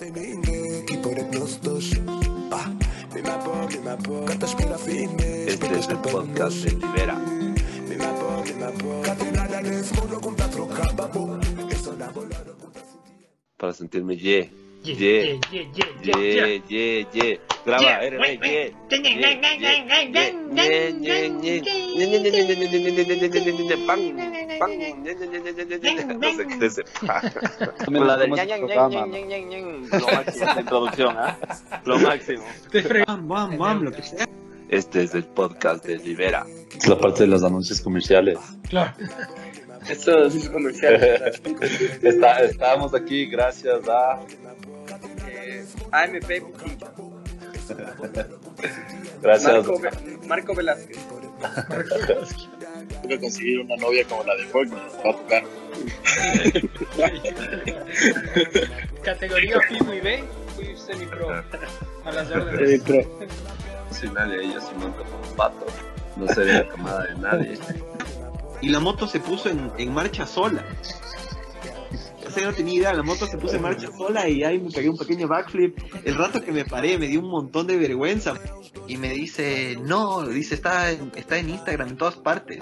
Este es el podcast de Libera. Para sentirme ye. Ye, ye, ye, ye, ye. Graba, RB, ye. No sé qué es La del. Lo máximo de introducción, ¿ah? Lo máximo. Bam, bam, lo que sea. Este es el podcast de Libera. Es la parte de los anuncios comerciales. Claro. Sí es comercial. Está, estamos aquí gracias a... Eh, AMP. Gracias. Marco, Ve- Marco Velázquez. Tengo que conseguir una novia como la de Fortnite. Va a tocar. Categoría y B, fui semi-pro. A las órdenes. No soy nadie, yo soy monto como pato. No seré la camada de nadie. y la moto se puso en, en marcha sola. Sea, no tenía idea, la moto se puso en marcha sola y ahí me pegué un pequeño backflip. El rato que me paré me dio un montón de vergüenza. Y me dice, no, dice, está en, está en Instagram en todas partes.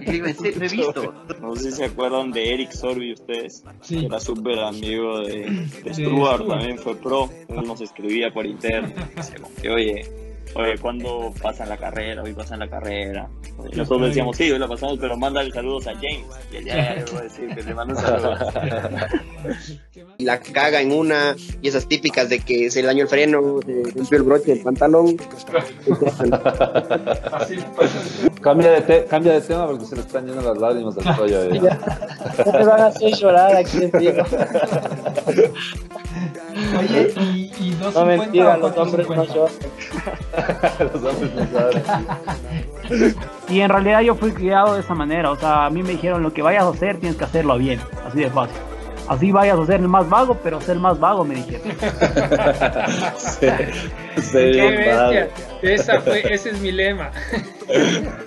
Y le digo, "¿En serio? no he visto. No sé si se acuerdan de Eric Sorby ustedes. Sí. Era súper amigo de, de Stuart, también fue pro. Él nos escribía por interno. Decía como que, oye, oye, ¿cuándo pasan la carrera? Hoy pasan la carrera. Y nosotros decíamos, sí, hoy la pasamos, pero mándale saludos a James. Y él, ya, le voy a decir que le mando un saludo. Y la caga en una, y esas típicas de que se le dañó el freno, se rompió el broche del pantalón. Cambia de, te- cambia de tema porque se le están yendo las lágrimas del cuello. eh. No te van a hacer llorar aquí en vivo. Oye, y, y 250 No mentira, o los hombres no 450. lloran. Los hombres no saben. Y en realidad yo fui criado de esa manera, o sea, a mí me dijeron lo que vayas a hacer tienes que hacerlo bien, así de fácil. Así vayas a ser el más vago, pero ser más vago, me dijeron. Sí, sí, Qué bestia. Esa fue, ese es mi lema.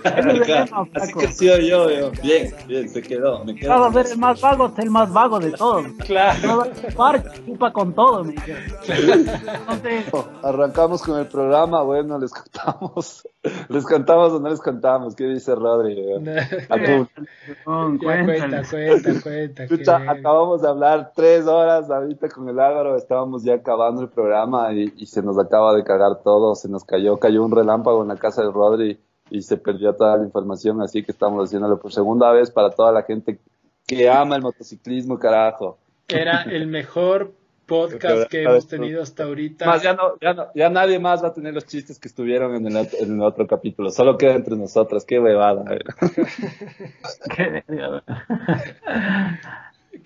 Acá, Así que sí yo, yo. Bien, bien, se quedó. Me Si vas a quedo. ser el más vago, ser el más vago de todos. Claro. No chupar, chupa con todo, me. Entonces, Arrancamos con el programa, bueno, les contamos. ¿Les contamos o no les contamos? ¿Qué dice Rodri? A tu- no, Ya cuenta, cuenta, cuenta. Chucha, acabamos de hablar tres horas ahorita con el Álvaro, estábamos ya acabando el programa y, y se nos acaba de cagar todo, se nos cayó, cayó un relámpago en la casa de Rodri y se perdió toda la información, así que estamos haciéndolo por segunda vez para toda la gente que ama el motociclismo, carajo. Era el mejor podcast que hemos tenido hasta ahorita. Más, ya, no, ya, no- ya nadie más va a tener los chistes que estuvieron en el, en el otro capítulo, solo queda entre nosotras, qué huevada. Qué.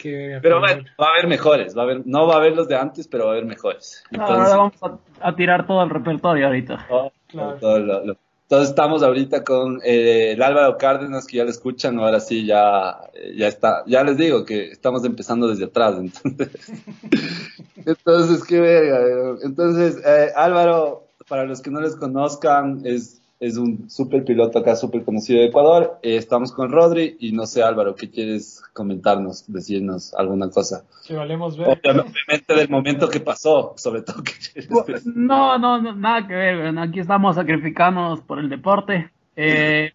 Que- Pero bueno, va a haber mejores, va a haber, no va a haber los de antes, pero va a haber mejores. Entonces, ahora vamos a, a tirar todo el repertorio ahorita. todo- Claro. todo lo- lo- entonces estamos ahorita con eh, el Álvaro Cárdenas, que ya lo escuchan, ahora sí ya, ya está, ya les digo que estamos empezando desde atrás, entonces, entonces qué verga, eh. entonces eh, Álvaro, para los que no les conozcan, es, es un súper piloto acá, súper conocido de Ecuador, Eh, estamos con Rodri, y no sé Álvaro, ¿qué quieres comentarnos, decirnos alguna cosa? Que valemos ver. Obviamente del momento que pasó, sobre todo que No, no, no, nada que ver, aquí estamos sacrificándonos por el deporte. Eh,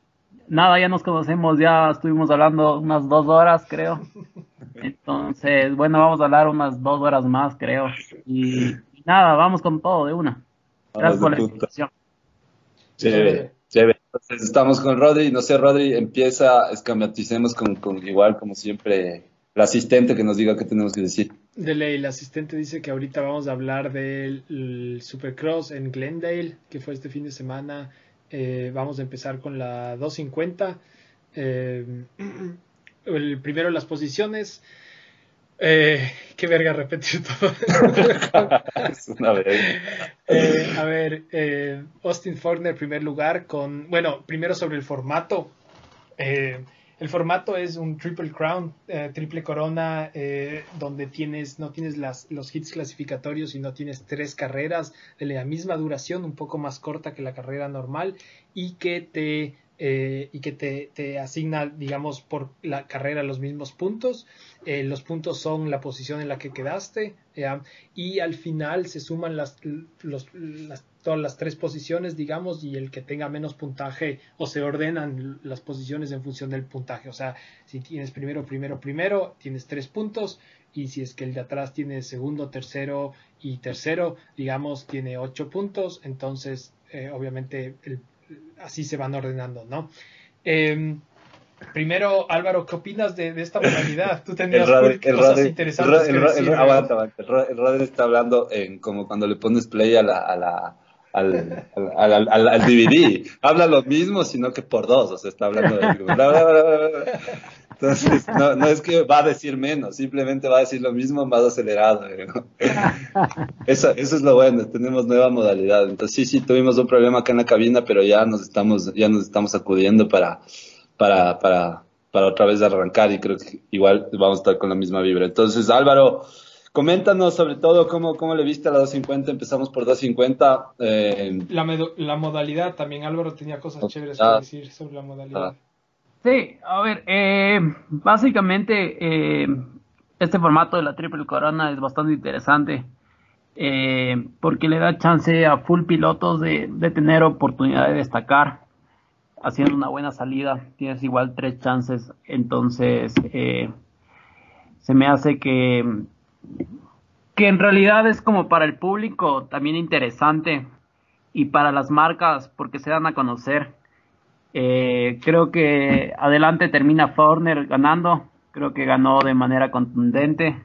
nada, ya nos conocemos, ya estuvimos hablando unas dos horas, creo. Entonces, bueno, vamos a hablar unas dos horas más, creo. Y, y nada, vamos con todo de una. Gracias por la invitación. Chévere, chévere. Entonces estamos con Rodri, no sé, Rodri, empieza, escamaticemos con, con igual, como siempre, el asistente que nos diga qué tenemos que decir. De ley, el asistente dice que ahorita vamos a hablar del el Supercross en Glendale, que fue este fin de semana. Eh, vamos a empezar con la 250. Eh, el primero las posiciones. Eh, qué verga repetir todo. es una vez. Eh, a ver, eh, Austin Faulkner, primer lugar, con. Bueno, primero sobre el formato. Eh, el formato es un triple crown, eh, triple corona, eh, donde tienes, no tienes las, los hits clasificatorios, sino tienes tres carreras de la misma duración, un poco más corta que la carrera normal, y que te eh, y que te, te, asigna, digamos, por la carrera los mismos puntos. Eh, los puntos son la posición en la que quedaste y al final se suman las, los, las, todas las tres posiciones, digamos, y el que tenga menos puntaje o se ordenan las posiciones en función del puntaje. O sea, si tienes primero, primero, primero, tienes tres puntos y si es que el de atrás tiene segundo, tercero y tercero, digamos, tiene ocho puntos, entonces eh, obviamente el, así se van ordenando, ¿no? Em, primero, Álvaro, ¿qué opinas de, esta modalidad? Tú tenías cosas interesantes el, el, está hablando en como cuando le pones play a la, a la al, al, al, al, DVD. Habla lo mismo, sino que por dos. O sea, está hablando de... Entonces, no, no, es que va a decir menos, simplemente va a decir lo mismo más acelerado. Eso, eso es lo bueno, tenemos nueva modalidad. Entonces, sí, sí, tuvimos un problema acá en la cabina, pero ya nos estamos, ya nos estamos acudiendo para, para, para, para otra vez arrancar y creo que igual vamos a estar con la misma vibra. Entonces, Álvaro, coméntanos sobre todo cómo, cómo le viste a la 250, empezamos por 250. Eh... La, la modalidad también, Álvaro tenía cosas chéveres que decir sobre la modalidad. Ah. Sí, a ver, eh, básicamente eh, este formato de la triple corona es bastante interesante eh, porque le da chance a full pilotos de, de, tener oportunidad de destacar haciendo una buena salida. Tienes igual tres chances, entonces se me hace que, que en realidad es como para el público también interesante y para las marcas porque se dan a conocer eh, creo que adelante termina Forner ganando. Creo que ganó de manera contundente.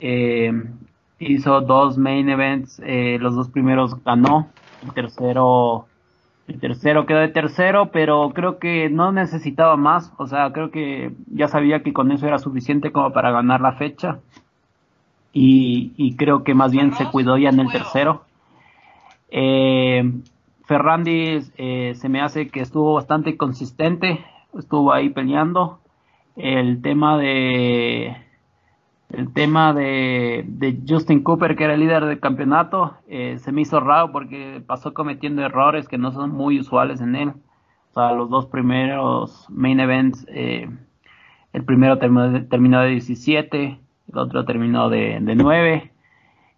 Eh, hizo dos main events. Eh, los dos primeros ganó. El tercero, el tercero quedó de tercero, pero creo que no necesitaba más. O sea, creo que ya sabía que con eso era suficiente como para ganar la fecha. Y, y creo que más bien se cuidó ya en el tercero. Eh, Ferrandi eh, se me hace que estuvo bastante consistente, estuvo ahí peleando. El tema de el tema de, Justin Cooper, que era el líder del campeonato, eh, se me hizo raro porque pasó cometiendo errores que no son muy usuales en él. O sea, los dos primeros main events, eh, el primero terminó, terminó, de 17, el otro terminó de, de 9.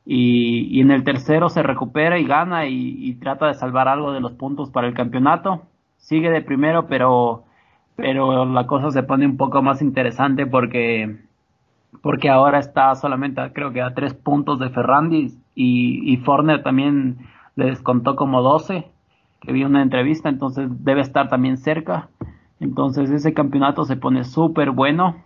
Y, en el tercero se recupera y gana y, trata de salvar algo de los puntos para el campeonato. Sigue de primero, pero, pero la cosa se pone un poco más interesante porque, porque ahora está solamente creo que a tres puntos de Ferrandi y, y Forner también le descontó como 12, que vi una entrevista, entonces debe estar también cerca. Entonces ese campeonato se pone súper bueno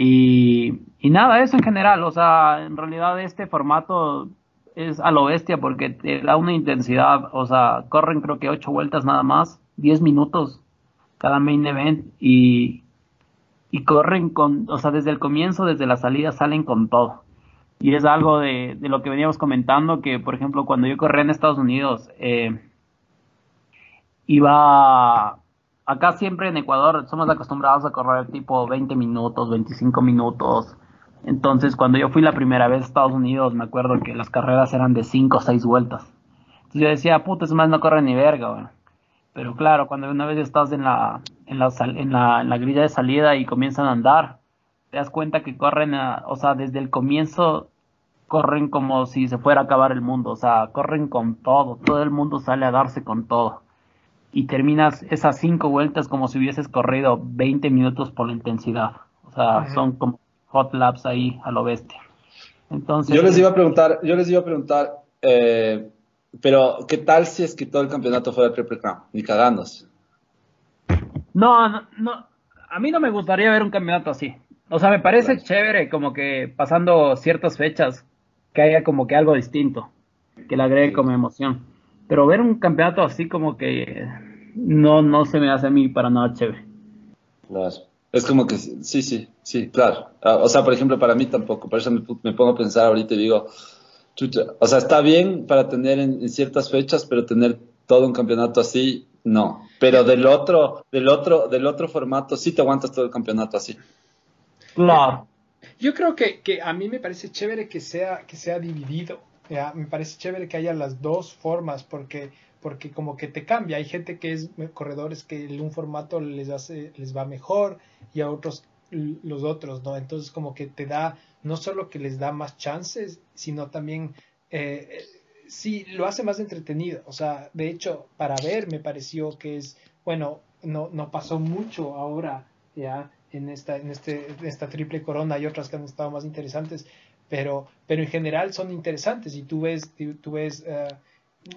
y, nada, eso en general, o sea, en realidad este formato es a lo bestia porque te da una intensidad, o sea, corren creo que ocho vueltas nada más, diez minutos cada main event y, y corren con, o sea, desde el comienzo, desde la salida salen con todo. Y es algo de, de lo que veníamos comentando, que por ejemplo cuando yo corría en Estados Unidos, eh, iba acá siempre en Ecuador somos acostumbrados a correr tipo 20 minutos, 25 minutos. Entonces, cuando yo fui la primera vez a Estados Unidos, me acuerdo que las carreras eran de 5 o 6 vueltas. Entonces yo decía, puta, es más no corre ni verga, güey. Pero claro, cuando una vez estás en la, en la, en la, en la grilla de salida y comienzan a andar, te das cuenta que corren, o sea, desde el comienzo corren como si se fuera a acabar el mundo, o sea, corren con todo, todo el mundo sale a darse con todo y terminas esas cinco vueltas como si hubieses corrido 20 minutos por la intensidad. O sea, son como hot laps ahí a lo bestia. Entonces, yo les iba a preguntar, yo les iba a preguntar, eh, pero ¿qué tal si es que todo el campeonato fuera Triple Crown? Ni cagándose. No, no, no, a mí no me gustaría ver un campeonato así. O sea, me parece chévere como que pasando ciertas fechas que haya como que algo distinto, que le agregue como emoción. Pero ver un campeonato así como que no, no se me hace a mí para nada chévere. Claro. Es como que sí, sí, sí, claro. Ah, o sea, por ejemplo, para mí tampoco. Por eso me, pongo a pensar ahorita y digo, chucha, o sea, está bien para tener en, ciertas fechas, pero tener todo un campeonato así, no. Pero del otro, del otro, del otro formato, sí te aguantas todo el campeonato así. Claro. Yo creo que, que a mí me parece chévere que sea, que sea dividido me parece chévere que haya las dos formas porque porque como que te cambia. Hay gente que es corredores que en un formato les hace, les va mejor y a otros los otros, ¿no? Entonces como que te da, no solo que les da más chances, sino también eh, sí lo hace más entretenido. O sea, de hecho, para ver me pareció que es, bueno, no, no pasó mucho ahora ya en esta, en este, esta triple corona y otras que han estado más interesantes, pero, pero en general son interesantes y tú ves, tú ves eh,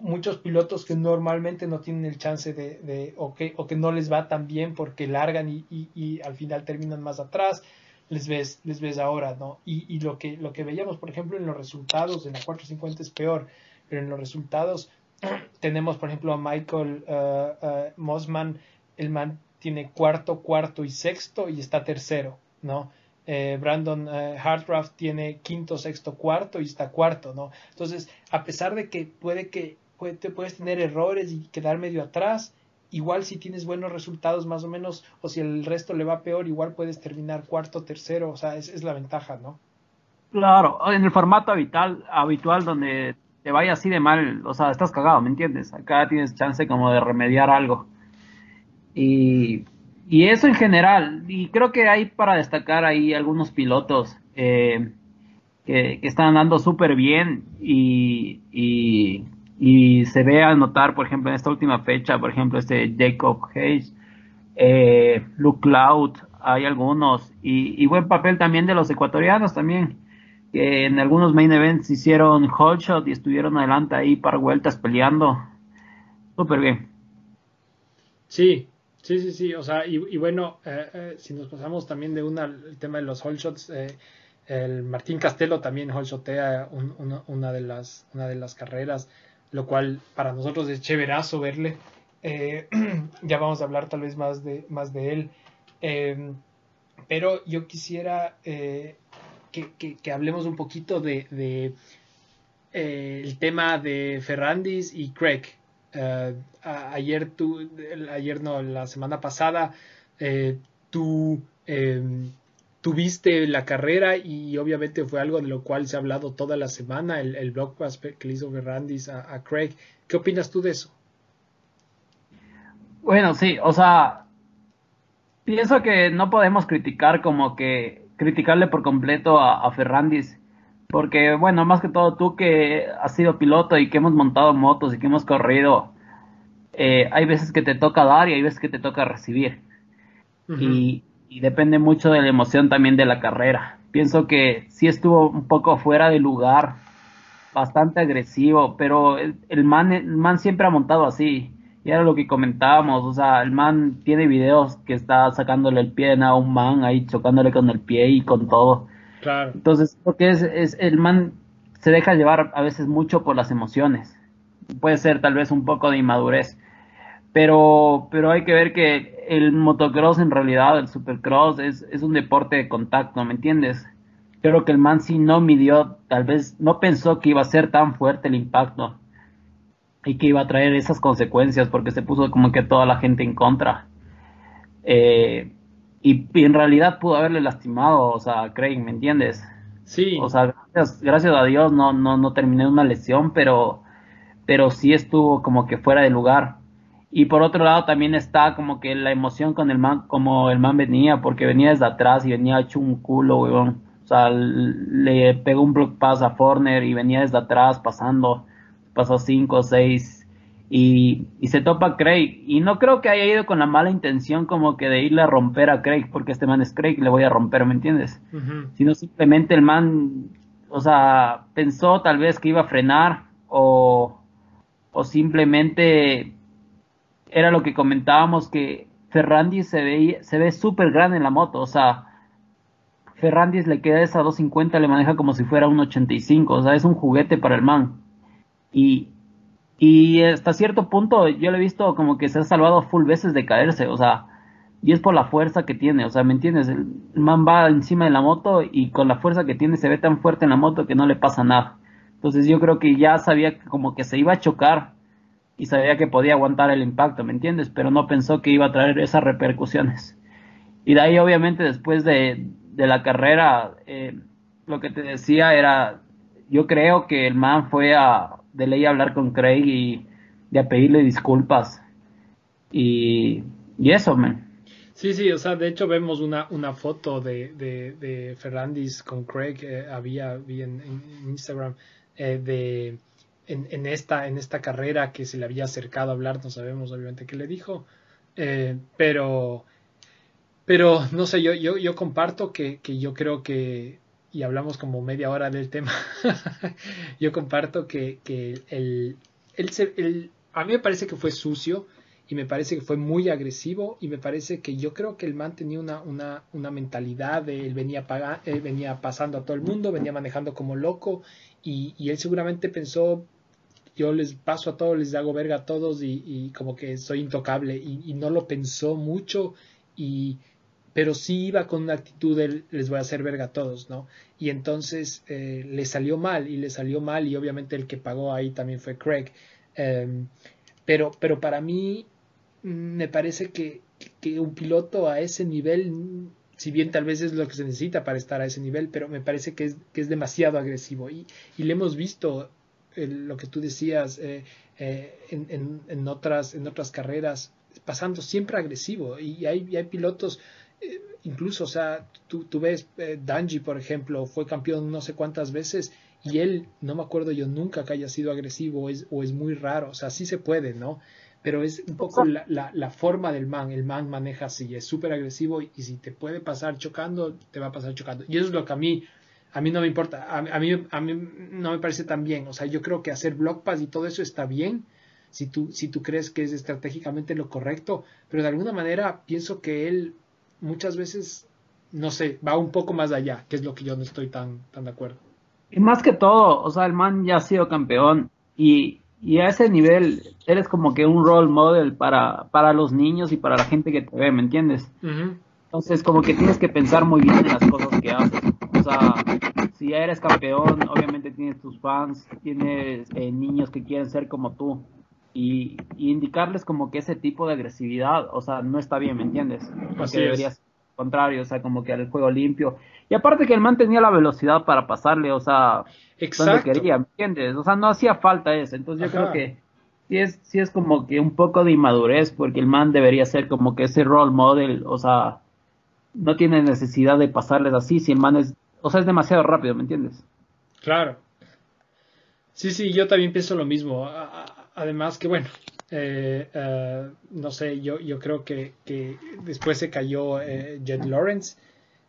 muchos pilotos que normalmente no tienen el chance de, de o, que, o que no les va tan bien porque largan y, y, al final terminan más atrás, les ves, les ves ahora, ¿no? Y, y, lo, que, lo que veíamos, por ejemplo, en los resultados, en la 450 es peor, pero en los resultados tenemos, por ejemplo, a Michael uh, uh, Mossman, el man tiene cuarto, cuarto y sexto y está tercero, ¿no? Eh, Brandon eh, Hartcraft tiene quinto, sexto, cuarto y está cuarto, ¿no? Entonces, a pesar de que puede que te puedes tener errores y quedar medio atrás, igual si tienes buenos resultados más o menos, o si el resto le va peor, igual puedes terminar cuarto, tercero, o sea, es, es la ventaja, ¿no? Claro, en el formato habitual, habitual donde te vaya así de mal, o sea, estás cagado, ¿me entiendes? Acá tienes chance como de remediar algo. Y y eso en general, y creo que hay para destacar ahí algunos pilotos eh, que, están andando súper bien y, y, se ve a notar, por ejemplo, en esta última fecha, por ejemplo, este Jacob Hayes, eh, Luke Cloud, hay algunos, y, buen papel también de los ecuatorianos también, que en algunos main events hicieron hold shot y estuvieron adelante ahí para vueltas peleando. Súper bien. Sí, Sí, sí, sí, o sea, y, bueno, eh, eh, si nos pasamos también de una, el tema de los holshots, eh, el Martín Castelo también holshotea una, de las, una de las carreras, lo cual para nosotros es chéverazo verle. ya vamos a hablar tal vez más de, más de él. pero yo quisiera que, que, hablemos un poquito de, de el tema de Ferrandis y Craig. Eh, ayer tú, ayer no, la semana pasada, eh, tú em, tuviste la carrera y obviamente fue algo de lo cual se ha hablado toda la semana, el, el blog que le hizo Ferrandis a, Craig. ¿Qué opinas tú de eso? Bueno, sí, o sea, pienso que no podemos criticar como que criticarle por completo a Ferrandis porque, bueno, más que todo tú que has sido piloto y que hemos montado motos y que hemos corrido, eh, hay veces que te toca dar y hay veces que te toca recibir. y, depende mucho de la emoción también de la carrera. Pienso que sí estuvo un poco fuera de lugar, bastante agresivo, pero el, man, el man siempre ha montado así. Y era lo que comentábamos, o sea, el man tiene videos que está sacándole el pie a un man ahí, chocándole con el pie y con todo. Entonces, lo que es, es el man se deja llevar a veces mucho por las emociones. Puede ser tal vez un poco de inmadurez. Pero, pero hay que ver que el motocross en realidad, el supercross, es, es un deporte de contacto, ¿me entiendes? Creo que el man sí no midió, tal vez no pensó que iba a ser tan fuerte el impacto y que iba a traer esas consecuencias porque se puso como que toda la gente en contra. Eh, y, en realidad pudo haberle lastimado, o sea, Craig, ¿me entiendes? Sí. O sea, gracias, gracias a Dios no, no, no terminé una lesión, pero, pero sí estuvo como que fuera de lugar. Y por otro lado también está como que la emoción con el man, como el man venía, porque venía desde atrás y venía hecho un culo, weón. O sea, le pegó un block pass a Forner y venía desde atrás pasando, pasó 5, 6, y, y, se topa Craig. Y no creo que haya ido con la mala intención como que de irle a romper a Craig, porque este man es Craig, le voy a romper, ¿me entiendes? Uh -huh. Sino simplemente el man, o sea, pensó tal vez que iba a frenar o, o simplemente era lo que comentábamos que Ferrandi se ve se ve súper grande en la moto, o sea, Ferrandis le queda esa 250, le maneja como si fuera un 85, o sea, es un juguete para el man. Y, y hasta cierto punto yo lo he visto como que se ha salvado full veces de caerse, o sea, y es por la fuerza que tiene, o sea, ¿me entiendes? El, man va encima de la moto y con la fuerza que tiene se ve tan fuerte en la moto que no le pasa nada. Entonces yo creo que ya sabía como que se iba a chocar y sabía que podía aguantar el impacto, ¿me entiendes? Pero no pensó que iba a traer esas repercusiones. Y de ahí obviamente después de, de la carrera, eh, lo que te decía era, yo creo que el man fue a, de ley hablar con Craig y, de pedirle disculpas. Y, y eso, man. Sí, sí, o sea, de hecho vemos una, una foto de, de, de Ferrandis con Craig, eh, había, vi en, Instagram, eh, de en, en, esta, en esta carrera que se le había acercado a hablar, no sabemos obviamente qué le dijo, eh, pero, pero no sé, yo, yo, yo comparto que, que yo creo que, y hablamos como media hora del tema, yo comparto que, que el, a mí me parece que fue sucio, y me parece que fue muy agresivo y me parece que yo creo que el man tenía una, una, una mentalidad de él venía, venía pasando a todo el mundo, venía manejando como loco y, y, él seguramente pensó yo les paso a todos, les hago verga a todos y, como que soy intocable y, no lo pensó mucho y pero sí iba con una actitud de les voy a hacer verga a todos, ¿no? Y entonces eh, le salió mal y le salió mal y obviamente el que pagó ahí también fue Craig. Eh, pero, pero para mí me parece que, un piloto a ese nivel, si bien tal vez es lo que se necesita para estar a ese nivel, pero me parece que es, que es demasiado agresivo. Y, y le hemos visto lo que tú decías eh, eh, en, en, otras, en otras carreras, pasando siempre agresivo. Y hay, hay pilotos, eh, incluso, o sea, tú, tú ves, Danji, por ejemplo, fue campeón no sé cuántas veces. Y él, no me acuerdo yo nunca que haya sido agresivo es, o es muy raro, o sea, sí se puede, ¿no? pero es un poco la, la, forma del man. El man maneja así, es súper agresivo y, si te puede pasar chocando, te va a pasar chocando. Y eso es lo que a mí, a mí no me importa, a, mí, a mí no me parece tan bien. O sea, yo creo que hacer block pass y todo eso está bien si tú, si tú crees que es estratégicamente lo correcto, pero de alguna manera pienso que él muchas veces, no sé, va un poco más allá, que es lo que yo no estoy tan, tan de acuerdo. Y más que todo, o sea, el man ya ha sido campeón y y a ese nivel eres como que un role model para, para los niños y para la gente que te ve, ¿me entiendes? Entonces como que tienes que pensar muy bien en las cosas que haces. O sea, si ya eres campeón, obviamente tienes tus fans, tienes eh, niños que quieren ser como tú. Y, indicarles como que ese tipo de agresividad, o sea, no está bien, ¿me entiendes? Porque Así deberías contrario, o sea, como que al juego limpio. Y aparte que el man tenía la velocidad para pasarle, o sea, donde quería, ¿me entiendes? O sea, no hacía falta eso. Entonces yo creo que sí es, sí es como que un poco de inmadurez, porque el man debería ser como que ese role model, o sea, no tiene necesidad de pasarles así si el man es, o sea, es demasiado rápido, ¿me entiendes? Claro. Sí, sí, yo también pienso lo mismo. Además que, bueno, eh, eh, no sé, yo, yo creo que, que después se cayó eh, Jet Lawrence,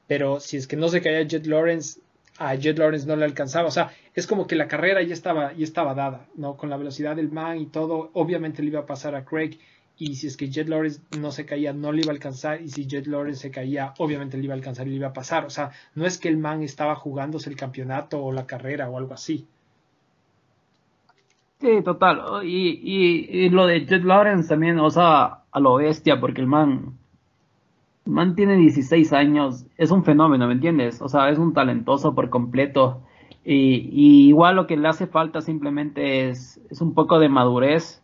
pero si es que no se caía Jet Lawrence, a Jet Lawrence no le alcanzaba. O sea, es como que la carrera ya estaba, ya estaba dada, ¿no? Con la velocidad del man y todo, obviamente le iba a pasar a Craig. Y si es que Jet Lawrence no se caía, no le iba a alcanzar. Y si Jet Lawrence se caía, obviamente le iba a alcanzar y le iba a pasar. O sea, no es que el man estaba jugándose el campeonato o la carrera o algo así. Sí, total. Y, y, lo de Jet Lawrence también, o sea, a lo bestia, porque el man, man tiene 16 años, es un fenómeno, ¿me entiendes? O sea, es un talentoso por completo. Y, y igual lo que le hace falta simplemente es, es un poco de madurez.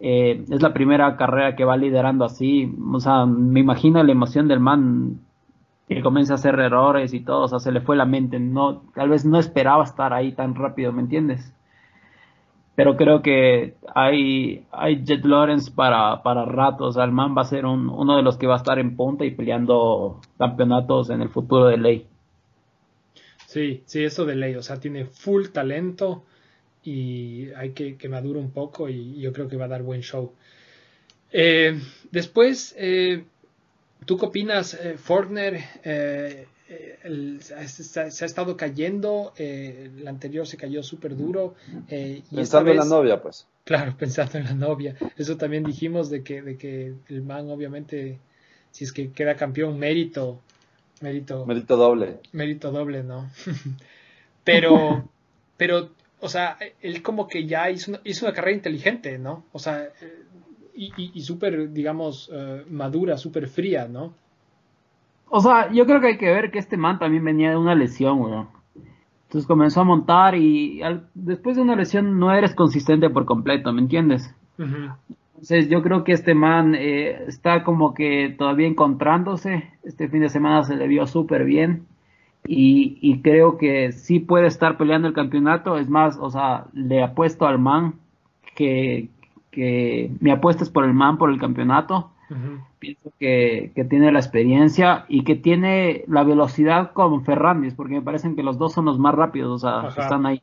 Eh, es la primera carrera que va liderando así. O sea, me imagino la emoción del man que comienza a hacer errores y todo. O sea, se le fue la mente. No, tal vez no esperaba estar ahí tan rápido, ¿me entiendes? Pero creo que hay, hay Jet Lawrence para, para ratos. O va a ser uno de los que va a estar en punta y peleando campeonatos en el futuro de ley. Sí, sí, eso de ley. O sea, tiene full talento y hay que que madure un poco y yo creo que va a dar buen show. Eh, después, eh, ¿tú qué opinas, eh, Fortner? Eh, eh, se, ha estado cayendo, eh, el anterior se cayó súper duro. Eh, pensando en la novia, pues. Claro, pensando en la novia. Eso también dijimos de que, de que el man, obviamente, si es que queda campeón, mérito. Mérito, mérito doble. Mérito doble, ¿no? pero, pero, o sea, él como que ya hizo una, hizo una carrera inteligente, ¿no? O sea, y, y, y súper, digamos, madura, súper fría, ¿no? O sea, yo creo que hay que ver que este man también venía de una lesión, weón. Entonces comenzó a montar y después de una lesión no eres consistente por completo, ¿me entiendes? Entonces yo creo que este man eh, está como que todavía encontrándose. Este fin de semana se le vio súper bien. Y, y, creo que sí puede estar peleando el campeonato. Es más, o sea, le apuesto al man que, que mi apuesta es por el man, por el campeonato. Pienso que, tiene la experiencia y que tiene la velocidad con Ferrandis, porque me parecen que los dos son los más rápidos, o sea, están ahí.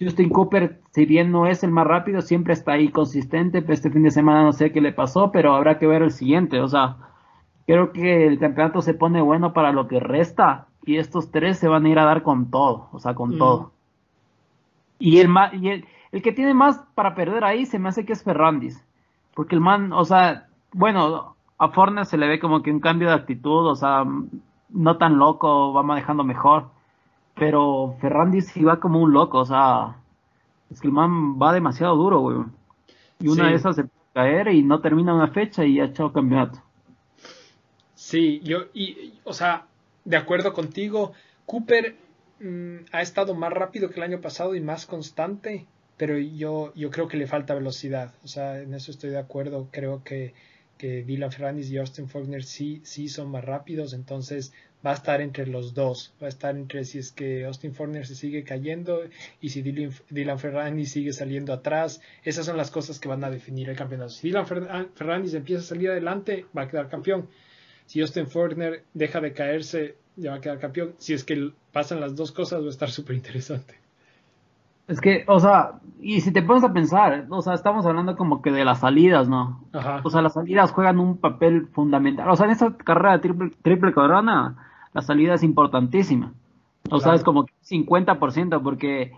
Justin Cooper, si bien no es el más rápido, siempre está ahí consistente. Este fin de semana no sé qué le pasó, pero habrá que ver el siguiente. O sea, creo que el campeonato se pone bueno para lo que resta y estos tres se van a ir a dar con todo, o sea, con mm. todo. Y el, y el, el que tiene más para perder ahí se me hace que es Ferrandis. Porque el man, o sea, bueno, a Forner se le ve como que un cambio de actitud, o sea, no tan loco, va manejando mejor. Pero Ferrandis sí va como un loco, o sea, es que el man va demasiado duro, güey. Y una de esas se puede caer y no termina una fecha y ha echado campeonato. Sí, yo, y, o sea, de acuerdo contigo, Cooper mm, ha estado más rápido que el año pasado y más constante pero yo, yo creo que le falta velocidad. O sea, en eso estoy de acuerdo. Creo que, que Dylan Ferrandis y Austin Faulkner sí, sí son más rápidos, entonces va a estar entre los dos. Va a estar entre si es que Austin Faulkner se sigue cayendo y si Dylan, Dylan sigue saliendo atrás. Esas son las cosas que van a definir el campeonato. Si Dylan Ferrandis empieza a salir adelante, va a quedar campeón. Si Austin Faulkner deja de caerse, ya va a quedar campeón. Si es que pasan las dos cosas, va a estar súper interesante. Es que, o sea, y si te pones a pensar, o sea, estamos hablando como que de las salidas, ¿no? Ajá. O sea, las salidas juegan un papel fundamental. O sea, en esta carrera de triple, triple corona, la salida es importantísima. O sea, es como 50%, porque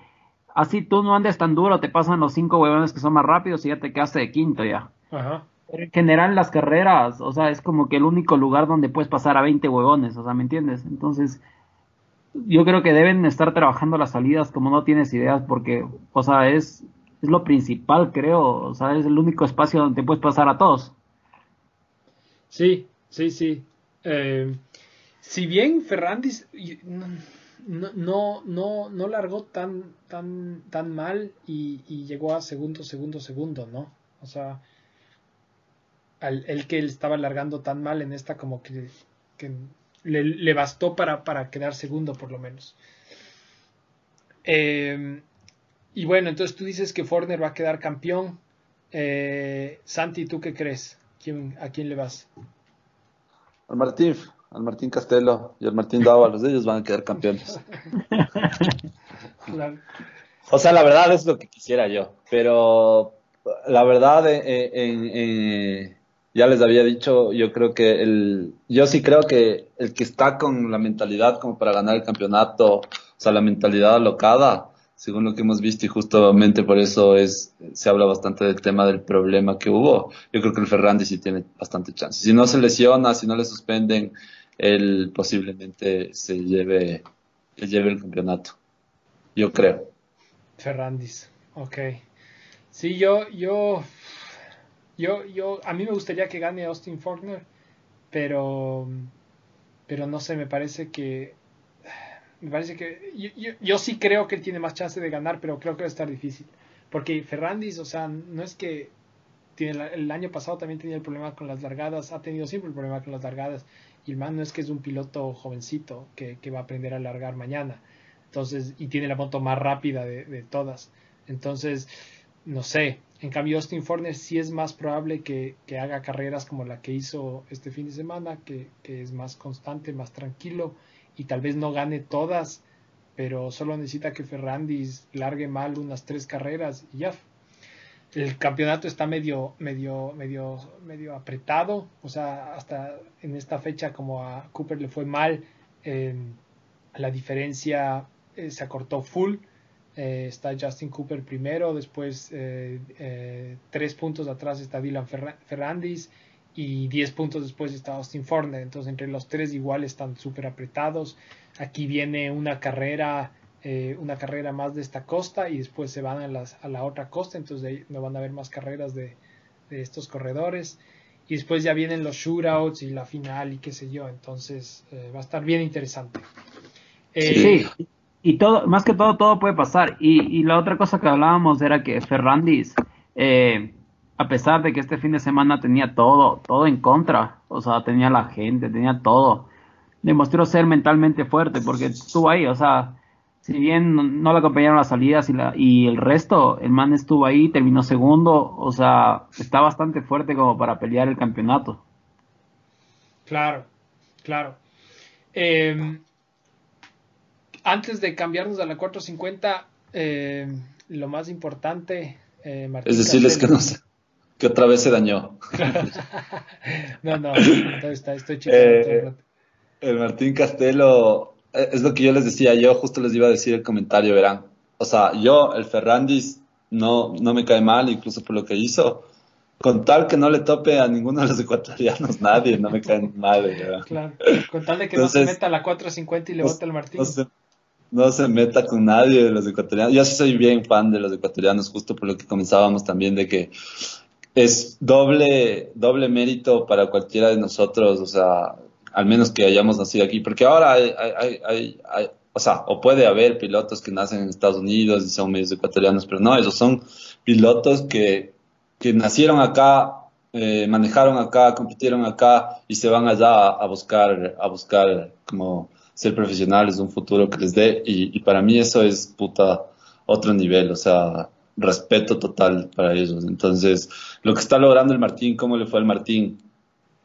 así tú no andes tan duro, te pasan los cinco huevones que son más rápidos y ya te quedaste de quinto ya. Ajá. Pero en general las carreras, o sea, es como que el único lugar donde puedes pasar a 20 huevones, o sea, ¿me entiendes? Entonces, yo creo que deben estar trabajando las salidas como no tienes ideas, porque, o sea, es, es lo principal, creo, o sea, es el único espacio donde puedes pasar a todos. Sí, sí, sí. Eh, si bien Ferrandis no, no, no, no largó tan, tan, tan mal y, llegó a segundo, segundo, segundo, ¿no? O sea, el que él estaba largando tan mal en esta como que le, bastó para, para, quedar segundo por lo menos. Eh, y bueno, entonces tú dices que Forner va a quedar campeón. Eh, Santi, ¿tú qué crees? ¿Quién, ¿A quién le vas? Al Martín, al Martín Castelo y al Martín Dava, los de ellos van a quedar campeones. O sea, la verdad es lo que quisiera yo, pero la verdad eh, en, ya les había dicho, yo creo que el, yo sí creo que el que está con la mentalidad como para ganar el campeonato, o sea, la mentalidad alocada, según lo que hemos visto y justamente por eso es, se habla bastante del tema del problema que hubo. Yo creo que el Ferrandi sí tiene bastante chance. Si no se lesiona, si no le suspenden, él posiblemente se lleve, se lleve el campeonato. Yo creo. Ferrandis, ok. Sí, yo, yo, yo, yo, a mí me gustaría que gane Austin Faulkner, pero, pero no sé, me parece que, me parece que, yo, sí creo que él tiene más chance de ganar, pero creo que va a estar difícil, porque Ferrandis, o sea, no es que tiene el año pasado también tenía el problema con las largadas, ha tenido siempre el problema con las largadas, y el man no es que es un piloto jovencito que, que va a aprender a largar mañana, entonces, y tiene la moto más rápida de, de todas, entonces, no sé, en cambio, Austin Forner sí es más probable que, haga carreras como la que hizo este fin de semana, que, es más constante, más tranquilo y tal vez no gane todas, pero solo necesita que Ferrandis largue mal unas tres carreras y ya. El campeonato está medio, medio, medio, medio apretado, o sea, hasta en esta fecha como a Cooper le fue mal, eh, la diferencia eh, se acortó full eh, está Justin Cooper primero, después eh, eh, tres puntos atrás está Dylan Ferrandis y diez puntos después está Austin Forner. Entonces entre los tres igual están súper apretados. Aquí viene una carrera, una carrera más de esta costa y después se van a, las, a la otra costa. Entonces no van a haber más carreras de, de estos corredores. Y después ya vienen los shootouts y la final y qué sé yo. Entonces va a estar bien interesante. sí y todo, más que todo, todo puede pasar. Y, la otra cosa que hablábamos era que Ferrandis, eh, a pesar de que este fin de semana tenía todo, todo en contra, o sea, tenía la gente, tenía todo, demostró ser mentalmente fuerte porque estuvo ahí, o sea, si bien no, no le acompañaron las salidas y, la, y el resto, el man estuvo ahí, terminó segundo, o sea, está bastante fuerte como para pelear el campeonato. Claro, claro. Eh, antes de cambiarnos a la 450, eh, lo más importante, eh, Martín es decirles que no sé, que otra vez se dañó. no, no, está, estoy eh, El Martín Castelo, eh, es lo que yo les decía, yo justo les iba a decir el comentario, verán. O sea, yo, el Ferrandis, no, no me cae mal, incluso por lo que hizo. Con tal que no le tope a ninguno de los ecuatorianos, nadie, no me cae mal. ¿verdad? Claro, con tal de que no se meta a la 450 y le bote el Martín no se meta con nadie de los ecuatorianos. Yo sí soy bien fan de los ecuatorianos, justo por lo que comenzábamos también de que es doble, doble mérito para cualquiera de nosotros, o sea, al menos que hayamos nacido aquí, porque ahora hay, o sea, o puede haber pilotos que nacen en Estados Unidos y son medios ecuatorianos, pero no, esos son pilotos que, que nacieron acá, eh, manejaron acá, compitieron acá y se van allá a buscar, a buscar como ser profesionales, un futuro que les dé, y, para mí eso es puta otro nivel, o sea, respeto total para ellos. Entonces, lo que está logrando el Martín, ¿cómo le fue al Martín?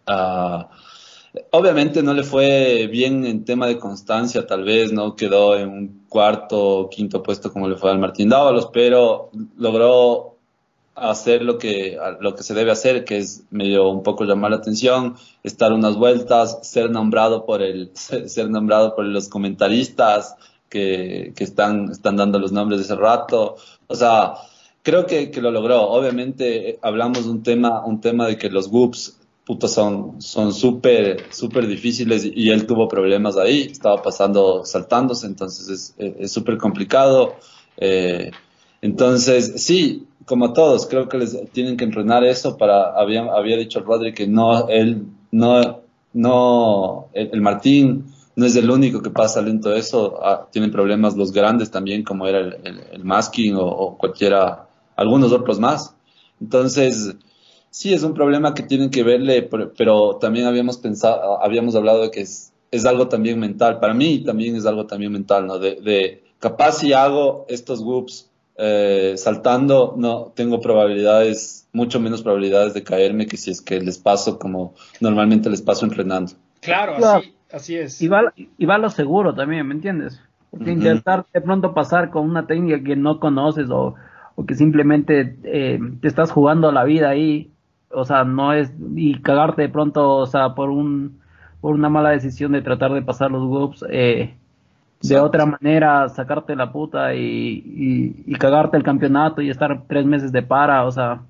Ah, obviamente no le fue bien en tema de constancia, tal vez no quedó en un cuarto o quinto puesto como le fue al Martín Dávalos, pero logró hacer lo que, lo que se debe hacer, que es medio un poco llamar la atención, estar unas vueltas, ser nombrado por el, ser nombrado por los comentaristas que, que están, están dando los nombres de ese rato. O sea, creo que, que lo logró. Obviamente eh, hablamos de un tema, un tema de que los whoops putos son son súper súper difíciles y él tuvo problemas ahí, estaba pasando saltándose, entonces es súper complicado. Eh, entonces, sí, como todos, creo que les tienen que entrenar eso para, había, había dicho Rodri que no, él, no, no, el, Martín no es el único que pasa lento eso, ah, tienen problemas los grandes también, como era el, masking o, cualquiera, algunos otros más. Entonces, sí, es un problema que tienen que verle, pero, también habíamos pensado, habíamos hablado de que es, es algo también mental, para mí también es algo también mental, ¿no? De, de capaz si hago estos whoops eh, saltando, no tengo probabilidades, mucho menos probabilidades de caerme que si es que les paso como normalmente les paso entrenando. Claro, Así, así, es. Y va, y va lo seguro también, ¿me entiendes? Porque intentar de pronto pasar con una técnica que no conoces o, o que simplemente eh, te estás jugando la vida ahí, o sea, no es, y cagarte de pronto, o sea, por un por una mala decisión de tratar de pasar los whoops, eh, de otra manera sacarte la puta y, y, cagarte el campeonato y estar tres meses de para, o sea.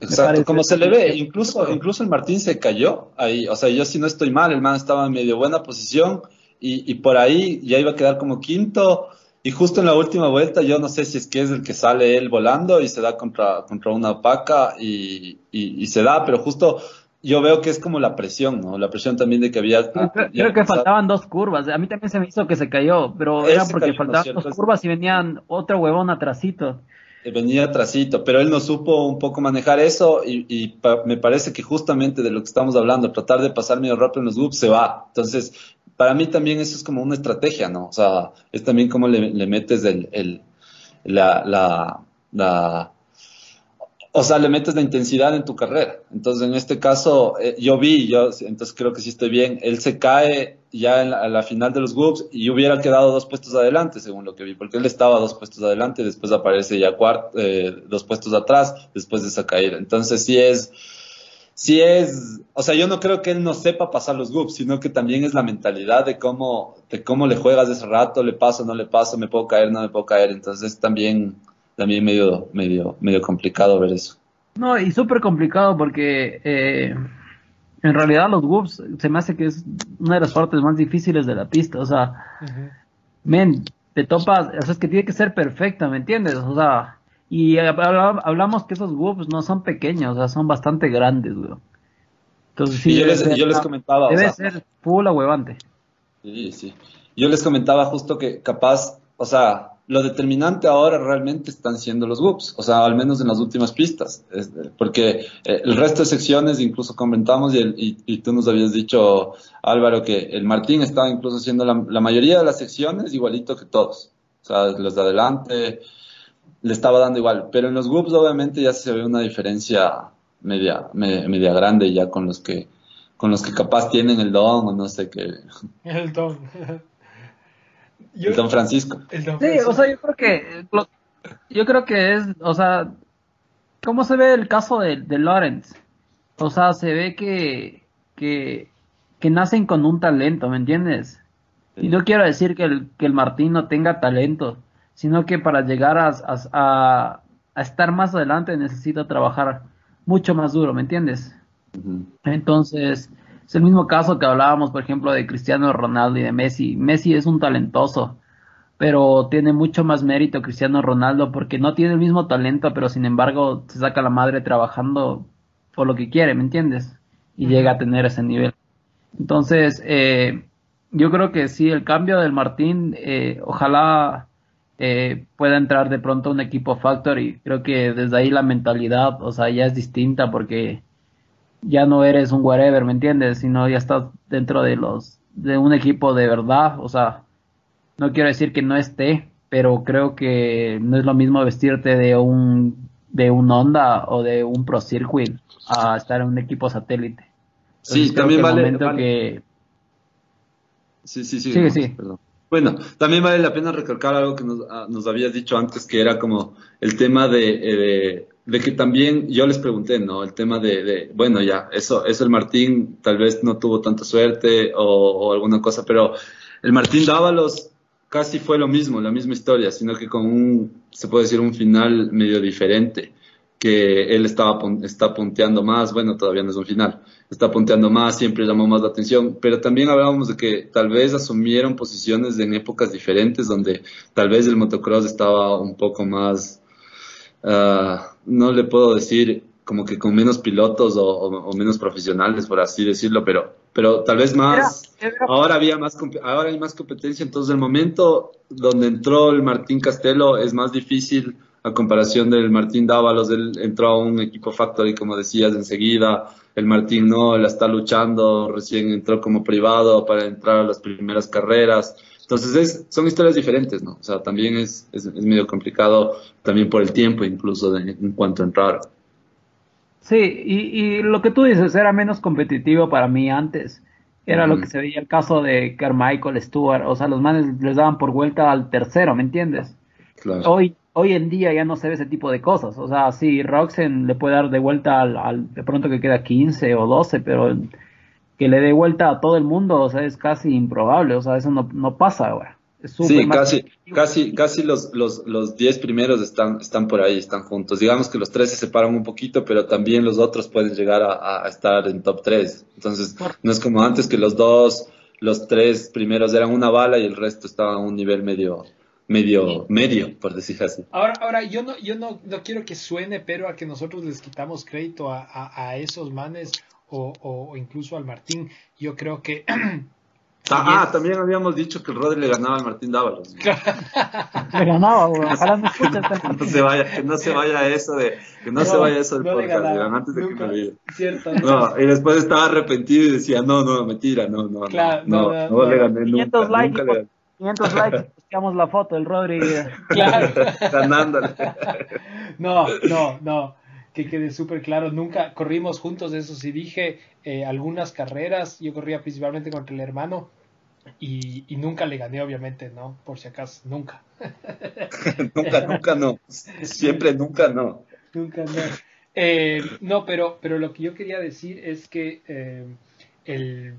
Exacto, como se le ve, incluso, incluso el Martín se cayó ahí, o sea, yo si no estoy mal, el man estaba en medio buena posición y, y por ahí ya iba a quedar como quinto y justo en la última vuelta yo no sé si es que es el que sale él volando y se da contra, contra una paca y, y, y se da, pero justo yo veo que es como la presión, ¿no? La presión también de que había... Creo, que faltaban dos curvas. A mí también se me hizo que se cayó, pero era porque faltaban dos curvas y venían otro huevón atrasito. Eh, venía atrasito, pero él no supo un poco manejar eso y, me parece que justamente de lo que estamos hablando, tratar de pasar medio rápido en los loops, se va. Entonces, para mí también eso es como una estrategia, ¿no? O sea, es también como le, metes el, el la, la, la o sea, le metes la intensidad en tu carrera. Entonces, en este caso, eh, yo vi, yo entonces creo que sí estoy bien, él se cae ya en la, final de los groups y hubiera quedado dos puestos adelante, según lo que vi, porque él estaba dos puestos adelante, después aparece ya cuarto, eh, dos puestos atrás, después de esa caída. Entonces, sí es, sí es, o sea, yo no creo que él no sepa pasar los groups, sino que también es la mentalidad de cómo, de cómo le juegas ese rato, le paso, no le paso, me puedo caer, no me puedo caer. Entonces, también también medio, medio, medio complicado ver eso. No, y súper complicado porque eh, en realidad los Wolves se me hace que es una de las partes más difíciles de la pista. O sea, men, te topas, o sea, es que tiene que ser perfecta, ¿me entiendes? O sea, y hablamos que esos Wolves no son pequeños, o sea, son bastante grandes, güey. Entonces, sí, yo, les, yo les comentaba. Debe ser full huevante. Sí, sí. Yo les comentaba justo que capaz, o sea, lo determinante ahora realmente están siendo los whoops, o sea, al menos en las últimas pistas, porque eh, el resto de secciones incluso comentamos y, y, tú nos habías dicho, Álvaro, que el Martín estaba incluso haciendo la, mayoría de las secciones igualito que todos. O sea, los de adelante le estaba dando igual. Pero en los grupos obviamente ya se ve una diferencia media, media, grande ya con los que con los que capaz tienen el don o no sé qué. El don. El don Francisco. Sí, o sea, yo creo que yo creo que es, o sea, ¿cómo se ve el caso de, de Lawrence? O sea, se ve que, que, que nacen con un talento, ¿me entiendes? Y no quiero decir que el, que el Martín no tenga talento, sino que para llegar a, a, a estar más adelante necesita trabajar mucho más duro, ¿me entiendes? Entonces, es el mismo caso que hablábamos, por ejemplo, de Cristiano Ronaldo y de Messi. Messi es un talentoso, pero tiene mucho más mérito Cristiano Ronaldo porque no tiene el mismo talento, pero sin embargo se saca la madre trabajando por lo que quiere, ¿me entiendes? Y llega a tener ese nivel. Entonces, eh, yo creo que sí, el cambio del Martín, eh, ojalá eh, pueda entrar de pronto un equipo Factor y creo que desde ahí la mentalidad, o sea, ya es distinta porque ya no eres un whatever, ¿me entiendes? Sino ya estás dentro de los de un equipo de verdad, o sea, no quiero decir que no esté, pero creo que no es lo mismo vestirte de un de un Honda o de un Pro Circuit a estar en un equipo satélite. sí, también vale, que Sí, sí, sí. sí. Bueno, también vale la pena recalcar algo que nos, ah, nos habías dicho antes, que era como el tema eh, de, que también yo les pregunté, ¿no? El tema de, bueno, ya, eso, eso el Martín tal vez no tuvo tanta suerte o, alguna cosa, pero el Martín Dávalos casi fue lo mismo, la misma historia, sino que con un, se puede decir, un final medio diferente que él estaba está punteando más, bueno, todavía no es un final, está punteando más, siempre llamó más la atención, pero también hablábamos de que tal vez asumieron posiciones en épocas diferentes donde tal vez el motocross estaba un poco más, ah, no le puedo decir como que con menos pilotos o, menos profesionales, por así decirlo, pero, pero tal vez más, ahora había más, ahora hay más competencia, entonces el momento donde entró el Martín Castelo es más difícil a comparación del Martín Dávalos, él entró a un equipo Factory, como decías, enseguida. El Martín no, él está luchando, recién entró como privado para entrar a las primeras carreras. Entonces es, son historias diferentes, ¿no? O sea, también es, es, medio complicado, también por el tiempo incluso en cuanto a entrar. Sí, y, y, lo que tú dices era menos competitivo para mí antes. Era lo que se veía el caso de Carmichael Stewart. O sea, los manes les daban por vuelta al tercero, ¿me entiendes? Claro. Hoy hoy en día ya no se ve ese tipo de cosas. O sea, sí, Roxen le puede dar de vuelta al, de pronto que queda 15 o 12, pero que le dé vuelta a todo el mundo, o sea, es casi improbable. O sea, eso no, no pasa ahora. Sí, casi, casi, casi los, los, los 10 primeros están, están por ahí, están juntos. Digamos que los tres se separan un poquito, pero también los otros pueden llegar a, a estar en top 3. Entonces, no es como antes que los dos, los tres primeros eran una bala y el resto estaba a un nivel medio, medio, medio, por decir así. Ahora, ahora yo no, yo no, no quiero que suene, pero a que nosotros les quitamos crédito a, a, esos manes o, o, incluso al Martín. Yo creo que Ah, ah también habíamos dicho que el Rodri le ganaba al Martín Dávalos. le ganaba, güey. Ojalá no que no se vaya, que no se vaya eso de, que no, se vaya eso del podcast, antes de que me olvide. Cierto, no, y después estaba arrepentido y decía, no, no, mentira, no, no, claro, no, no, no, le gané 500 nunca, likes, nunca le 500 likes, buscamos la foto del Rodri. Claro. Ganándole. No, no, no. Que quede súper claro, nunca corrimos juntos, eso sí dije, eh, algunas carreras, yo corría principalmente contra el hermano y, y, nunca le gané, obviamente, ¿no? Por si acaso, nunca. nunca, nunca no. Siempre nunca no. Nunca no. Eh, no, pero, pero lo que yo quería decir es que eh, el,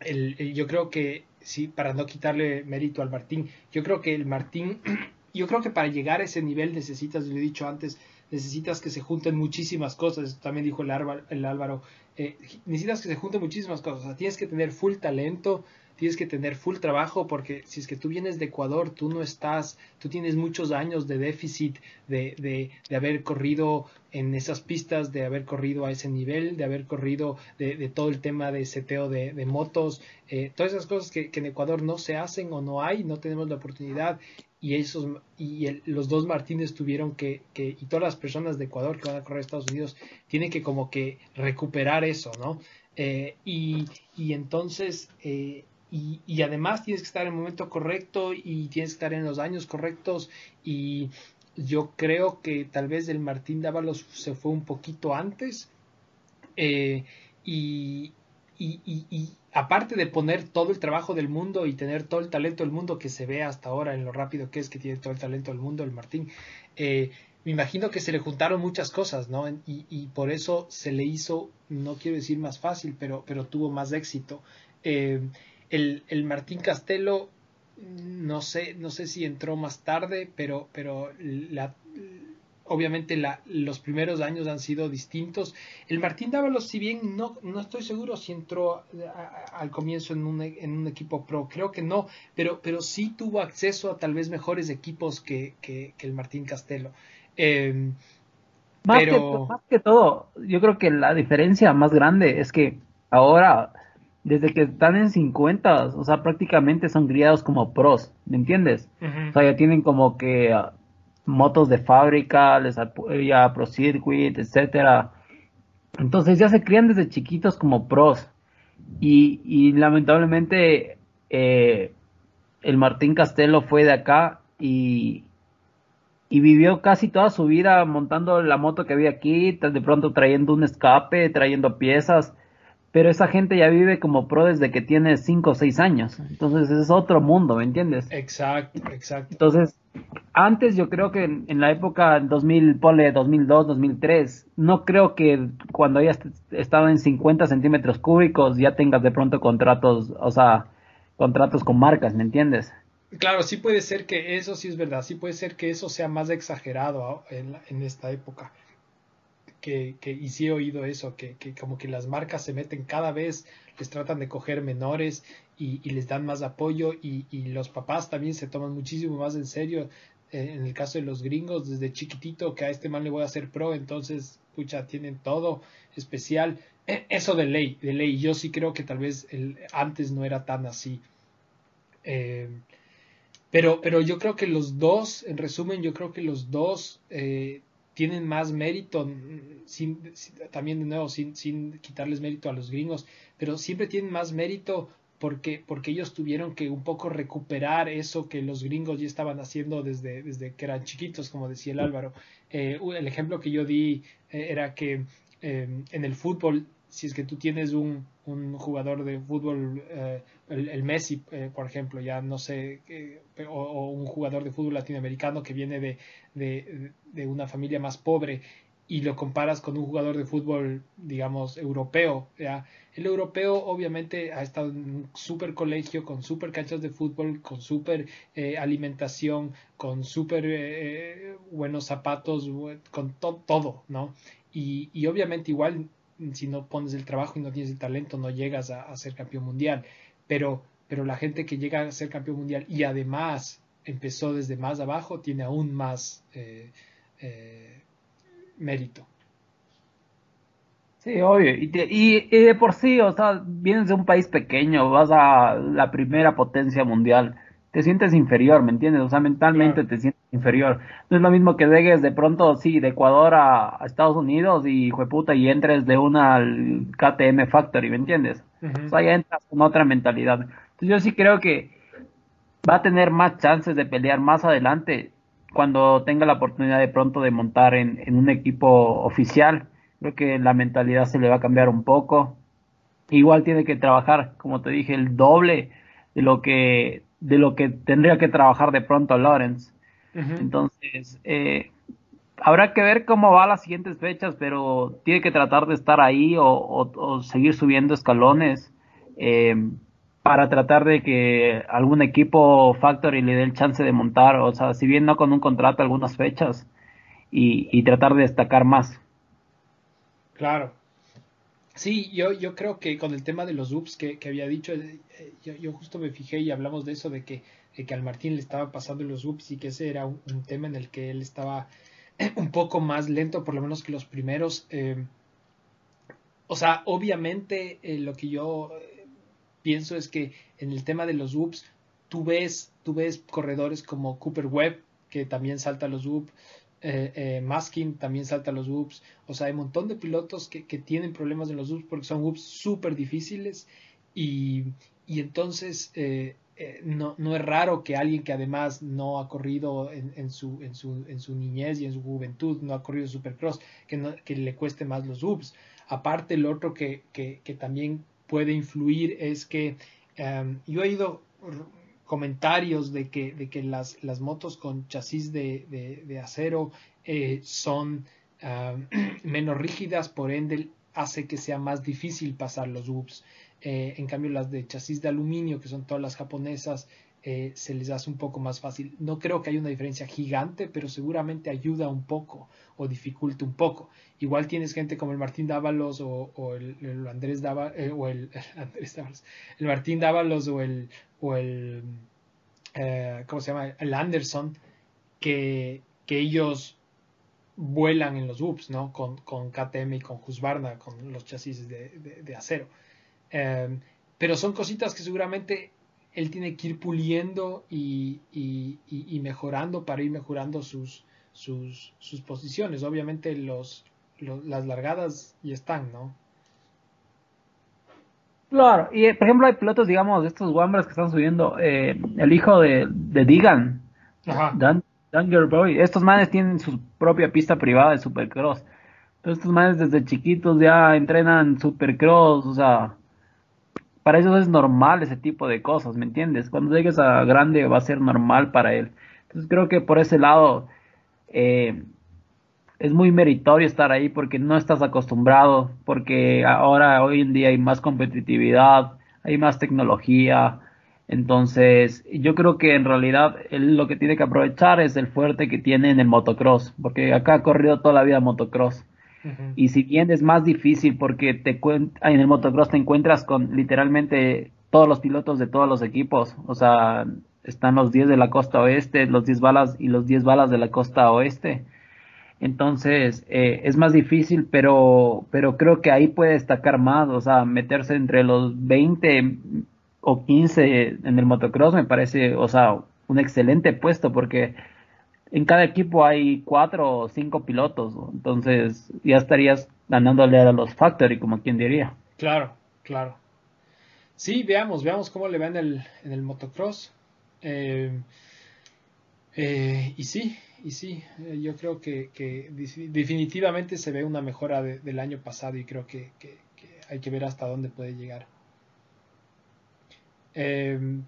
el, yo creo que sí, para no quitarle mérito al Martín. Yo creo que el Martín, yo creo que para llegar a ese nivel necesitas, lo he dicho antes, necesitas que se junten muchísimas cosas. También dijo el Álvaro, eh, necesitas que se junten muchísimas cosas. tienes que tener full talento, tienes que tener full trabajo porque si es que tú vienes de Ecuador, tú no estás, tú tienes muchos años de déficit de, de, de haber corrido en esas pistas, de haber corrido a ese nivel, de haber corrido de, de todo el tema de seteo de, de motos, eh, todas esas cosas que, que, en Ecuador no se hacen o no hay, no tenemos la oportunidad y esos y los dos Martínez tuvieron que, que, y todas las personas de Ecuador que van a correr a Estados Unidos tienen que como que recuperar eso, ¿no? Eh, y, y entonces eh, y, además tienes que estar en el momento correcto y tienes que estar en los años correctos y yo creo que tal vez el Martín Dávalos se fue un poquito antes eh, y, y, aparte de poner todo el trabajo del mundo y tener todo el talento del mundo que se ve hasta ahora en lo rápido que es que tiene todo el talento del mundo el Martín, eh, me imagino que se le juntaron muchas cosas, ¿no? Y, y, por eso se le hizo, no quiero decir más fácil, pero, pero tuvo más éxito. Eh, el, el, Martín Castelo, no sé, no sé si entró más tarde, pero, pero la, obviamente la, los primeros años han sido distintos. El Martín Dávalos, si bien no, no estoy seguro si entró al comienzo en un, en un, equipo pro, creo que no, pero, pero sí tuvo acceso a tal vez mejores equipos que, que, el Martín Castelo. Em, más, que, más que todo, yo creo que la diferencia más grande es que ahora, desde que están en 50, o sea, prácticamente son criados como pros, ¿me entiendes? O sea, ya tienen como que motos de fábrica, les apoya Pro Circuit, etcétera. Entonces ya se crían desde chiquitos como pros. Y, y lamentablemente eh, el Martín Castelo fue de acá y, y vivió casi toda su vida montando la moto que había aquí, de pronto trayendo un escape, trayendo piezas pero esa gente ya vive como pro desde que tiene 5 o 6 años. Entonces es otro mundo, ¿me entiendes? Exacto, exacto. Entonces, antes yo creo que en, la época 2000, pole 2002, 2003, no creo que cuando hayas estado en 50 centímetros cúbicos ya tengas de pronto contratos, o sea, contratos con marcas, ¿me entiendes? Claro, sí puede ser que eso sí es verdad, sí puede ser que eso sea más exagerado en, en esta época que, que, y sí he oído eso, que, que, como que las marcas se meten cada vez, les tratan de coger menores y, y les dan más apoyo y, y, los papás también se toman muchísimo más en serio. Eh, en el caso de los gringos, desde chiquitito, que a este man le voy a hacer pro, entonces, pucha, tienen todo especial. E, eso de ley, de ley. Yo sí creo que tal vez el, antes no era tan así. Eh, pero, pero yo creo que los dos, en resumen, yo creo que los dos eh, tienen más mérito, mm, sin, también de nuevo, sin, quitarles mérito a los gringos, pero siempre tienen más mérito porque, porque ellos tuvieron que un poco recuperar eso que los gringos ya estaban haciendo desde, desde que eran chiquitos, como decía el Álvaro. Eh, el ejemplo que yo di eh, era que eh, en el fútbol, si es que tú tienes un, un jugador de fútbol, el, Messi, por ejemplo, ya no sé, o, un jugador de fútbol latinoamericano que viene de, de, una familia más pobre y lo comparas con un jugador de fútbol, digamos, europeo, ¿ya? El europeo obviamente ha estado en un super colegio, con super canchas de fútbol, con super eh, alimentación, con super eh, buenos zapatos, con todo, ¿no? Y, y, obviamente igual si no pones el trabajo y no tienes el talento no llegas a, ser campeón mundial, pero, pero la gente que llega a ser campeón mundial y además empezó desde más abajo tiene aún más... Eh, eh, mérito. Sí, obvio. Y, y, de por sí, o sea, vienes de un país pequeño, vas a la primera potencia mundial, te sientes inferior, ¿me entiendes? O sea, mentalmente te sientes inferior. No es lo mismo que llegues de pronto, sí, de Ecuador a, Estados Unidos y, puta, y entres de una al KTM Factory, ¿me entiendes? O sea, ya entras con otra mentalidad. Entonces yo sí creo que va a tener más chances de pelear más adelante cuando tenga la oportunidad de pronto de montar en, un equipo oficial, creo que la mentalidad se le va a cambiar un poco. Igual tiene que trabajar, como te dije, el doble de lo que de lo que tendría que trabajar de pronto Lawrence. Entonces, eh, habrá que ver cómo va las siguientes fechas, pero tiene que tratar de estar ahí o, o seguir subiendo escalones. Eh, para tratar de que algún equipo Factory le dé el chance de montar, o sea, si bien no con un contrato algunas fechas y, tratar de destacar más. Claro. Sí, yo, yo creo que con el tema de los UPS que, había dicho, eh, yo, justo me fijé y hablamos de eso, de que, que al Martín le estaba pasando los UPS y que ese era un, tema en el que él estaba un poco más lento, por lo menos que los primeros. Eh, o sea, obviamente eh, lo que yo pienso es que en el tema de los UPS, tú ves, tú ves corredores como Cooper Webb, que también salta los UPS, eh, eh, Maskin también salta los UPS, o sea, hay un montón de pilotos que, que tienen problemas en los UPS porque son UPS súper difíciles y, y entonces eh, eh, no, no, es raro que alguien que además no ha corrido en, en, su, en, su, en, su, niñez y en su juventud, no ha corrido Supercross, que, que le cueste más los UPS. Aparte, el otro que, que, que también puede influir es que um, yo he oído comentarios de que, de que las, las motos con chasis de, de, acero eh, son uh, menos rígidas, por ende hace que sea más difícil pasar los UPS. Eh, en cambio, las de chasis de aluminio, que son todas las japonesas, eh, se les hace un poco más fácil. No creo que haya una diferencia gigante, pero seguramente ayuda un poco o dificulta un poco. Igual tienes gente como el Martín Dávalos o, el, el, Andrés Dávalos, eh, o el, Andrés Dávalos, el Martín Dávalos o el, o el eh, ¿cómo se llama? El Anderson, que, que ellos vuelan en los UPS, ¿no? Con, con KTM y con Husqvarna, con los chasis de, de, acero. Pero son cositas que seguramente él tiene que ir puliendo y, y, y, y mejorando para ir mejorando sus, sus, sus posiciones. Obviamente los, los, las largadas ya están, ¿no? Claro, y por ejemplo hay pilotos, digamos, de estos Wambras que están subiendo, eh, el hijo de, de Digan, Ajá. Dan, Danger Boy, estos manes tienen su propia pista privada de Supercross. Entonces estos manes desde chiquitos ya entrenan Supercross, o sea, para ellos es normal ese tipo de cosas, ¿me entiendes? Cuando llegues a grande va a ser normal para él. Entonces creo que por ese lado eh, es muy meritorio estar ahí porque no estás acostumbrado, porque ahora hoy en día hay más competitividad, hay más tecnología. Entonces, yo creo que en realidad él lo que tiene que aprovechar es el fuerte que tiene en el motocross, porque acá ha corrido toda la vida motocross. Y si bien es más difícil porque te en el motocross te encuentras con literalmente todos los pilotos de todos los equipos, o sea, están los 10 de la costa oeste, los 10 balas y los 10 balas de la costa oeste. Entonces, eh, es más difícil, pero, pero creo que ahí puede destacar más, o sea, meterse entre los 20 o 15 en el motocross me parece, o sea, un excelente puesto porque en cada equipo hay cuatro o cinco pilotos, entonces ya estarías ganándole a los Factory, como quien diría. Claro, claro. Sí, veamos, veamos cómo le va en el, en el motocross. Eh, eh, y sí, y sí, eh, yo creo que, que, definitivamente se ve una mejora de, del año pasado y creo que, que, hay que ver hasta dónde puede llegar.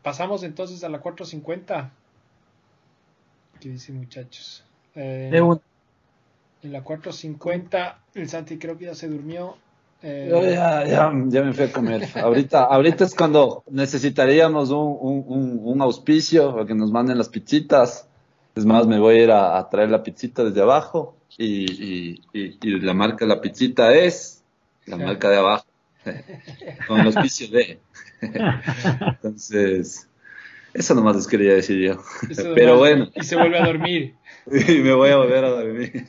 Pasamos entonces a la 450. ¿Qué dicen muchachos? Eh, en la 450, el Santi creo que ya se durmió. Eh, Yo ya, ya, ya, me fui a comer. ahorita, ahorita es cuando necesitaríamos un, un, un, auspicio o que nos manden las pizzitas. Es más, me voy a ir a, a traer la pizzita desde abajo y, y, y, y, la marca de la pizzita es la marca de abajo, con el auspicio de. Entonces, eso nomás les quería decir yo. Eso Pero bueno. Y se vuelve a dormir. y me voy a volver a dormir.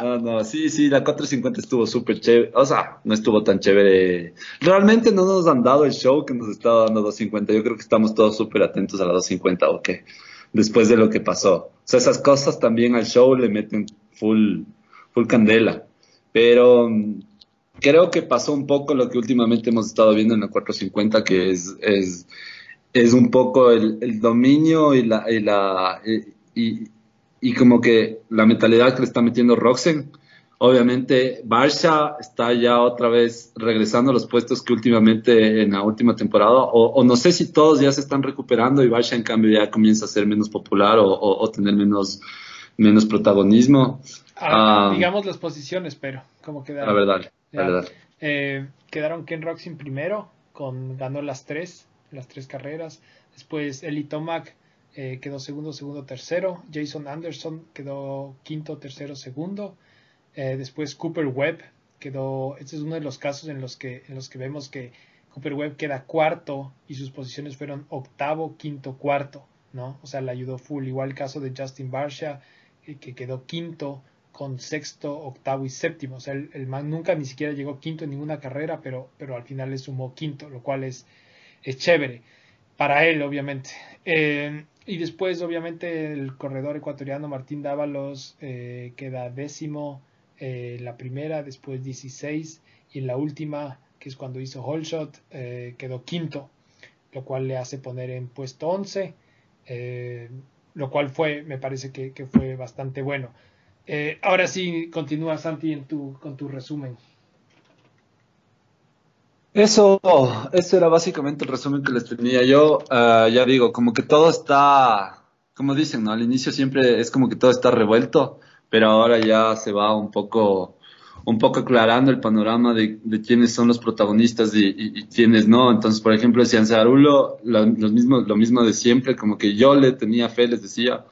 No, no, sí, sí, la 450 estuvo súper chévere. O sea, no estuvo tan chévere. Realmente no nos han dado el show que nos estaba dando 250. Yo creo que estamos todos súper atentos a la 250, ok. Después de lo que pasó. O sea, esas cosas también al show le meten full, full candela. Pero creo que pasó un poco lo que últimamente hemos estado viendo en la 450, que es, es, es un poco el, el dominio y la, y la, y, y como que la mentalidad que le está metiendo Roxen. Obviamente, Barça está ya otra vez regresando a los puestos que últimamente en la última temporada, o, o, no sé si todos ya se están recuperando y Barça en cambio ya comienza a ser menos popular o, o, o tener menos, menos protagonismo. Ah, um, digamos las posiciones, pero como quedaron. La verdad, la verdad. Eh, quedaron Ken Roxen primero, con, ganó las tres, las tres carreras. Después Eli Tomac eh, quedó segundo, segundo, tercero. Jason Anderson quedó quinto, tercero, segundo. Eh, después Cooper Webb quedó. Este es uno de los casos en los que en los que vemos que Cooper Webb queda cuarto y sus posiciones fueron octavo, quinto, cuarto, ¿no? O sea, le ayudó full. Igual el caso de Justin Barsha eh, que quedó quinto con sexto, octavo y séptimo. O sea, el, el, man nunca ni siquiera llegó quinto en ninguna carrera, pero, pero al final le sumó quinto, lo cual es, es chévere. Para él, obviamente. Eh, y después, obviamente, el corredor ecuatoriano Martín Dávalos eh, queda décimo eh, la primera, después 16, y en la última, que es cuando hizo Holshot, eh, quedó quinto. lo cual le hace poner en puesto 11, eh, lo cual fue, me parece que, fue bastante bueno. Ahora sí, continúa Santi en tu, con tu resumen. Eso, eso era básicamente el resumen que les tenía yo. Ah, ya digo, como que todo está, como dicen, ¿no? Al inicio siempre es como que todo está revuelto, pero ahora ya se va un poco un poco aclarando el panorama de, quiénes son los protagonistas y, quiénes no. Entonces, por ejemplo, si lo, lo, mismo, lo mismo de siempre, como que yo le tenía fe, les decía,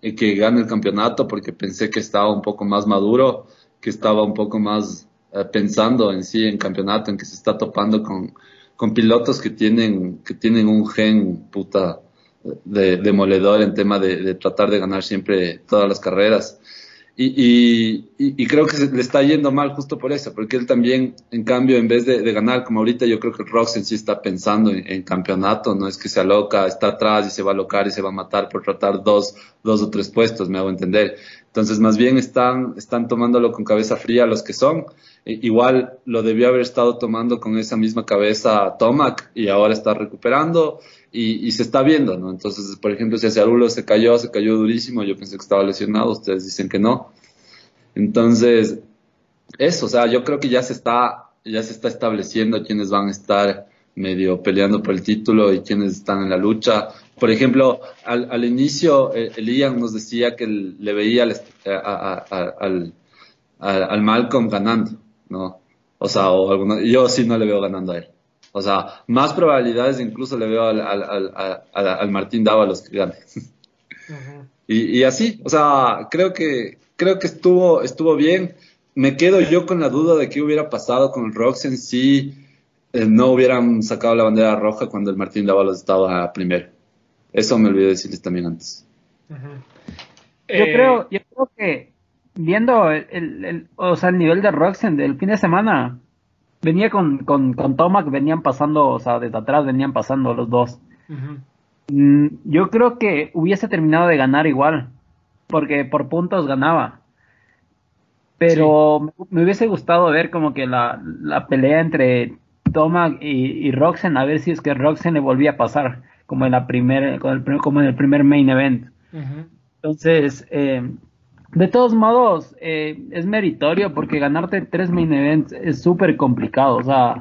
eh, que gane el campeonato porque pensé que estaba un poco más maduro, que estaba un poco más eh, pensando en sí en campeonato, en que se está topando con, con pilotos que tienen, que tienen un gen puta de demoledor en tema de, de tratar de ganar siempre todas las carreras. Y, y, creo que le está yendo mal justo por eso, porque él también, en cambio, en vez de, ganar, como ahorita yo creo que Rox en sí está pensando en, campeonato, no es que se aloca, está atrás y se va a alocar y se va a matar por tratar dos, dos o tres puestos, me hago entender. Entonces, más bien están, están tomándolo con cabeza fría los que son. Igual lo debió haber estado tomando con esa misma cabeza Tomac y ahora está recuperando y, se está viendo, ¿no? Entonces, por ejemplo, si Arulo se cayó, se cayó durísimo, yo pensé que estaba lesionado, ustedes dicen que no. Entonces, eso, o sea, yo creo que ya se está, ya se está estableciendo quiénes van a estar medio peleando por el título y quiénes están en la lucha. Por ejemplo, al, al inicio, eh, el, Ian nos decía que le veía al, al, al, Malcolm ganando, ¿no? O sea, o alguna, yo sí no le veo ganando a él. O sea, más probabilidades incluso le veo al, al, al, Martín Dávalos que gane. y, y, así, o sea, creo que, creo que estuvo, estuvo bien. Me quedo yo con la duda de qué hubiera pasado con el Roxen si eh, no hubieran sacado la bandera roja cuando el Martín Dávalos estaba primero. Eso me olvidé decirles también antes. Yo eh, creo, yo creo que viendo el, el, o sea, el nivel de Roxen del fin de semana, venía con, con, con Tomac, venían pasando, o sea, desde atrás venían pasando los dos. Mm, yo creo que hubiese terminado de ganar igual, porque por puntos ganaba. Pero me, hubiese gustado ver como que la, la pelea entre Tomac y, y, Roxen, a ver si es que Roxen le volvía a pasar, como en la primer, como en el primer main event. Entonces, eh, de todos modos, eh, es meritorio porque ganarte tres main events es súper complicado. O sea,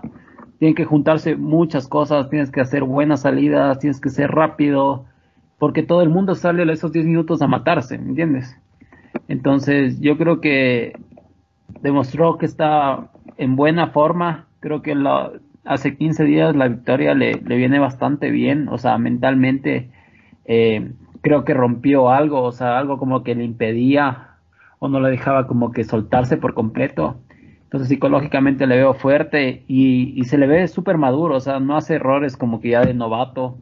tienen que juntarse muchas cosas, tienes que hacer buenas salidas, tienes que ser rápido, porque todo el mundo sale a esos 10 minutos a matarse, ¿me entiendes? Entonces, yo creo que demostró que está en buena forma. Creo que hace 15 días la victoria le, le viene bastante bien, o sea, mentalmente. Eh, creo que rompió algo, o sea, algo como que le impedía o no le dejaba como que soltarse por completo. Entonces psicológicamente le veo fuerte y, se le ve súper maduro, o sea, no hace errores como que ya de novato,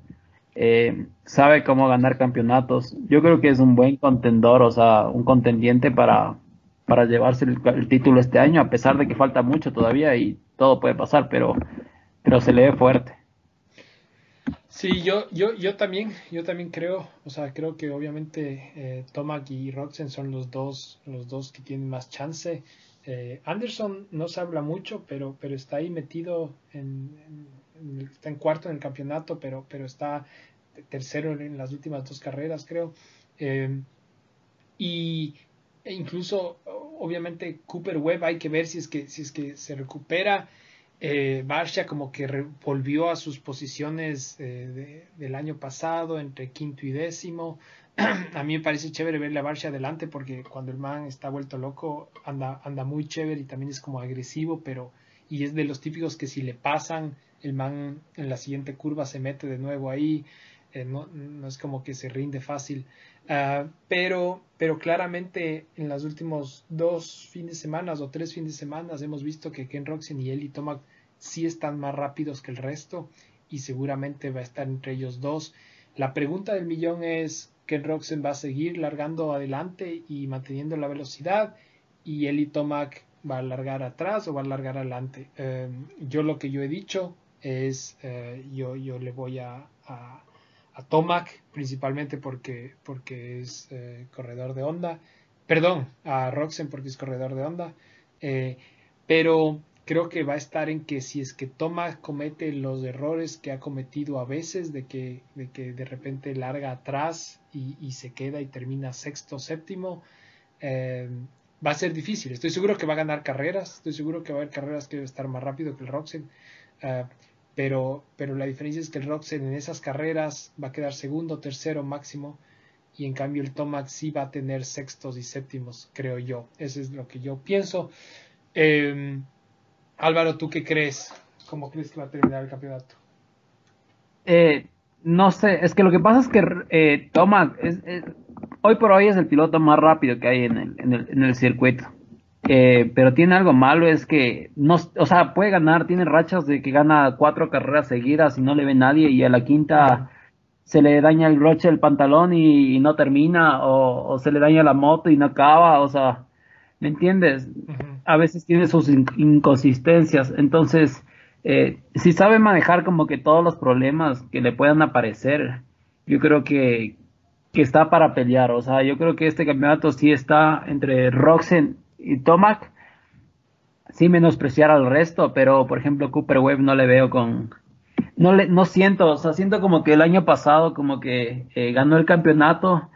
eh, sabe cómo ganar campeonatos. Yo creo que es un buen contendor, o sea, un contendiente para, para llevarse el, título este año, a pesar de que falta mucho todavía y todo puede pasar, pero, pero se le ve fuerte. Sí, yo, yo, yo también, yo también creo, o sea, creo que obviamente eh, Tomac y Roxen son los dos, los dos que tienen más chance. Eh, Anderson no se habla mucho, pero, pero está ahí metido en, está en cuarto en el campeonato, pero, pero está tercero en las últimas dos carreras, creo. Eh, y e incluso, obviamente, Cooper Webb hay que ver si es que, si es que se recupera eh, como que volvió a sus posiciones eh, del año pasado, entre quinto y décimo. a mí me parece chévere verle a Barsha adelante porque cuando el man está vuelto loco anda, anda muy chévere y también es como agresivo, pero y es de los típicos que si le pasan, el man en la siguiente curva se mete de nuevo ahí, eh, no, no, es como que se rinde fácil. Ah, pero, pero claramente en los últimos dos fines de semana o tres fines de semana hemos visto que Ken Roxen y Eli Tomac sí están más rápidos que el resto y seguramente va a estar entre ellos dos. La pregunta del millón es, Ken Roxen va a seguir largando adelante y manteniendo la velocidad y Eli Tomac va a largar atrás o va a largar adelante. Em, yo lo que yo he dicho es, eh, yo, yo le voy a, a, Tomac principalmente porque, porque es eh, corredor de onda. Perdón, a Roxen porque es corredor de onda. Eh, pero creo que va a estar en que si es que Toma comete los errores que ha cometido a veces, de que de, que de repente larga atrás y, se queda y termina sexto, séptimo, eh, va a ser difícil. Estoy seguro que va a ganar carreras, estoy seguro que va a haber carreras que va a estar más rápido que el Roxen, pero, pero la diferencia es que el Roxen en esas carreras va a quedar segundo, tercero máximo, y en cambio el Tomac sí va a tener sextos y séptimos, creo yo. Eso es lo que yo pienso. Eh, Álvaro, ¿tú qué crees? ¿Cómo crees que va a terminar el campeonato? Eh, no sé, es que lo que pasa es que eh, Tomac hoy por hoy es el piloto más rápido que hay en el, en el, en el circuito. Eh, pero tiene algo malo, es que no, o sea, puede ganar, tiene rachas de que gana cuatro carreras seguidas y no le ve nadie y a la quinta se le daña el broche del pantalón y, no termina o, se le daña la moto y no acaba, o sea, ¿me entiendes? A veces tiene sus inconsistencias, entonces, eh, si sabe manejar como que todos los problemas que le puedan aparecer, yo creo que, que está para pelear. O sea, yo creo que este campeonato sí está entre Roxen y Tomac. Sí menospreciar al resto, pero por ejemplo Cooper Webb no le veo con... No, le, no siento, o sea, siento como que el año pasado como que eh, ganó el campeonato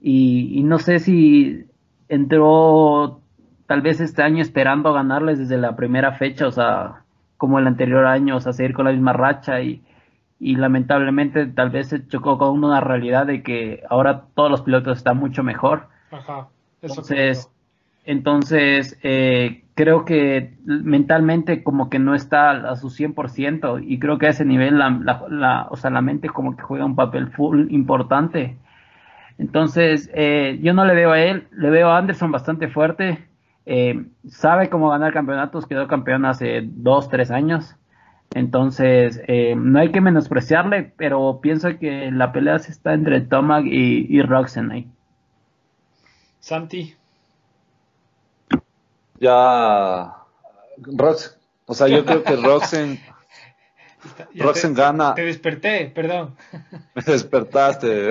y, y no sé si entró tal vez este año esperando ganarles desde la primera fecha, o sea, como el anterior año, o sea, seguir con la misma racha y, y lamentablemente tal vez se chocó con una realidad de que ahora todos los pilotos están mucho mejor. Ajá, entonces, entonces eh, creo que mentalmente como que no está a su 100% y creo que a ese nivel la, la, o sea, la mente como que juega un papel full importante. Entonces, eh, yo no le veo a él, le veo a Anderson bastante fuerte, eh, sabe cómo ganar campeonatos, quedó campeón hace dos, tres años. Entonces, eh, no hay que menospreciarle, pero pienso que la pelea se está entre Tomac y, y Roxen ahí. Santi. Ya. Rox, o sea, yo creo que Roxen. Roxen gana. Te desperté, perdón. Me despertaste.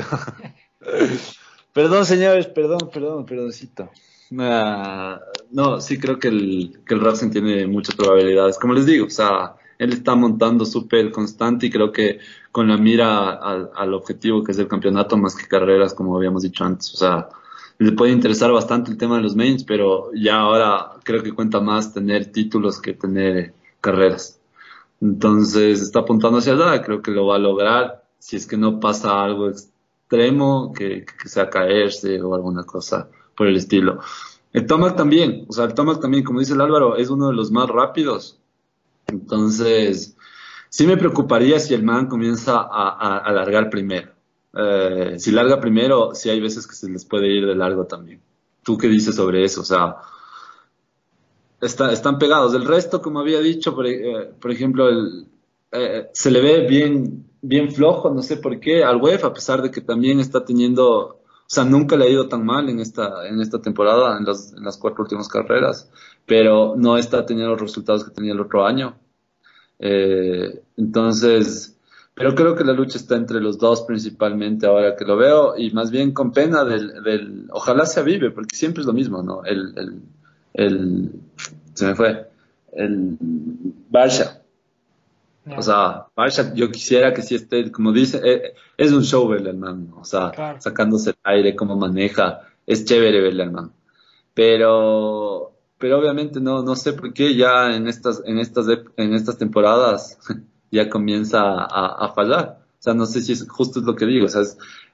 perdón, señores, perdón, perdón, perdoncito. no, sí creo que el, que el Roxen tiene muchas probabilidades. Como les digo, o sea él está montando súper constante y creo que con la mira al, objetivo que es el campeonato más que carreras, como habíamos dicho antes. O sea, le puede interesar bastante el tema de los mains, pero ya ahora creo que cuenta más tener títulos que tener carreras. Entonces está apuntando hacia allá, creo que lo va a lograr si es que no pasa algo extremo, que, que sea caerse o alguna cosa por el estilo. El Tomac también, o sea, el Tomac también, como dice el Álvaro, es uno de los más rápidos entonces, sí me preocuparía si el man comienza a, a, largar primero. Eh, si larga primero, sí hay veces que se les puede ir de largo también. ¿Tú qué dices sobre eso? O sea, están pegados. El resto, como había dicho, por, eh, ejemplo, el, eh, se le ve bien, bien flojo, no sé por qué, al web, a pesar de que también está teniendo, o sea, nunca le ha ido tan mal en esta, en esta temporada, en las, en las cuatro últimas carreras pero no está teniendo los resultados que tenía el otro año. Eh, entonces, pero creo que la lucha está entre los dos principalmente ahora que lo veo y más bien con pena del, del ojalá se avive, porque siempre es lo mismo, ¿no? El, el, el se me fue, el Barsha. O sea, Barsha, yo quisiera que si esté, como dice, eh, es un show verle hermano, o sea, sacándose el aire, cómo maneja, es chévere verle hermano. Pero pero obviamente no, no sé por qué ya en estas, en estas, en estas temporadas ya comienza a, fallar. O sea, no sé si es justo lo que digo, o sea,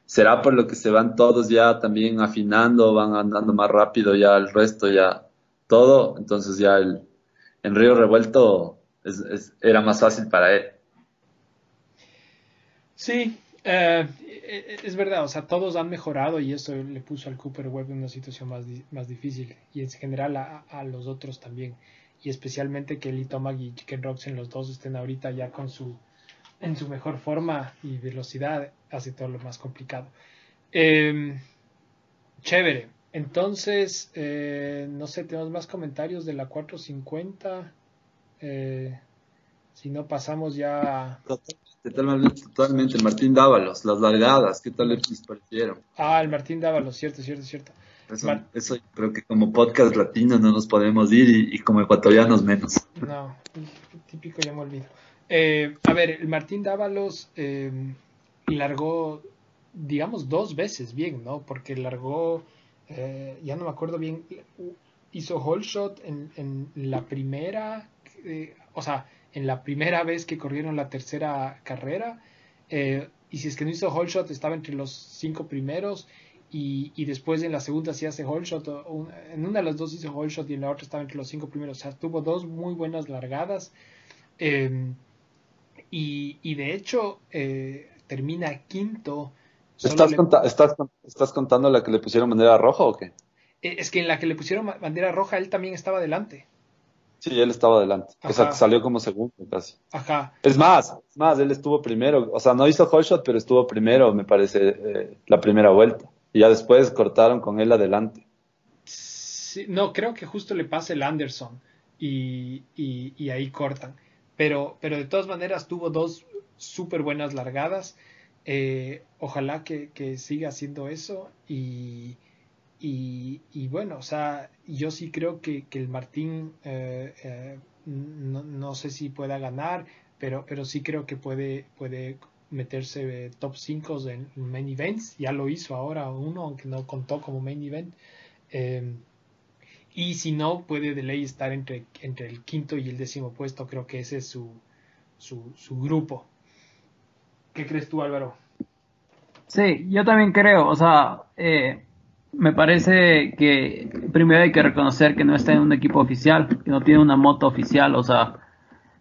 será por lo que se van todos ya también afinando, van andando más rápido ya el resto, ya todo, entonces ya el, en Río Revuelto era más fácil para él. Sí, eh, es verdad, o sea, todos han mejorado y eso le puso al Cooper Webb en una situación más, más difícil y en general a, los otros también. Y especialmente que Lee Tomag y Ken en los dos estén ahorita ya con su, en su mejor forma y velocidad, hace todo lo más complicado. Em, chévere. Entonces, eh, no sé, tenemos más comentarios de la 450. Eh, si no, pasamos ya. Totalmente, totalmente. El Martín Dávalos, las largadas, ¿qué tal les parecieron? Ah, el Martín Dávalos, cierto, cierto, cierto. Eso, creo que como podcast latino no nos podemos ir y, como ecuatorianos menos. No, típico ya me olvido. Eh, a ver, el Martín Dávalos eh, largó, digamos, dos veces bien, ¿no? Porque largó, eh, ya no me acuerdo bien, hizo hole shot en, en la primera, eh, o sea, en la primera vez que corrieron la tercera carrera. Eh, y si es que no hizo hole shot, estaba entre los cinco primeros. Y, y después en la segunda sí hace hole shot. en una de las dos hizo hole shot y en la otra estaba entre los cinco primeros. O sea, tuvo dos muy buenas largadas. Em, y, y, de hecho, eh, termina quinto. ¿Estás, estás, ¿Estás contando la que le pusieron bandera roja o qué? Eh, es que en la que le pusieron bandera roja, él también estaba adelante. Sí, él estaba adelante. O sea, salió como segundo casi. Ajá. Es más, es más, él estuvo primero. O sea, no hizo hot shot, pero estuvo primero, me parece, eh, la primera vuelta. Ya después cortaron con él adelante. Sí, no, creo que justo le pasa el Anderson y, y, ahí cortan. Pero, pero de todas maneras tuvo dos súper buenas largadas. Eh, ojalá que, que siga haciendo eso y y, y, bueno, o sea, yo sí creo que, que el Martín, eh, eh, no, no, sé si pueda ganar, pero, pero sí creo que puede, puede meterse top 5 en main events. Ya lo hizo ahora uno, aunque no contó como main event. Eh, y si no, puede de ley estar entre, entre el quinto y el décimo puesto. Creo que ese es su, su, su grupo. ¿Qué crees tú, Álvaro? Sí, yo también creo. O sea, eh, me parece que primero hay que reconocer que no está en un equipo oficial, que no tiene una moto oficial, o sea,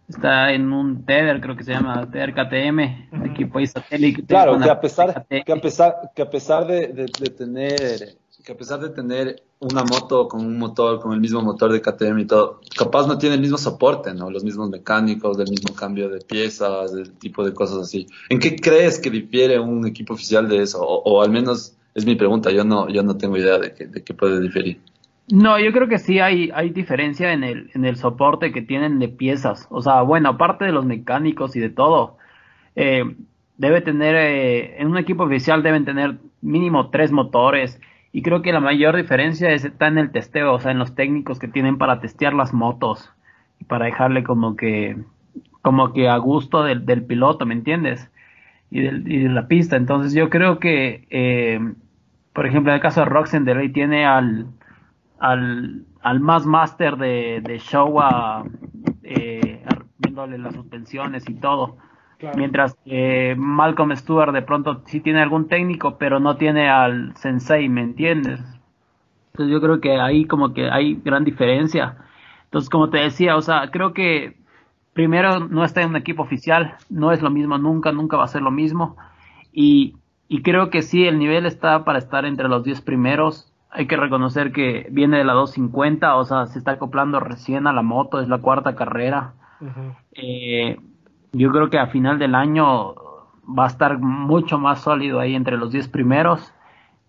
está en un Tether, creo que se llama Tether KTM, equipo ahí satélite. Claro, que a pesar, que a pesar, que a pesar de, tener, que a pesar de tener una moto con un motor, con el mismo motor de KTM y todo, capaz no tiene el mismo soporte, ¿no? Los mismos mecánicos, del mismo cambio de piezas, del tipo de cosas así. ¿En qué crees que difiere un equipo oficial de eso? o al menos es mi pregunta, yo no, yo no tengo idea de qué puede diferir. No, yo creo que sí hay, hay diferencia en el, en el soporte que tienen de piezas. O sea, bueno, aparte de los mecánicos y de todo, eh, debe tener, eh, en un equipo oficial deben tener mínimo tres motores. Y creo que la mayor diferencia está en el testeo, o sea, en los técnicos que tienen para testear las motos y para dejarle como que, como que a gusto del, del piloto, ¿me entiendes? Y, del, y de la pista. Entonces yo creo que eh, por ejemplo, en el caso de Roxen, de Rey tiene al, al, al más máster de, de Showa eh, viéndole las suspensiones y todo. Mientras que Malcolm Stewart de pronto sí tiene algún técnico, pero no tiene al sensei, ¿me entiendes? Entonces yo creo que ahí como que hay gran diferencia. Entonces, como te decía, o sea, creo que primero no está en un equipo oficial, no es lo mismo nunca, nunca va a ser lo mismo. Y y creo que sí, el nivel está para estar entre los 10 primeros. Hay que reconocer que viene de la 250, o sea, se está acoplando recién a la moto, es la cuarta carrera. Eh, yo creo que a final del año va a estar mucho más sólido ahí entre los 10 primeros.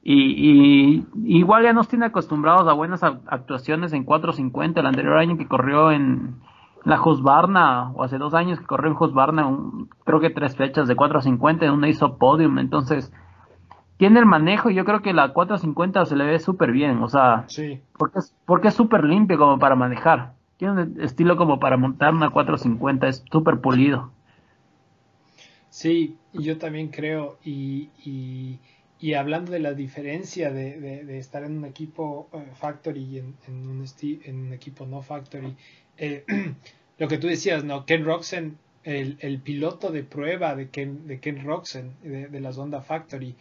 Y, igual ya nos tiene acostumbrados a buenas actuaciones en 450. El anterior año que corrió en, la Husqvarna, o hace dos años que corrió en Husqvarna, creo que tres fechas de 450, en una hizo podium, entonces tiene el manejo y yo creo que la 450 se le ve súper bien, o sea, sí. porque es porque es súper limpio como para manejar, tiene un estilo como para montar una 450, es súper pulido. Sí, yo también creo, y, y, y hablando de la diferencia de, de, estar en un equipo eh, factory y en, en, un en un equipo no factory, eh, lo que tú decías, ¿no? Ken Roxen, el, el piloto de prueba de Ken, de Ken Roxen, de, de la Honda Factory,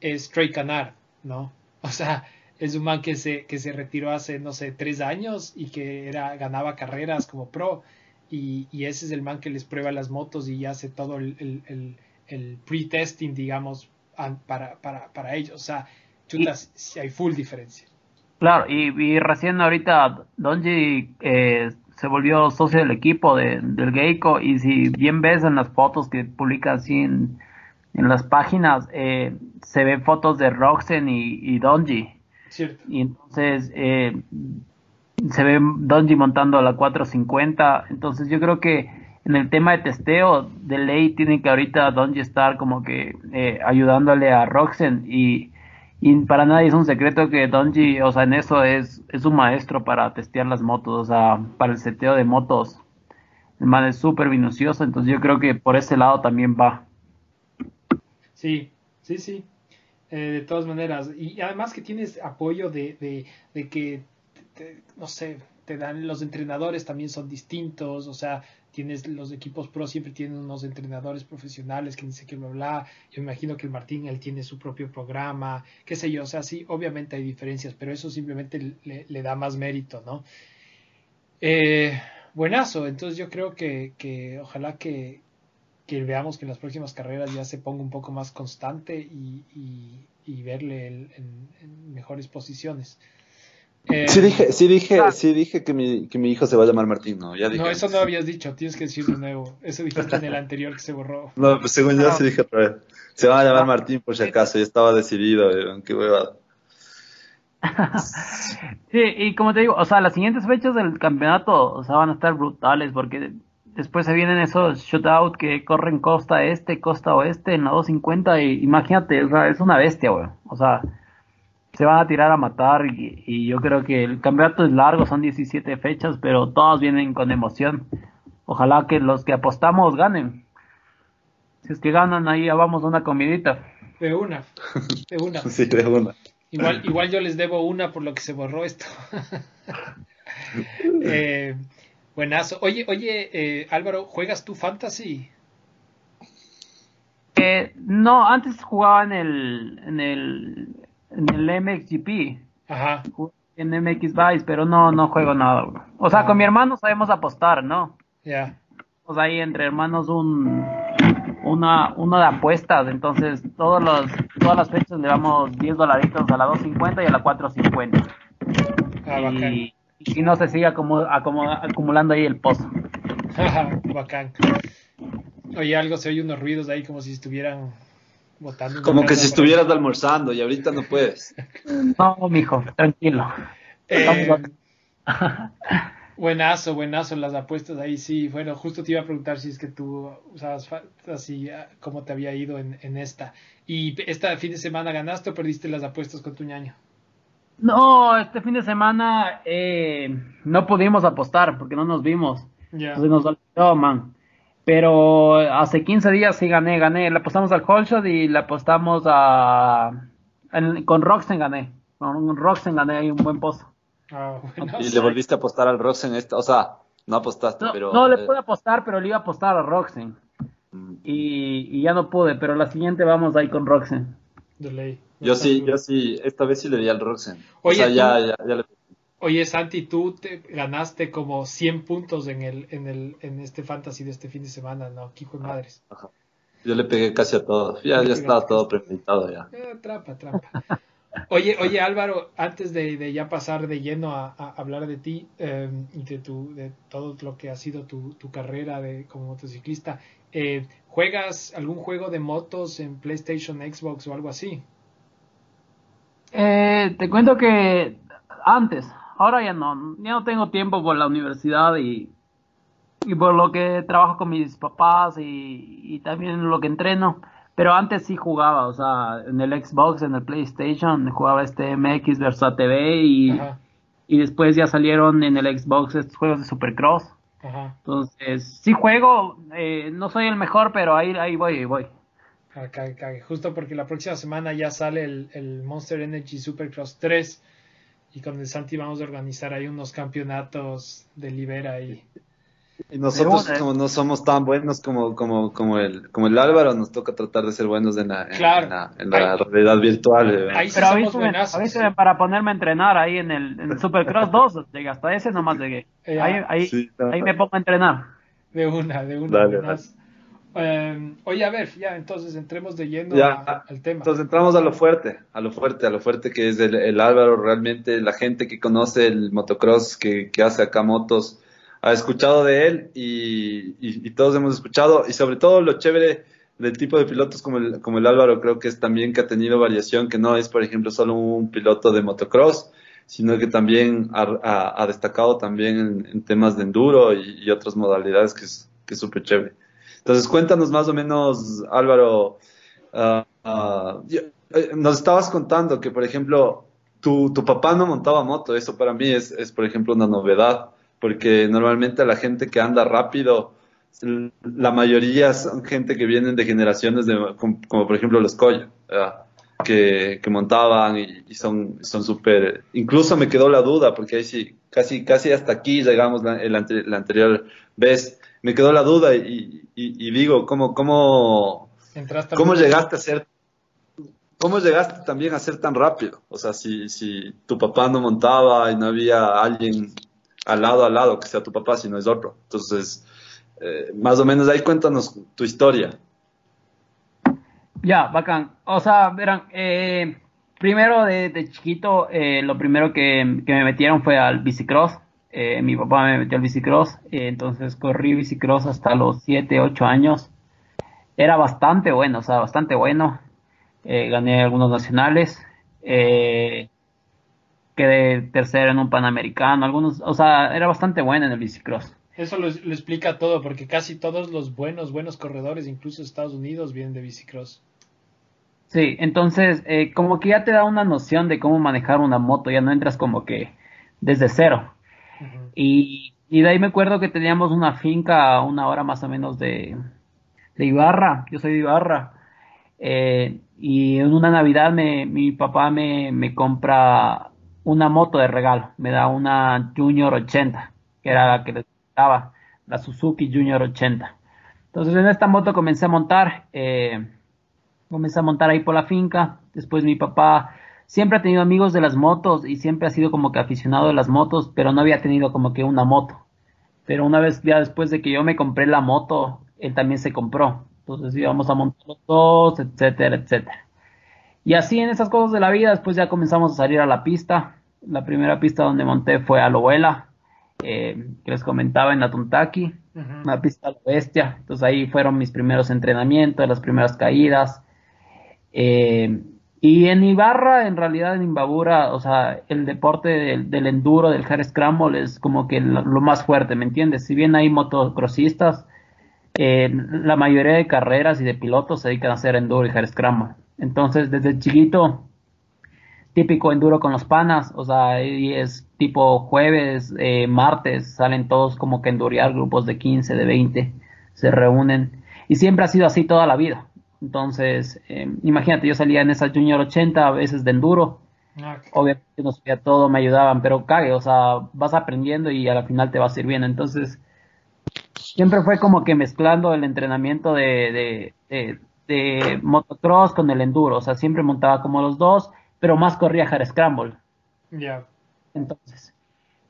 es Trey Canard, ¿no? O sea, es un man que se, que se retiró hace, no sé, tres años y que era, ganaba carreras como pro. Y, y ese es el man que les prueba las motos y hace todo el, el, el, pre-testing, digamos, para, para, para ellos. O sea, chutas, si hay full diferencia. Claro, y, y recién ahorita Donji eh, se volvió socio del equipo de, del Geico y si bien ves en las fotos que publica así en, en las páginas, eh, se ven fotos de Roxen y, y Donji. Y entonces eh, se ve Donji montando la 450. Entonces yo creo que en el tema de testeo, de ley tiene que ahorita Donji estar como que eh, ayudándole a Roxen y Y para nadie es un secreto que Donji, o sea, en eso es, es un maestro para testear las motos, o sea, para el seteo de motos. El man es súper minucioso, entonces yo creo que por ese lado también va. Sí, sí, sí. Eh, de todas maneras. Y además que tienes apoyo de, de, de que, te- no sé, te dan los entrenadores también son distintos, o sea, tienes los equipos pro siempre tienen unos entrenadores profesionales que dice que bla bla. Yo imagino que el Martín él tiene su propio programa, qué sé yo, o sea, sí, obviamente hay diferencias, pero eso simplemente le, le da más mérito, ¿no? Eh, buenazo, entonces yo creo que, que ojalá que, que veamos que en las próximas carreras ya se ponga un poco más constante y, y, y verle el- en, en mejores posiciones. Eh, Sí dije, sí dije, sí dije que mi, que mi hijo se va a llamar Martín, ¿no? Ya dije. no, eso no habías dicho, tienes que decir de nuevo. Eso dijiste en el anterior que se borró. No, pues según yo sí dije otra vez. Se va a llamar Martín por si acaso, ya estaba decidido, eh, qué hueva. Sí, y como te digo, o sea, las siguientes fechas del campeonato, o sea, van a estar brutales porque después se vienen esos shootout que corren costa este, costa oeste en la 250 y imagínate, o sea, es una bestia, güey. O sea, se van a tirar a matar y, y yo creo que el campeonato es largo, son 17 fechas, pero todos vienen con emoción. Ojalá que los que apostamos ganen. Si es que ganan, ahí ya vamos a una comidita. De una, de una. Sí, de una. Igual, igual yo les debo una por lo que se borró esto. eh, buenazo. Oye, oye, eh, Álvaro, ¿juegas tu fantasy? Eh, no, antes jugaba en el, en el, en el MXGP, Ajá, en MX Vice, pero no, no juego nada. bro. O sea, con mi hermano sabemos apostar, ¿no? ya. O sea, ahí entre hermanos un, una, una de apuestas, entonces todos los, todas las fechas le damos 10 dolaritos a la 250 y a la 450. Ah, bacán. Y, no se sigue acumu- acomo- acumulando ahí el pozo. bacán. Oye, algo se oye unos ruidos ahí como si estuvieran botando. Como que si estuvieras almorzando y ahorita no puedes. No, mijo, tranquilo. Eh, buenazo, buenazo las apuestas ahí, sí. Bueno, justo te iba a preguntar si es que tú usabas así, ah, cómo te había ido en, en esta. ¿Y esta fin de semana ganaste o perdiste las apuestas con tu ñaño? No, este fin de semana eh, no pudimos apostar porque no nos vimos. Ya. Entonces nos olvidó, man. Pero hace 15 días sí gané, gané. Le apostamos al Holshot y le apostamos a... en- con Roxen gané. Con Roxen gané ahí un buen pozo. Ah. Y le volviste a apostar al Roxen esta, o sea, no apostaste, No, pero... no le eh, pude apostar, pero le iba a apostar a Roxen. mm. Y, y ya no pude, pero la siguiente vamos ahí con Roxen. De ley. Yo sí, yo sí, esta vez sí le di al Roxen. Oye, o sea, ya, ya, ya le... Oye, Santi, tú te ganaste como 100 puntos en el, en el, en este fantasy de este fin de semana, ¿no? Hijo de madres. Yo le pegué casi a todo. Ya, ya estaba todo premeditado ya. Eh, trampa, trampa. Oye, oye, Álvaro, antes de, de ya pasar de lleno a, a hablar de ti eh, y de tu, de todo lo que ha sido tu, tu carrera de, como motociclista, eh, ¿juegas algún juego de motos en PlayStation, Xbox o algo así? Eh, te cuento que antes, ahora ya no, ya no tengo tiempo por la universidad y, y por lo que trabajo con mis papás y, y también lo que entreno. Pero antes sí jugaba, o sea, en el Xbox, en el PlayStation, jugaba este MX versus TV y, Ajá, y después ya salieron en el Xbox estos juegos de Supercross. ajá. Entonces, sí juego, eh, no soy el mejor, pero ahí, ahí voy, ahí voy. Justo porque la próxima semana ya sale el, el Monster Energy Supercross 3 y con el Santi vamos a organizar ahí unos campeonatos de Libera y Y nosotros, una, ¿eh? como no somos tan buenos como, como, como, el, como el Álvaro, nos toca tratar de ser buenos en la, en, Claro. en la, en la realidad virtual. eh. ahí sí Pero somos avísame, avísame para ponerme a entrenar ahí en el, en el Supercross 2, llegué hasta ese nomás llegué. Ya. Ahí, ahí, Sí, no. ahí me pongo a entrenar. De una, de una. Dale. Eh, oye, a ver, ya, entonces entremos de lleno Ya, a- al tema. Entonces entramos a lo fuerte, a lo fuerte, a lo fuerte que es el, el Álvaro, realmente la gente que conoce el motocross, que, que hace acá motos, ha escuchado de él y, y- y todos hemos escuchado y sobre todo lo chévere del tipo de pilotos como el, como el Álvaro creo que es también que ha tenido variación, que no es por ejemplo solo un piloto de motocross, sino que también ha, ha- ha destacado también en, en temas de enduro y, y otras modalidades que es que es súper chévere. Entonces cuéntanos más o menos Álvaro, ah, ah, eh, nos estabas contando que, por ejemplo, tu, tu papá no montaba moto. Eso para mí es, es, por ejemplo, una novedad, porque normalmente la gente que anda rápido, la mayoría son gente que vienen de generaciones de, como, por ejemplo los Coyo, que, montaban y, y son súper... incluso me quedó la duda, porque ahí sí, casi, casi hasta aquí llegamos la anterior vez, me quedó la duda y, y, y digo, ¿cómo, cómo, cómo llegaste a ser ¿Cómo llegaste también a ser tan rápido? O sea, si, si tu papá no montaba y no había alguien al lado al lado que sea tu papá, si no es otro. Entonces, eh, más o menos ahí cuéntanos tu historia. Ya, bacán. O sea, verán, eh, primero de, de chiquito, eh, lo primero que, que, me metieron fue al bicicross. Eh, mi papá me metió al bicicross, eh, entonces corrí bicicross hasta los 7, 8 años. Era bastante bueno, o sea, bastante bueno eh, gané algunos nacionales, eh, quedé tercero en un panamericano, algunos, o sea, era bastante bueno en el bicicross. Eso lo, lo, explica todo, porque casi todos los buenos, buenos corredores, incluso Estados Unidos, vienen de bicicross. Sí, entonces, como que ya te da una noción de cómo manejar una moto, ya no entras como que desde cero. Uh -huh. y, y, de ahí me acuerdo que teníamos una finca a una hora más o menos de, de Ibarra, yo soy de Ibarra, eh, y en una Navidad me, mi papá me, me, compra una moto de regalo, me da una Junior 80, que era la que le daba, la Suzuki Junior 80. Entonces en esta moto comencé a montar, eh, comencé a montar ahí por la finca, después mi papá siempre ha tenido amigos de las motos y siempre ha sido como que aficionado de las motos, pero no había tenido como que una moto. Pero una vez ya después de que yo me compré la moto, él también se compró. Entonces íbamos a montar los dos, etcétera, etcétera. Y así en esas cosas de la vida, después ya comenzamos a salir a la pista. La primera pista donde monté fue a Lobuela, eh, que les comentaba en la Tuntaki, uh -huh. una pista a la bestia. Entonces ahí fueron mis primeros entrenamientos, las primeras caídas. Eh, y en Ibarra, en realidad en Imbabura, o sea, el deporte del, del enduro, del hard scramble es como que lo, lo, más fuerte, ¿me entiendes? Si bien hay motocrossistas, eh, la mayoría de carreras y de pilotos se dedican a hacer enduro y hard scramble. Entonces, desde chiquito, típico enduro con los panas, o sea, es tipo jueves, eh, martes, salen todos como que enduriar, grupos de 15, de 20, se reúnen. Y siempre ha sido así toda la vida. Entonces, eh, imagínate, yo salía en esa Junior 80 a veces de enduro. Okay. Obviamente no sabía todo, me ayudaban, pero cague, o sea, vas aprendiendo y a la final te va sirviendo. Entonces, siempre fue como que mezclando el entrenamiento de, de, de, de, motocross con el enduro, o sea, siempre montaba como los dos, pero más corría hard scramble. Ya. Yeah. Entonces,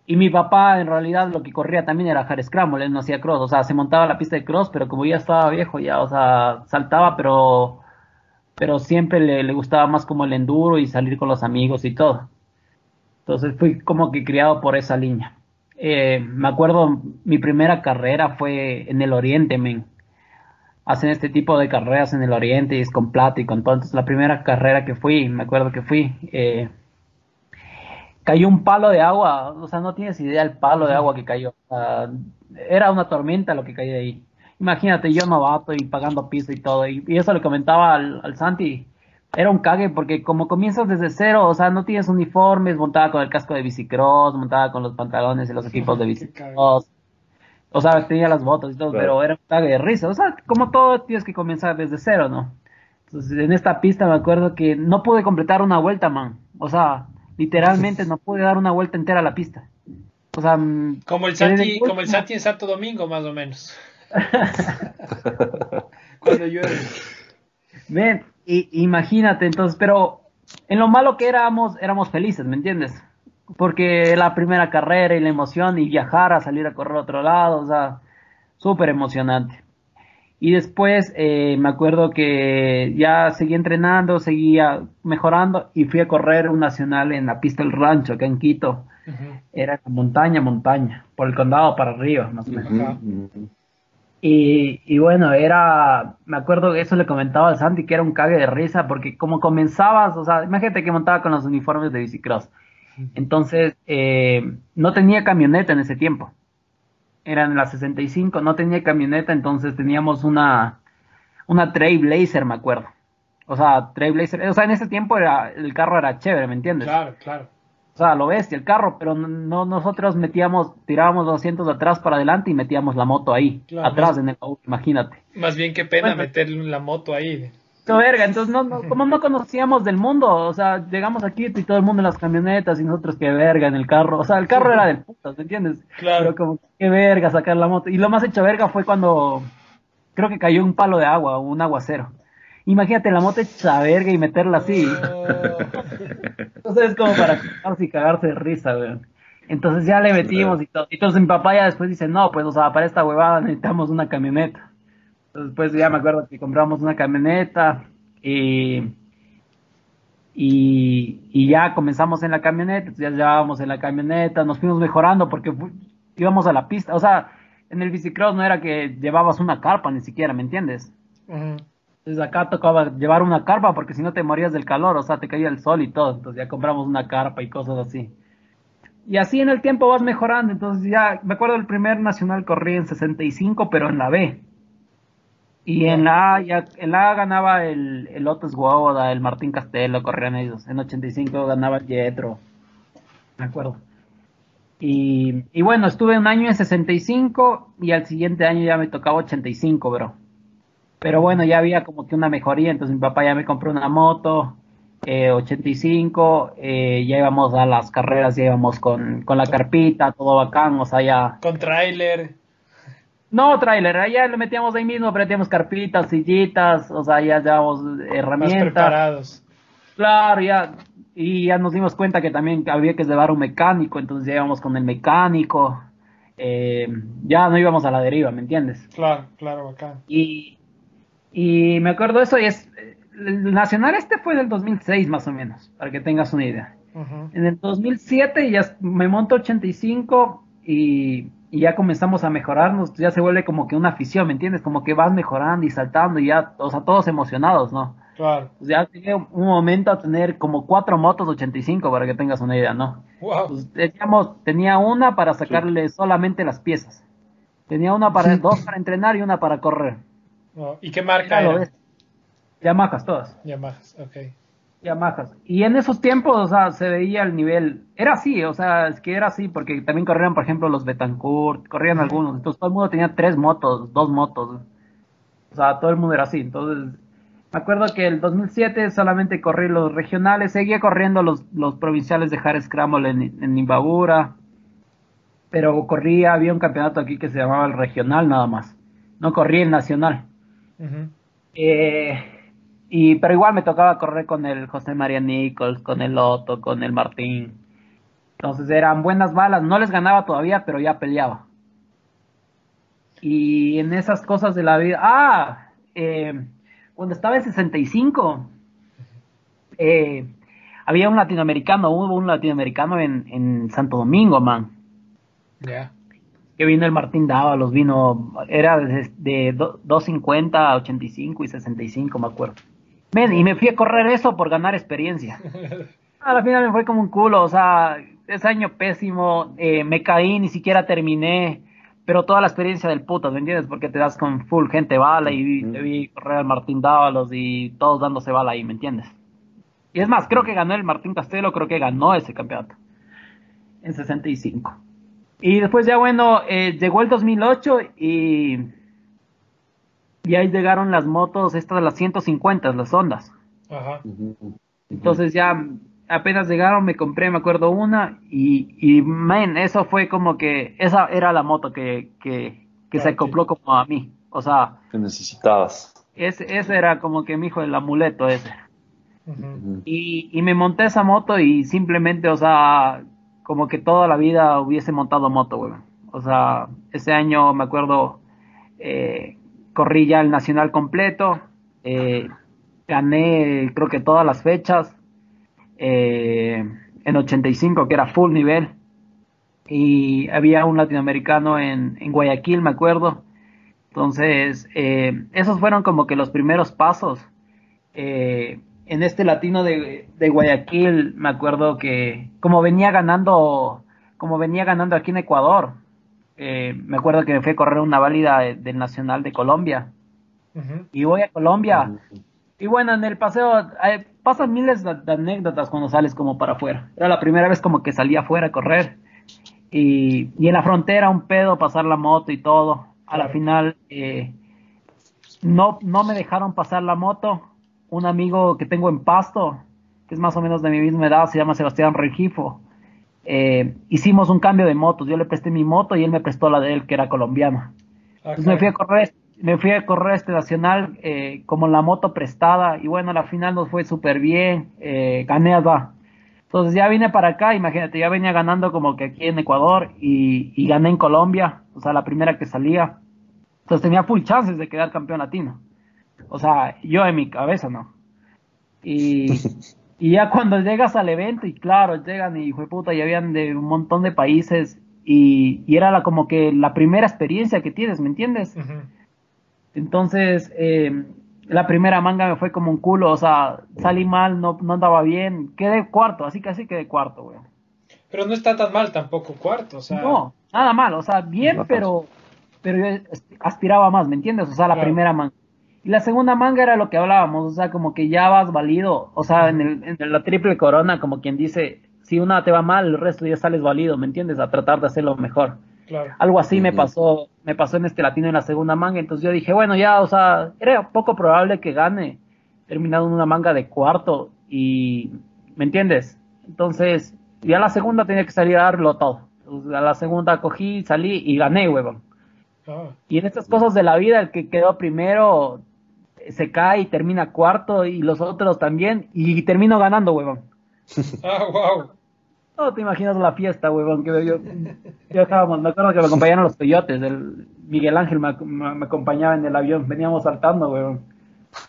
y mi papá en realidad lo que corría también era hard scramble, él no hacía cross, o sea, se montaba la pista de cross, pero como ya estaba viejo ya, o sea, saltaba, pero pero siempre le, gustaba más como el enduro y salir con los amigos y todo. Entonces fui como que criado por esa línea. Eh, me acuerdo, mi primera carrera fue en el Oriente. Hacen este tipo de carreras en el Oriente y es con plata y con todo. Entonces, la primera carrera que fui, me acuerdo que fui, eh, cayó un palo de agua. O sea, no tienes idea el palo de agua que cayó. Uh, era una tormenta lo que cayó de ahí. Imagínate, yo novato y pagando piso y todo. Y, y eso le comentaba al, al Santi era un cague porque como comienzas desde cero, o sea, no tienes uniformes, montaba con el casco de bicicross, montaba con los pantalones y los equipos de bicicross. O sea, tenía las botas y todo, claro. pero era un cague de risa. O sea, como todo tienes que comenzar desde cero, ¿no? Entonces, en esta pista me acuerdo que no pude completar una vuelta, man. O sea, literalmente no pude dar una vuelta entera a la pista. O sea, como el Santi, como el Santi en Santo Domingo, más o menos. Cuando llueve. Ven, y, imagínate, entonces, pero en lo malo que éramos, éramos felices, ¿me entiendes? Porque la primera carrera y la emoción y viajar a salir a correr a otro lado, o sea, súper emocionante. Y después eh, me acuerdo que ya seguí entrenando, seguía mejorando y fui a correr un nacional en la pista del rancho, acá en Quito. Uh -huh. Era montaña, montaña, por el condado para arriba, más o menos. Uh -huh. Y, y, bueno, era, me acuerdo que eso le comentaba al Santi, que era un cague de risa, porque como comenzabas, o sea, imagínate que montaba con los uniformes de bicicross. Entonces, eh, no tenía camioneta en ese tiempo. Eran las 65, no tenía camioneta, entonces teníamos una, una Trailblazer, me acuerdo. O sea, Trailblazer, o sea, en ese tiempo era, el carro era chévere, ¿me entiendes? Claro, claro. O sea, lo bestia el carro, pero no nosotros metíamos, tirábamos los asientos de atrás para adelante y metíamos la moto ahí, Claro, atrás más- en el imagínate. Más bien qué pena Bueno. meter la moto ahí. Verga, entonces no, no- como no conocíamos del mundo, o sea, llegamos aquí y todo el mundo en las camionetas y nosotros qué verga en el carro, o sea, el carro era del putas, ¿me entiendes? Claro. Pero como qué verga sacar la moto. Y lo más hecho verga fue cuando creo que cayó un palo de agua, un aguacero. Imagínate la moto hecha verga y meterla así. Entonces es como para cagarse y cagarse de risa, weón. Entonces ya le metimos y todo. Entonces mi papá ya después dice, no, pues, o sea, para esta huevada necesitamos una camioneta. Entonces pues ya me acuerdo que compramos una camioneta y, y, y ya comenzamos en la camioneta, entonces ya llevábamos en la camioneta, nos fuimos mejorando porque fu- íbamos a la pista. O sea, en el bicicross no era que llevabas una carpa ni siquiera, ¿me entiendes? Entonces acá tocaba llevar una carpa porque si no te morías del calor, o sea, te caía el sol y todo. Entonces ya compramos una carpa y cosas así. Y así en el tiempo vas mejorando. Entonces ya, me acuerdo el primer nacional corrí en 65, pero en la B. Y en la A, ya, en la A ganaba el, el Otis el Martín Castelo, corrían ellos. En 85 ganaba el. Me acuerdo. Y, y bueno, estuve un año en 65 y al siguiente año ya me tocaba 85, bro. Pero bueno, ya había como que una mejoría, entonces mi papá ya me compró una moto, eh, 85, eh, ya íbamos a las carreras, ya íbamos con, con la carpita, todo bacán, o sea, ya... Con tráiler. No, trailer, allá lo metíamos ahí mismo, metíamos carpitas, sillitas, o sea, ya llevábamos Más herramientas. preparados. Claro, ya, y ya nos dimos cuenta que también había que llevar un mecánico, entonces ya íbamos con el mecánico, eh, ya no íbamos a la deriva, ¿me entiendes? Claro, claro, bacán. Y, y me acuerdo eso, y es, el Nacional este fue del 2006 más o menos, para que tengas una idea. Ujú. En el 2007 ya me monto 85 y, y ya comenzamos a mejorarnos, ya se vuelve como que una afición, ¿me entiendes? Como que vas mejorando y saltando y ya, o sea, todos emocionados, ¿no? Claro. Pues ya llegué un momento a tener como cuatro motos 85 para que tengas una idea, ¿no? Wow. Pues, teníamos, tenía una para sacarle solamente las piezas. Tenía una para, dos para entrenar y una para correr. Wow. ¿Y qué marca Era era? Yamahas todas. Yamahas, ok. Yamahas. Y en esos tiempos, o sea, se veía el nivel. Era así, o sea, es que era así, porque también corrían, por ejemplo, los Betancourt, corrían algunos. Entonces todo el mundo tenía tres motos, dos motos. O sea, todo el mundo era así. Entonces, me acuerdo que el 2007 solamente corrí los regionales, seguía corriendo los, los provinciales de Hard Scramble en, en Imbabura. Pero corría, había un campeonato aquí que se llamaba el regional nada más. No corría el nacional. Eh, y, pero igual me tocaba correr con el José María Nichols, con el Otto, con el Martín. Entonces eran buenas balas. No les ganaba todavía, pero ya peleaba. Y en esas cosas de la vida. Ah, eh, cuando estaba en 65, eh, había un latinoamericano, hubo un latinoamericano en, en Santo Domingo, man Ya. que vino el Martín Dávalos, vino, era de, de do- 250 a 85 y 65, me acuerdo. Men, y me fui a correr eso por ganar experiencia. A la final me fue como un culo, o sea, ese año pésimo, eh, me caí, ni siquiera terminé, pero toda la experiencia del puto, ¿me entiendes? Porque te das con full gente bala y vi- te vi correr al Martín Dávalos y todos dándose bala ahí, ¿me entiendes? Y es más, creo que ganó el Martín Castelo, creo que ganó ese campeonato en 65. Y después ya bueno, eh, llegó el 2008 y, y ahí llegaron las motos, estas las 150, las ondas. Ajá. Entonces ya apenas llegaron, me compré, me acuerdo una y, y man, eso fue como que, esa era la moto que, que, que se acopló como a mí. O sea, que necesitabas. ese, ese era como que mi hijo, el amuleto ese. Y, y me monté esa moto y simplemente, o sea, como que toda la vida hubiese montado moto, weón. O sea, ese año me acuerdo, eh, corrí ya el nacional completo, eh, gané creo que todas las fechas, eh, en 85 que era full nivel, y había un latinoamericano en, en Guayaquil, me acuerdo. Entonces, eh, esos fueron como que los primeros pasos. Eh, en este latino de, de Guayaquil, me acuerdo que como venía ganando, como venía ganando aquí en Ecuador, eh, me acuerdo que me fui a correr una válida de- del Nacional de Colombia. Y voy a Colombia Y bueno, en el paseo eh, pasan miles de, anécdotas cuando sales como para afuera. Era la primera vez como que salía afuera a correr. Y, y en la frontera un pedo, pasar la moto y todo. A la final eh, no, no me dejaron pasar la moto. Un amigo que tengo en Pasto, que es más o menos de mi misma edad, se llama Sebastián Regifo. Eh, hicimos un cambio de motos. Yo le presté mi moto y él me prestó la de él, que era colombiana. Ah, Entonces me fui a correr me fui a correr este nacional eh, como la moto prestada y bueno, la final nos fue súper bien, eh, gané allá. Entonces ya vine para acá, imagínate, ya venía ganando como que aquí en Ecuador y, y, gané en Colombia, o sea, la primera que salía. Entonces tenía full chances de quedar campeón latino. O sea, yo en mi cabeza, ¿no? Y, y ya cuando llegas al evento, y claro, llegan y hijo de puta, ya habían de un montón de países y, y era la, como que la primera experiencia que tienes, ¿me entiendes? Entonces, eh, la primera manga me fue como un culo, o sea, salí mal, no, no andaba bien, quedé cuarto, así que así quedé cuarto, güey. Pero no está tan mal tampoco cuarto, o sea. No, nada mal, o sea, bien, pero, pero yo aspiraba más, ¿me entiendes? O sea, la primera manga. Y la segunda manga era lo que hablábamos, o sea, como que ya vas valido, o sea, en, el, en la triple corona, como quien dice, si una te va mal, el resto ya sales valido, ¿me entiendes? A tratar de hacerlo mejor. Algo así me pasó, me pasó en este latino en la segunda manga, entonces yo dije, bueno, ya, o sea, era poco probable que gane, terminado en una manga de cuarto, y, ¿me entiendes? Entonces, ya la segunda tenía que salir a darlo todo. a la segunda cogí, salí y gané, huevón. Ah. Y en estas cosas de la vida, el que quedó primero se cae y termina cuarto, y los otros también, y termino ganando, huevón. Ah, wow. No te imaginas la fiesta, huevón, que yo, yo estábamos, me acuerdo que me acompañaron los coyotes, el Miguel Ángel me, me, acompañaba en el avión, veníamos saltando, huevón.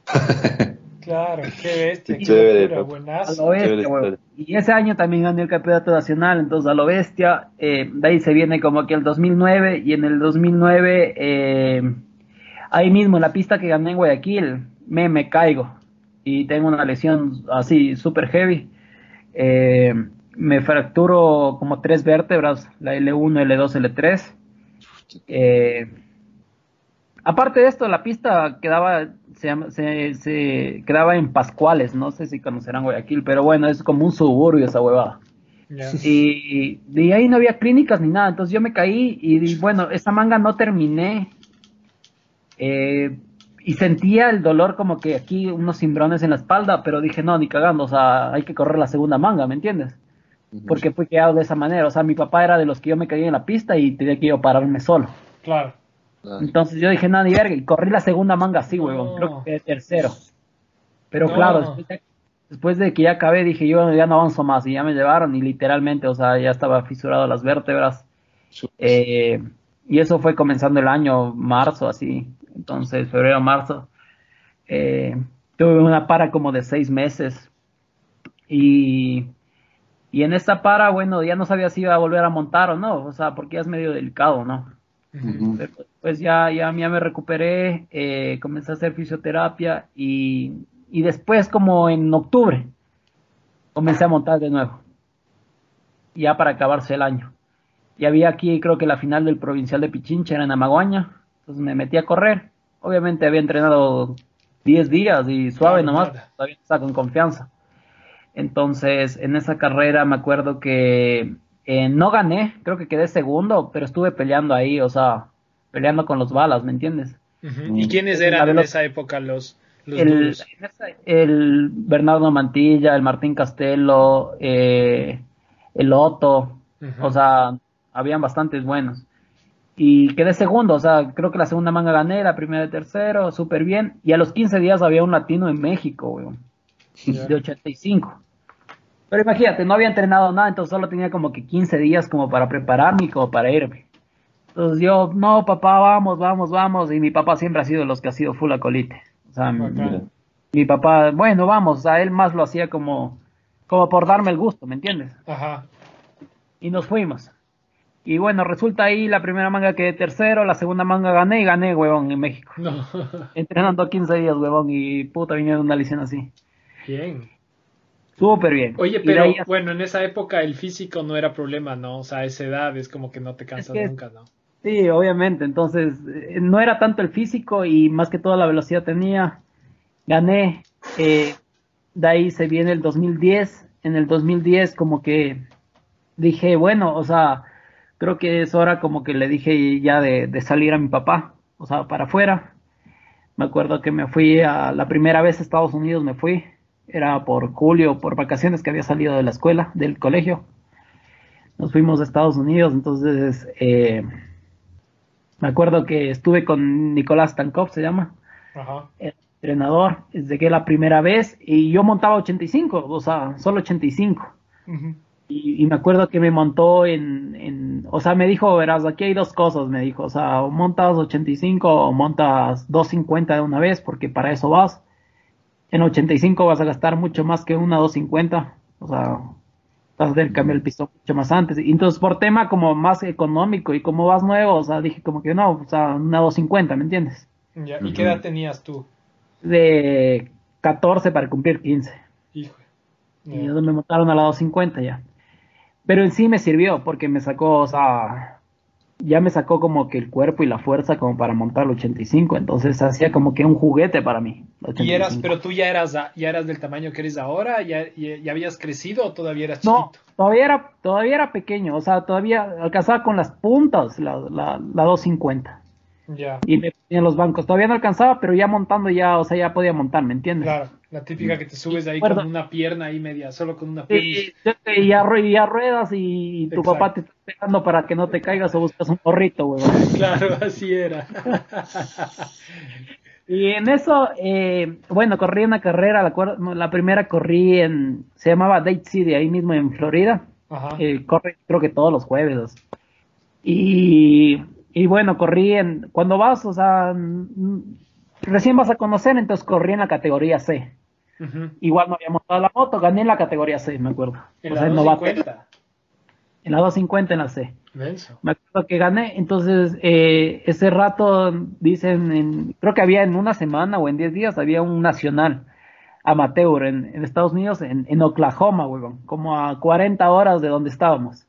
Claro, qué bestia, qué chévere, buenazo. A lo bestia, Y ese año también gané el campeonato nacional, entonces a lo bestia, eh, de ahí se viene como que el 2009, y en el 2009, eh, ahí mismo en la pista que gané en Guayaquil, me, me caigo, y tengo una lesión así, súper heavy. Eh, me fracturo como tres vértebras, la L1, L2, L3. Eh, aparte de esto, la pista quedaba, se, se, quedaba en Pascuales, no sé si conocerán Guayaquil, pero bueno, es como un suburbio esa huevada. Y de ahí no había clínicas ni nada, entonces yo me caí y, bueno, esa manga no terminé. Eh, y sentía el dolor como que aquí unos cimbrones en la espalda, pero dije, no, ni cagando, o sea, hay que correr la segunda manga, ¿me entiendes? porque fui quedado de esa manera. O sea, mi papá era de los que yo me caía en la pista y tenía que yo pararme solo. Claro. Entonces yo dije, nada, ni verga, y corrí la segunda manga así, huevón, creo que tercero. Pero claro, después de, que ya acabé, dije, yo ya no avanzo más, y ya me llevaron, y literalmente, o sea, ya estaba fisurado las vértebras. Eh, y eso fue comenzando el año, marzo, así, entonces, febrero, marzo. Eh, tuve una para como de seis meses, y y en esta para, bueno, ya no sabía si iba a volver a montar o no, o sea, porque ya es medio delicado, ¿no? pues ya, ya, ya me recuperé, eh, comencé a hacer fisioterapia y, y después, como en octubre, comencé a montar de nuevo, ya para acabarse el año. Y había aquí, creo que la final del provincial de Pichincha era en Amaguaña, entonces me metí a correr. Obviamente había entrenado 10 días y suave nomás, todavía está con confianza. Entonces, en esa carrera me acuerdo que eh, no gané, creo que quedé segundo, pero estuve peleando ahí, o sea, peleando con los balas, ¿me entiendes? ¿Y quiénes eran en esa época los, el, el, Bernardo Mantilla, el Martín Castelo, eh, el Otto, o sea, habían bastantes buenos. Y quedé segundo, o sea, creo que la segunda manga gané, la primera de tercero, súper bien. Y a los 15 días había un latino en México, weón de 85. Pero imagínate, no había entrenado nada, entonces solo tenía como que 15 días como para prepararme y como para irme. Entonces yo, no, papá, vamos, vamos, vamos. Y mi papá siempre ha sido los que ha sido full acolite. O sea, mi, papá, bueno, vamos, a él más lo hacía como, como por darme el gusto, ¿me entiendes? Ajá. Y nos fuimos. Y bueno, resulta ahí la primera manga quedé tercero, la segunda manga gané y gané, huevón, en México. Entrenando 15 días, huevón, y puta, vine una lesión así. Bien. Súper bien. Oye, pero bueno, en esa época el físico no era problema, ¿no? O sea, a esa edad es como que no te cansas nunca, ¿no? Sí, obviamente. Entonces, eh, no era tanto el físico y más que toda la velocidad tenía. gané. Eh, de ahí se viene el 2010. En el 2010 como que dije, bueno, o sea, creo que es hora como que le dije ya de, de salir a mi papá, o sea, para afuera. Me acuerdo que me fui a la primera vez a Estados Unidos, me fui. Era por julio, por vacaciones que había salido de la escuela, del colegio. Nos fuimos a Estados Unidos, entonces eh, me acuerdo que estuve con Nicolás Tankov, se llama, Ajá. el entrenador. Llegué la primera vez y yo montaba 85, o sea, solo 85. Ujú. Y, y me acuerdo que me montó en, en, o sea, me dijo, verás, aquí hay dos cosas, me dijo, o sea, o montas 85 o montas 250 de una vez, porque para eso vas. En 85 vas a gastar mucho más que una 250, o sea, vas a tener que cambiar el pistón mucho más antes. Y entonces, por tema como más económico y como vas nuevo, o sea, dije como que no, o sea, una 250, ¿me entiendes? Ya, ¿Y qué edad tenías tú? De 14 para cumplir 15. Hijo. Y ellos me montaron a la 250 ya. Pero en sí me sirvió porque me sacó, o sea, ya me sacó como que el cuerpo y la fuerza como para montar el 85. Entonces hacía como que un juguete para mí. ¿Y eras, 85. pero tú ya eras, ya eras del tamaño que eres ahora? ¿Ya, ya, ya habías crecido o todavía eras No, chiquito? todavía era, todavía era pequeño, o sea, todavía alcanzaba con las puntas la, la, la 250. Ya, Y me ponía en los bancos. Todavía no alcanzaba, pero ya montando ya, o sea, ya podía montar, ¿me entiendes? claro. La típica que te subes ahí con una pierna ahí media, solo con una pierna. Sí, y a, y a ruedas y, tu Exacto. papá te está esperando para que no te caigas o buscas un gorrito, huevón. Claro, así era. Y en eso, eh, bueno, corrí una carrera, la, primera corrí en, se llamaba Date City, ahí mismo en Florida. Ajá. Eh, corre creo que todos los jueves. Y, y bueno, corrí en, cuando vas, o sea, recién vas a conocer, entonces corrí en la categoría C. Igual no había montado la moto, gané en la categoría C, me acuerdo. En O la sea, novato. 250. En la 250 en la C. Me acuerdo que gané, entonces eh, ese rato dicen, en- creo que había en una semana o en 10 días había un nacional amateur en, en Estados Unidos, en, en Oklahoma, huevón, como a 40 horas de donde estábamos.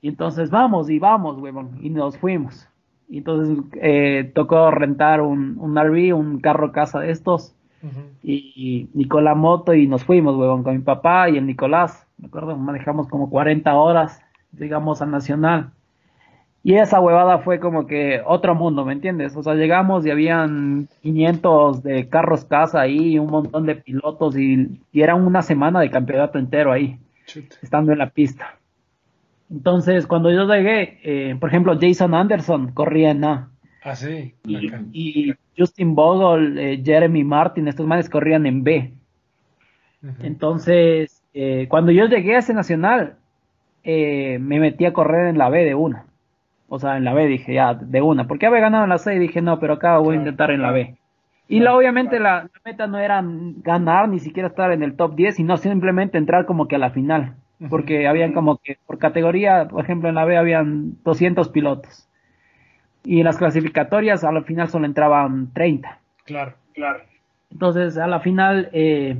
Y entonces vamos y vamos, huevón, y nos fuimos. Y entonces eh, tocó rentar un, un RV, un carro casa de estos, Y, y, y con la moto y nos fuimos, huevón, con mi papá y el Nicolás. Me acuerdo, manejamos como 40 horas, digamos, al Nacional. Y esa huevada fue como que otro mundo, ¿me entiendes? O sea, llegamos y habían 500 de carros casa ahí, y un montón de pilotos y, y era una semana de campeonato entero ahí, estando en la pista. Entonces, cuando yo llegué, eh, por ejemplo, Jason Anderson corría en A. Ah, sí. Y, Justin Bogle, eh, Jeremy Martin, estos manes corrían en B. Entonces, eh, cuando yo llegué a ese nacional, eh, me metí a correr en la B de una. O sea, en la B dije, ya, de una. Porque había ganado en la C y dije, no, pero acá voy a intentar en la. B. Y la, obviamente la, la meta no era ganar, ni siquiera estar en el top 10, sino simplemente entrar como que a la final. Porque habían como que, por categoría, por ejemplo, en la B habían 200 pilotos. Y en las clasificatorias a la final solo entraban 30. Claro, claro. Entonces, a la final eh,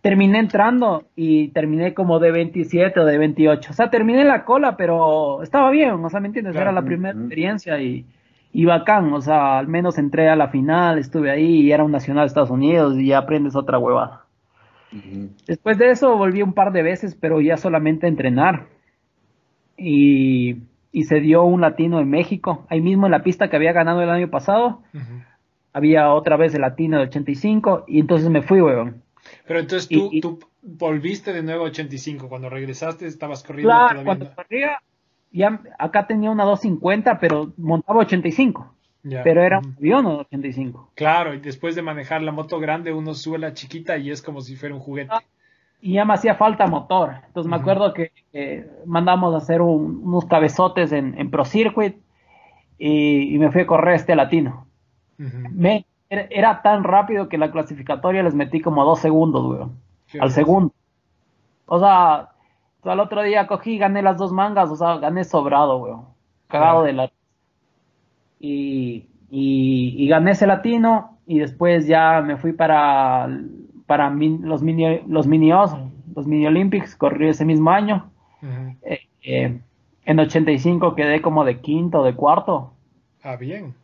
terminé entrando y terminé como de 27 o de 28. O sea, terminé en la cola, pero estaba bien, o sea, ¿me entiendes? Claro. Era la primera experiencia y, y bacán, o sea, al menos entré a la final, estuve ahí y era un nacional de Estados Unidos y ya aprendes otra huevada. Después de eso volví un par de veces, pero ya solamente a entrenar. Y, y se dio un latino en México, ahí mismo en la pista que había ganado el año pasado había otra vez el latino de 85 y entonces me fui, weón. Pero entonces tú, Y- tú volviste de nuevo a 85. Cuando regresaste estabas corriendo Claro, todavía. cuando corría, ya acá tenía una 250, pero montaba 85. Ya. Pero era un avión o 85. Claro, y después de manejar la moto grande, uno sube la chiquita y es como si fuera un juguete. Y ya me hacía falta motor. Entonces me acuerdo que eh, mandamos a hacer un- unos cabezotes en, en Pro Circuit y, y me fui a correr este latino. Me, era, era tan rápido que la clasificatoria les metí como dos segundos, weón. Al segundo. O sea, al otro día cogí, gané las dos mangas, o sea, gané sobrado, weón. Cagado de la... Y, y, y gané ese latino y después ya me fui para, para mi- los mini los minios, los mini Olympics, corrí ese mismo año. Ujú. Eh, eh, en 85 quedé como de quinto, de cuarto. Ah, bien.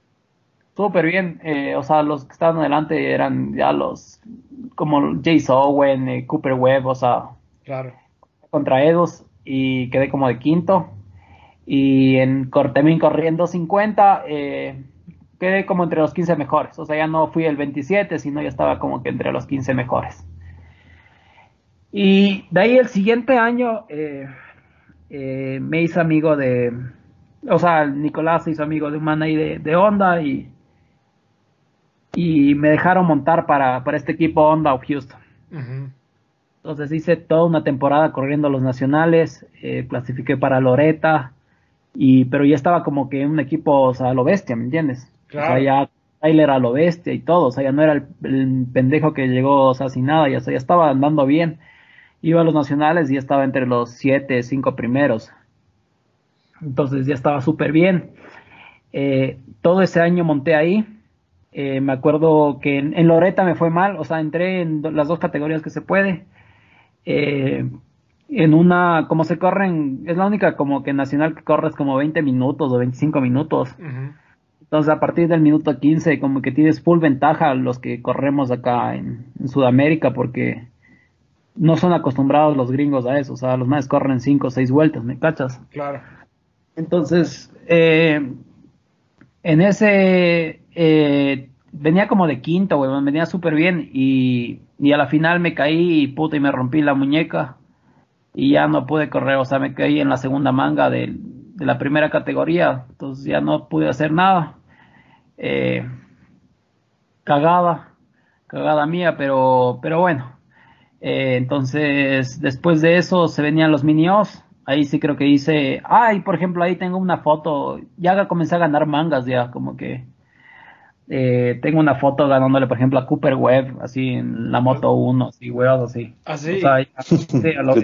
súper bien. Eh, o sea, los que estaban adelante eran ya los, como Jace Owen, eh, Cooper Webb, o sea, Claro. contra Edos y quedé como de quinto. Y en también corriendo 50, eh, quedé como entre los 15 mejores. O sea, ya no fui el 27, sino ya estaba como que entre los 15 mejores. Y de ahí el siguiente año eh, eh, me hice amigo de, o sea, Nicolás se hizo amigo de un man ahí de, de Honda y, y me dejaron montar para, para este equipo Honda of Houston. Entonces hice toda una temporada corriendo los nacionales, eh, clasifiqué para Loreta, y, pero ya estaba como que un equipo, o sea, lo bestia, ¿me entiendes? Claro. O sea, ya Tyler a lo bestia y todo, o sea, ya no era el, el pendejo que llegó, o sea, sin nada, ya, o sea, ya estaba andando bien. Iba a los nacionales y ya estaba entre los siete, cinco primeros. Entonces ya estaba súper bien. Eh, todo ese año monté ahí. Eh, me acuerdo que en, en Loreta me fue mal, o sea, entré en do- las dos categorías que se puede. Eh, en una, como se corren, es la única como que nacional que corres como 20 minutos o 25 minutos. Entonces a partir del minuto 15 como que tienes full ventaja los que corremos acá en, en Sudamérica porque no son acostumbrados los gringos a eso. O sea, los más corren 5 o 6 vueltas, ¿me cachas? Claro. Entonces, eh, en ese eh, venía como de quinto, weón, venía súper bien y, y a la final me caí y puta y me rompí la muñeca y ya no pude correr, o sea, me caí en la segunda manga de la primera categoría, entonces ya no pude hacer nada. Eh, cagada, cagada mía, pero, pero bueno. Eh, entonces, después de eso se venían los mini-os. Ahí sí creo que hice, ay, por ejemplo, ahí tengo una foto, ya comencé a ganar mangas ya, como que eh, tengo una foto ganándole, por ejemplo, a Cooper Webb, así en la Moto 1, así, huevos, así. Así. O sea, ya, sí, a lo.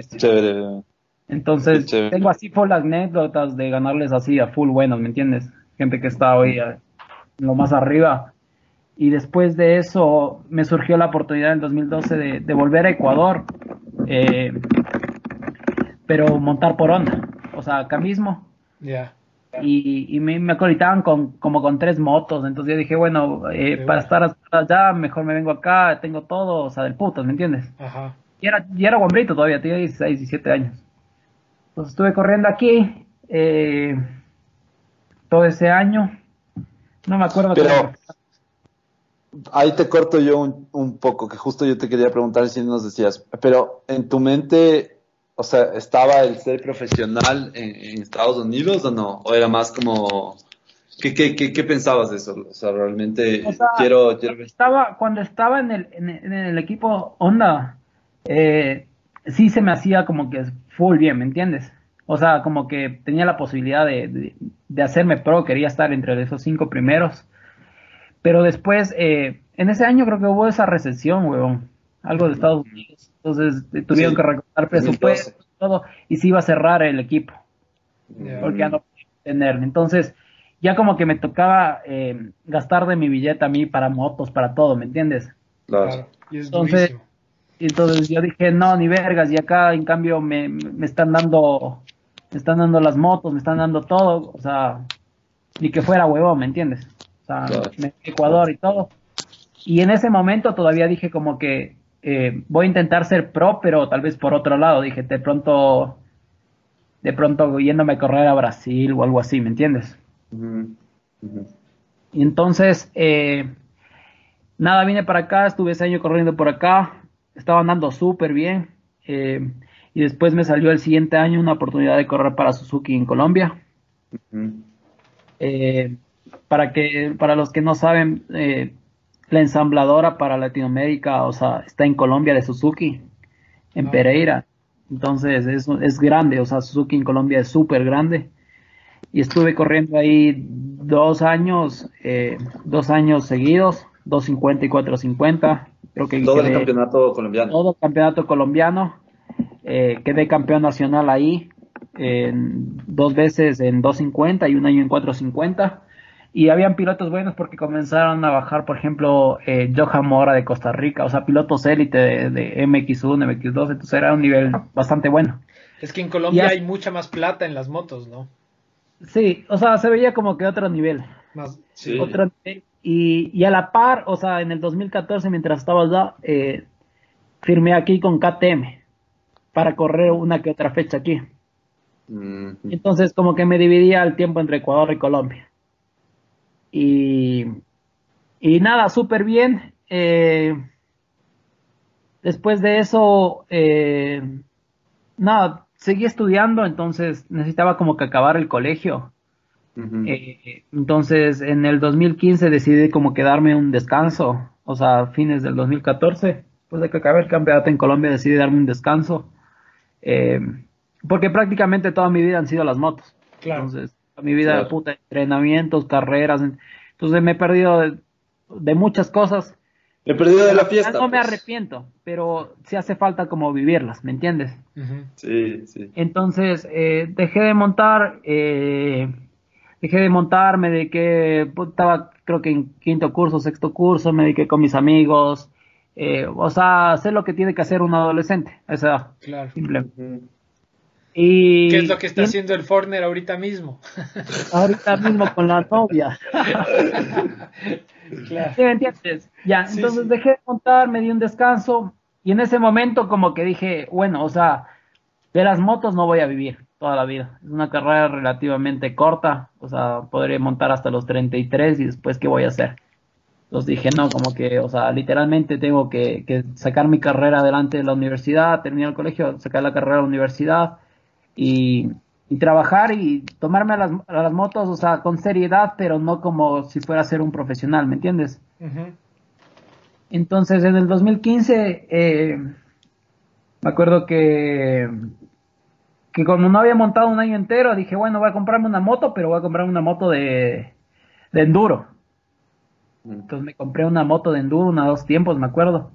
Entonces, tengo así full anécdotas de ganarles así a full buenos, ¿me entiendes? Gente que está hoy a- lo más arriba. Y después de eso me surgió la oportunidad en 2012 de, de volver a Ecuador, eh, pero montar por onda, o sea, acá mismo. Y, y me, me acolitaban con, como con tres motos, entonces yo dije, bueno, eh, para bueno. estar allá, mejor me vengo acá, tengo todo, o sea, del putas, ¿me entiendes? Ajá. Y era, y era guambrito todavía, tenía 16, 17 años. Entonces estuve corriendo aquí eh, todo ese año. No me acuerdo. Pero- cómo- Ahí te corto yo un, un poco, que justo yo te quería preguntar si nos decías, pero en tu mente, o sea, ¿estaba el ser profesional en, en Estados Unidos o no? ¿O era más como, ¿qué, qué, qué, qué pensabas de eso? O sea, realmente O sea, quiero, estaba, cuando estaba en el, en, en el equipo Honda, eh, sí se me hacía como que full bien, ¿me entiendes? O sea, como que tenía la posibilidad de, de, de hacerme pro, quería estar entre esos cinco primeros. Pero después, eh, en ese año creo que hubo esa recesión, weón. Algo de Estados Unidos. Entonces eh, tuvieron Sí, que recortar 2012. presupuesto y todo, y se iba a cerrar el equipo. Porque ya no podía tener. Entonces, ya como que me tocaba eh, gastar de mi billete a mí para motos, para todo, ¿me entiendes? Claro. Claro. Y es Entonces- durísimo. Entonces yo dije, no, ni vergas, y acá en cambio me, me están dando, me están dando las motos, me están dando todo, o sea, ni que fuera huevón, ¿me entiendes? O sea, Claro. me Ecuador y todo. Y en ese momento todavía dije como que eh, voy a intentar ser pro, pero tal vez por otro lado, dije, de pronto, de pronto yéndome a correr a Brasil o algo así, ¿me entiendes? Y entonces, eh, nada, vine para acá, estuve ese año corriendo por acá, estaba andando súper bien. eh, y después me salió el siguiente año una oportunidad de correr para Suzuki en Colombia. Eh, para que, para los que no saben, eh, la ensambladora para Latinoamérica, o sea, está en Colombia de Suzuki, en Ah. Pereira. Entonces es, es grande, o sea, Suzuki en Colombia es súper grande. Y estuve corriendo ahí dos años, eh, dos años seguidos, 250 y 450. Creo que Todo el campeonato colombiano. todo el campeonato colombiano. Eh, quedé campeón nacional ahí, en- dos veces en 250 y un año en 450. Y habían pilotos buenos porque comenzaron a bajar, por ejemplo, eh, Johan Mora de Costa Rica, o sea, pilotos élite de, de MX1, MX2, entonces era un nivel bastante bueno. Es que en Colombia hay mucha más plata en las motos, ¿no? Sí, o sea, se veía como que otro nivel. Más, Sí. Otro nivel. Y, y a la par, o sea, en el 2014, mientras estaba allá, eh, firmé aquí con KTM para correr una que otra fecha aquí. Mm, Entonces, como que me dividía el tiempo entre Ecuador y Colombia. Y, y nada, súper bien. Eh, después de eso, eh, nada, seguí estudiando, entonces necesitaba como que acabar el colegio. Eh, entonces, en el 2015 decidí como que darme un descanso, o sea, fines del 2014, después de que acabé el campeonato en Colombia, decidí darme un descanso, eh, porque prácticamente toda mi vida han sido las motos. Claro. Entonces, toda mi vida de puta, entrenamientos, carreras, en- entonces me he perdido de, de muchas cosas. Me he perdido de la fiesta. No me pues. arrepiento, pero sí hace falta como vivirlas, ¿me entiendes? Sí, sí. Entonces eh, dejé de montar, eh, dejé de montar, me dediqué, pues, estaba creo que en quinto curso, sexto curso, me dediqué con mis amigos, eh, o sea, hacer lo que tiene que hacer un adolescente, a esa edad, Claro. simplemente. Y, ¿Qué es lo que está y haciendo el Forner ahorita mismo? ahorita mismo con la novia. Claro. ¿Sí me entiendes? Ya, Sí, entonces sí. dejé de montar, me di un descanso y en ese momento como que dije, bueno, o sea, de las motos no voy a vivir toda la vida. Es una carrera relativamente corta, o sea, podré montar hasta los 33 y después ¿qué voy a hacer? Entonces dije, no, como que, o sea, literalmente tengo que, que sacar mi carrera adelante de la universidad, terminar el colegio, sacar la carrera de la universidad y, y trabajar y tomarme a las, a las motos, o sea, con seriedad, pero no como si fuera a ser un profesional, ¿me entiendes? Entonces, en el 2015, eh, me acuerdo que, que como no había montado un año entero, dije, bueno, voy a comprarme una moto, pero voy a comprar una moto de, de enduro. Entonces me compré una moto de enduro, una dos tiempos, me acuerdo.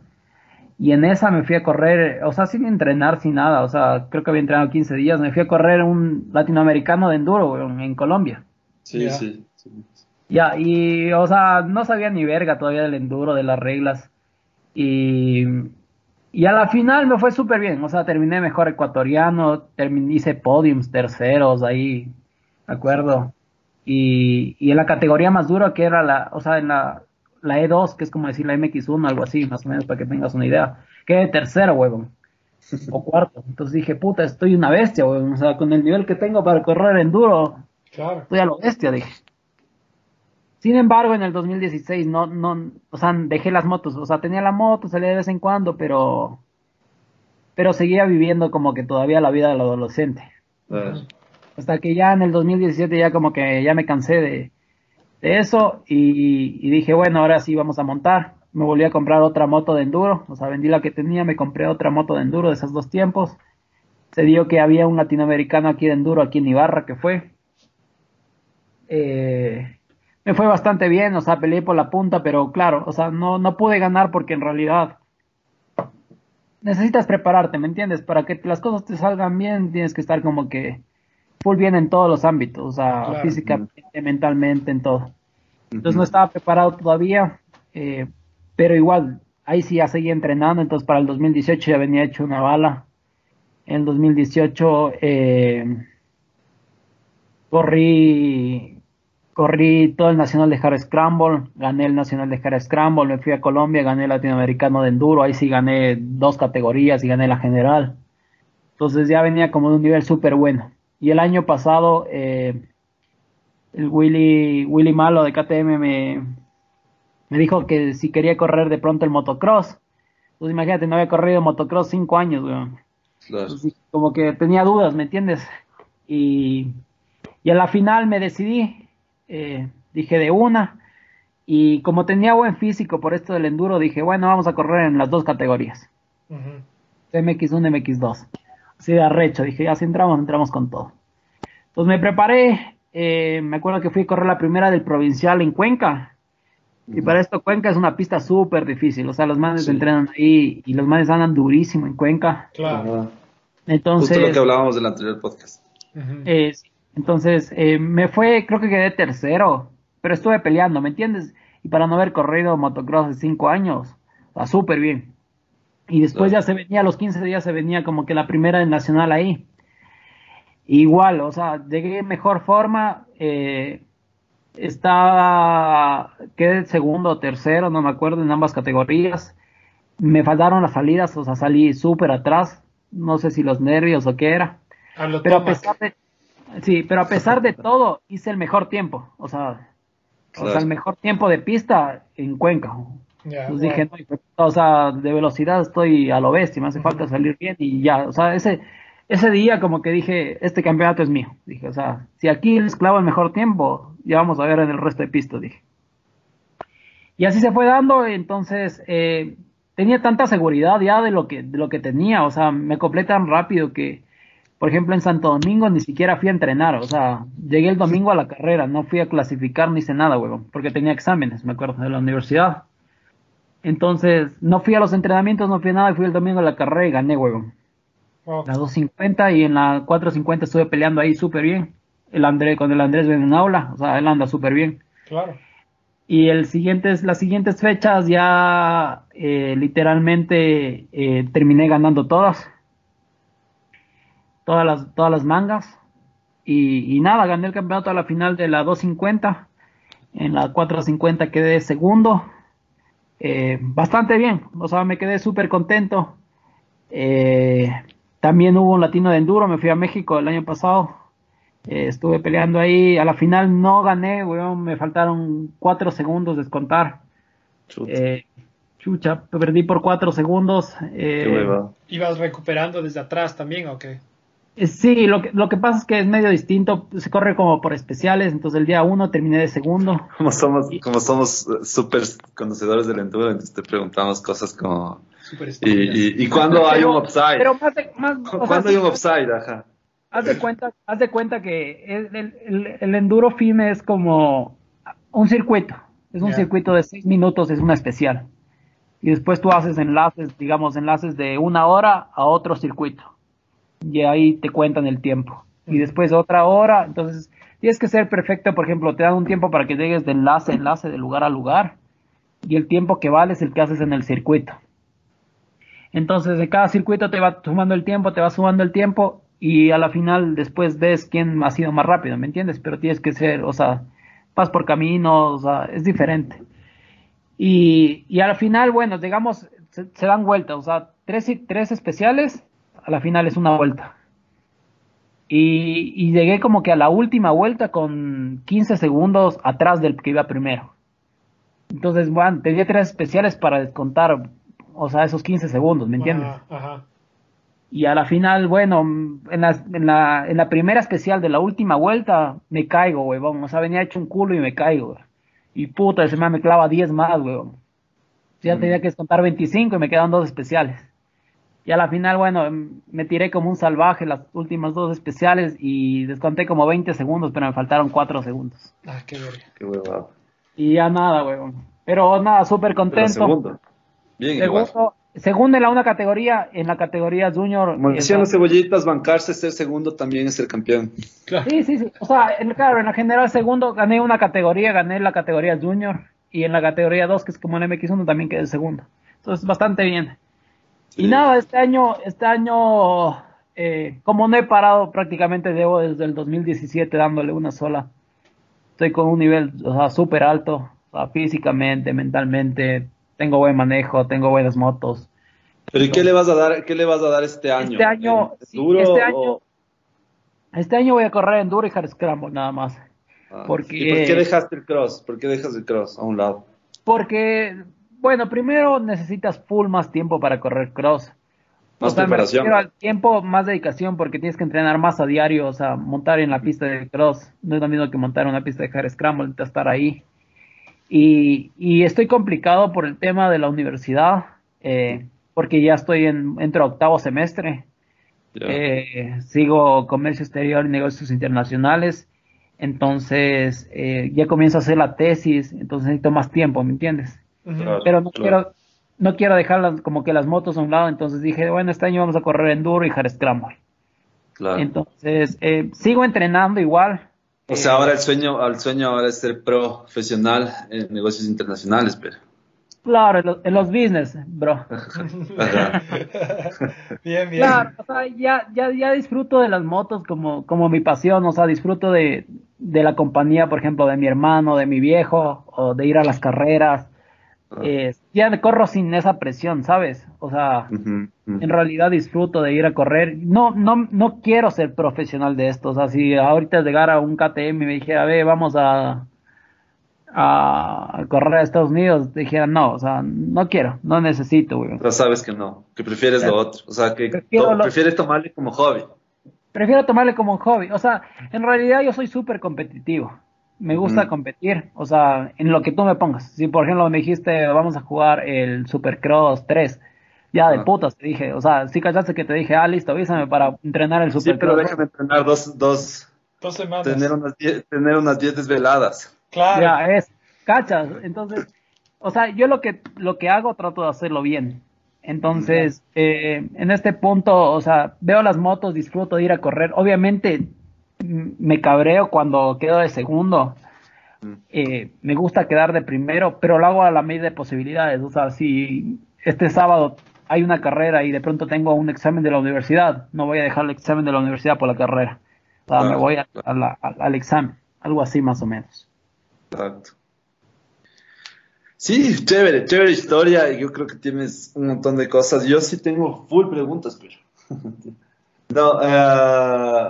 Y en esa me fui a correr, o sea, sin entrenar, sin nada, o sea, creo que había entrenado 15 días, me fui a correr un latinoamericano de enduro en Colombia. Sí, Ya. sí. sí. Ya, y, o sea, no sabía ni verga todavía del enduro, de las reglas. Y, y a la final me fue súper bien, o sea, terminé mejor ecuatoriano, terminé, hice podiums, terceros, ahí, ¿de acuerdo? Y, y en la categoría más dura que era la, o sea, en la, la E2, que es como decir la MX1, algo así, más o menos, para que tengas una idea. Quedé tercero, huevón. O cuarto. Entonces dije, puta, estoy una bestia, huevón. O sea, con el nivel que tengo para correr enduro, Claro. estoy a lo bestia, dije. Sin embargo, en el 2016 no, no, o sea, dejé las motos, o sea, tenía la moto, salía de vez en cuando, pero, pero seguía viviendo como que todavía la vida del adolescente. Claro. Hasta que ya en el 2017 ya como que ya me cansé de, de eso y, dije, bueno, ahora sí vamos a montar. Me volví a comprar otra moto de enduro, o sea, vendí la que tenía, me compré otra moto de enduro de esos dos tiempos. Se dio que había un latinoamericano aquí de enduro, aquí en Ibarra, que fue. Eh, me fue bastante bien, o sea, peleé por la punta, pero claro, o sea, no, no pude ganar porque en realidad necesitas prepararte, ¿me entiendes? Para que las cosas te salgan bien, tienes que estar como que full bien en todos los ámbitos, o sea, Claro. físicamente, mentalmente, en todo. Entonces no estaba preparado todavía, eh, pero igual, ahí sí ya seguía entrenando, entonces para el 2018 ya venía hecho una bala. En el 2018 eh, corrí, corrí todo el Nacional de Hard Scramble, gané el Nacional de Hard Scramble, me fui a Colombia, gané el Latinoamericano de Enduro, ahí sí gané dos categorías y gané la general. Entonces ya venía como de un nivel súper bueno. Y el año pasado, eh, el Willy, Willy Malo de KTM me, me dijo que si quería correr de pronto el motocross. Pues imagínate, no había corrido motocross cinco años, weón. Claro. Entonces, como que tenía dudas, ¿me entiendes? Y, y a la final me decidí, eh, dije de una, y como tenía buen físico por esto del enduro, dije, bueno, vamos a correr en las dos categorías, Ujú. MX1 y MX2. Así de arrecho, dije, ya si entramos, entramos con todo. Pues me preparé, eh, me acuerdo que fui a correr la primera del provincial en Cuenca, y para esto Cuenca es una pista súper difícil, o sea, los manes Sí. entrenan ahí y los manes andan durísimo en Cuenca. Claro. Entonces, Justo lo que hablábamos del anterior podcast. Eh, sí. entonces eh, me fue, creo que quedé tercero, pero estuve peleando, ¿me entiendes? Y para no haber corrido motocross de cinco años, sea, súper bien. Y después Claro. ya se venía, a los 15 días se venía como que la primera del nacional ahí. Igual, o sea, llegué en mejor forma, eh, estaba, quedé segundo o tercero, no me acuerdo, en ambas categorías. Me faltaron las salidas, o sea, salí súper atrás. No sé si los nervios o qué era. pero a pesar de, sí, pero a pesar de todo, hice el mejor tiempo. O sea, o sea el mejor tiempo de pista en Cuenca. Pues dije, no, o sea, de velocidad estoy a lo bestia, me hace falta salir bien y ya. O sea, ese, ese día como que dije, este campeonato es mío. Dije, o sea, si aquí les clavo el mejor tiempo, ya vamos a ver en el resto de pistas, dije. Y así se fue dando, entonces eh, tenía tanta seguridad ya de lo que de lo que tenía, o sea, me coplé tan rápido que, por ejemplo, en Santo Domingo ni siquiera fui a entrenar, o sea, llegué el domingo a la carrera, no fui a clasificar ni hice nada, huevón, porque tenía exámenes, me acuerdo, de la universidad. Entonces, no fui a los entrenamientos, no fui a nada, y fui el domingo a la carrera y gané, huevón. La 250 y en la 450 estuve peleando ahí súper bien el Andrés, con el Andrés aula, o sea, él anda súper bien. Claro. Y el siguientes, las siguientes fechas ya eh, literalmente eh, terminé ganando todas. Todas las, todas las mangas. Y, nada, gané el campeonato a la final de la 250. En la 450 quedé segundo. Eh, bastante bien, o sea, me quedé súper contento. también hubo un latino de enduro, me fui a México el año pasado eh, estuve peleando ahí, a la final no gané, weón, me faltaron cuatro segundos de descontar. Eh, chucha, perdí por cuatro segundos. Eh, ¿Ibas recuperando desde atrás también o qué? Eh, sí, lo que, lo que pasa es que es medio distinto, se corre como por especiales, entonces el día uno terminé de segundo. Como somos, como somos súper conocedores del enduro, entonces te preguntamos cosas como... Y, y, y, cuándo hay un upside. Pero más, más ¿Cuándo hay un upside? Ajá. Haz de cuenta, haz de cuenta que el, el, enduro FIME es como un circuito. Es un circuito de seis minutos, es una especial. Y después tú haces enlaces, digamos, enlaces de una hora a otro circuito. Y ahí te cuentan el tiempo. Y después otra hora. Entonces, tienes que ser perfecto. Por ejemplo, te dan un tiempo para que llegues de enlace a enlace, de lugar a lugar. Y el tiempo que vale es el que haces en el circuito. Entonces, de cada circuito te va sumando el tiempo, te va sumando el tiempo y a la final después ves quién ha sido más rápido, ¿me entiendes? Pero tienes que ser, o sea, vas por caminos, o sea, es diferente. Y, y a la final, bueno, digamos, se, dan vueltas, o sea, tres, tres especiales, a la final es una vuelta. Y, y, llegué como que a la última vuelta con 15 segundos atrás del que iba primero. Entonces, bueno, tenía tres especiales para descontar, o sea, esos 15 segundos, ¿me entiendes? ajá. Y a la final, bueno, en la, en la, en la primera especial de la última vuelta, me caigo, huevón. O sea, venía hecho un culo y me caigo. Y puta, ese man me clava 10 más, huevón. Ya tenía que descontar 25 y me quedan dos especiales. Y a la final, bueno, me tiré como un salvaje las últimas dos especiales y desconté como 20 segundos, pero me faltaron 4 segundos. Ah, qué Qué huevado. Y ya nada, huevón. Pero nada, súper contento. segundo. Bien, segundo, Segundo en la una categoría, en la categoría junior. Como decían los cebollitas, bancarse, ser segundo también es ser campeón. Sí, sí, sí. O sea, en, claro, en la general segundo gané una categoría, gané la categoría junior. Y en la categoría 2, que es como el MX1, también quedé segundo. Entonces, bastante bien. Y nada, este año, este año, eh, como no he parado prácticamente, debo desde el 2017 dándole una sola. Estoy con un nivel, o sea, súper alto, o sea, físicamente, mentalmente, tengo buen manejo, tengo buenas motos. Pero ¿y qué le vas a dar, qué le vas a dar este año? Este año, este año, este año voy a correr en Duro y Hard Scramble nada más. Ah, porque, ¿Y por qué dejaste el cross? ¿Por qué dejas el cross a un lado? Porque, bueno, primero necesitas full más tiempo para correr cross. Más preparación. al tiempo, más dedicación, porque tienes que entrenar más a diario, o sea, montar en la pista de cross. No es lo mismo que montar en una pista de hard scramble, necesitas estar ahí. Y, estoy complicado por el tema de la universidad, eh, porque ya estoy en, entro a octavo semestre. Eh, sigo comercio exterior y negocios internacionales. Entonces, eh, ya comienzo a hacer la tesis, entonces necesito más tiempo, ¿me entiendes? Pero no quiero no quiero dejar como que las motos a un lado, entonces dije, bueno, este año vamos a correr enduro y hard scramble. Entonces, sigo entrenando igual, o sea, ahora el sueño, el sueño ahora es ser profesional en negocios internacionales, pero. Claro, en los, business, bro. bien, bien. Claro, o sea, ya, ya, ya disfruto de las motos como, como mi pasión, o sea, disfruto de, de la compañía, por ejemplo, de mi hermano, de mi viejo, o de ir a las carreras. Eh, ya corro sin esa presión, ¿sabes? O sea, en realidad disfruto de ir a correr. No, no, no quiero ser profesional de esto. O sea, si ahorita llegara un KTM y me dijera, ve, vamos a, a correr a Estados Unidos, dijera, no, o sea, no quiero, no necesito, güey. Pero sabes que no, que prefieres lo otro, o sea, que prefieres tomarle como hobby. Prefiero tomarle como un hobby, o sea, en realidad yo soy súper competitivo, me gusta competir, o sea, en lo que tú me pongas. Si por ejemplo me dijiste, vamos a jugar el Supercross 3, ya de putas te dije, o sea, sí callaste que te dije, ah, listo, avísame para entrenar el Supercross. Sí, pero déjame entrenar dos, dos, dos semanas. Tener unas tener unas diez desveladas. Claro. Ya, es, cachas. Entonces, o sea, yo lo que, lo que hago trato de hacerlo bien. Entonces, eh, en este punto, o sea, veo las motos, disfruto de ir a correr. Obviamente, me cabreo cuando quedo de segundo. Eh, me gusta quedar de primero, pero lo hago a la medida de posibilidades. O sea, si este sábado hay una carrera y de pronto tengo un examen de la universidad, no voy a dejar el examen de la universidad por la carrera. O sea, me voy al examen. Algo así más o menos. Exacto. Sí, chévere, chévere historia. Yo creo que tienes un montón de cosas. Yo sí tengo full preguntas, pero. no, eh,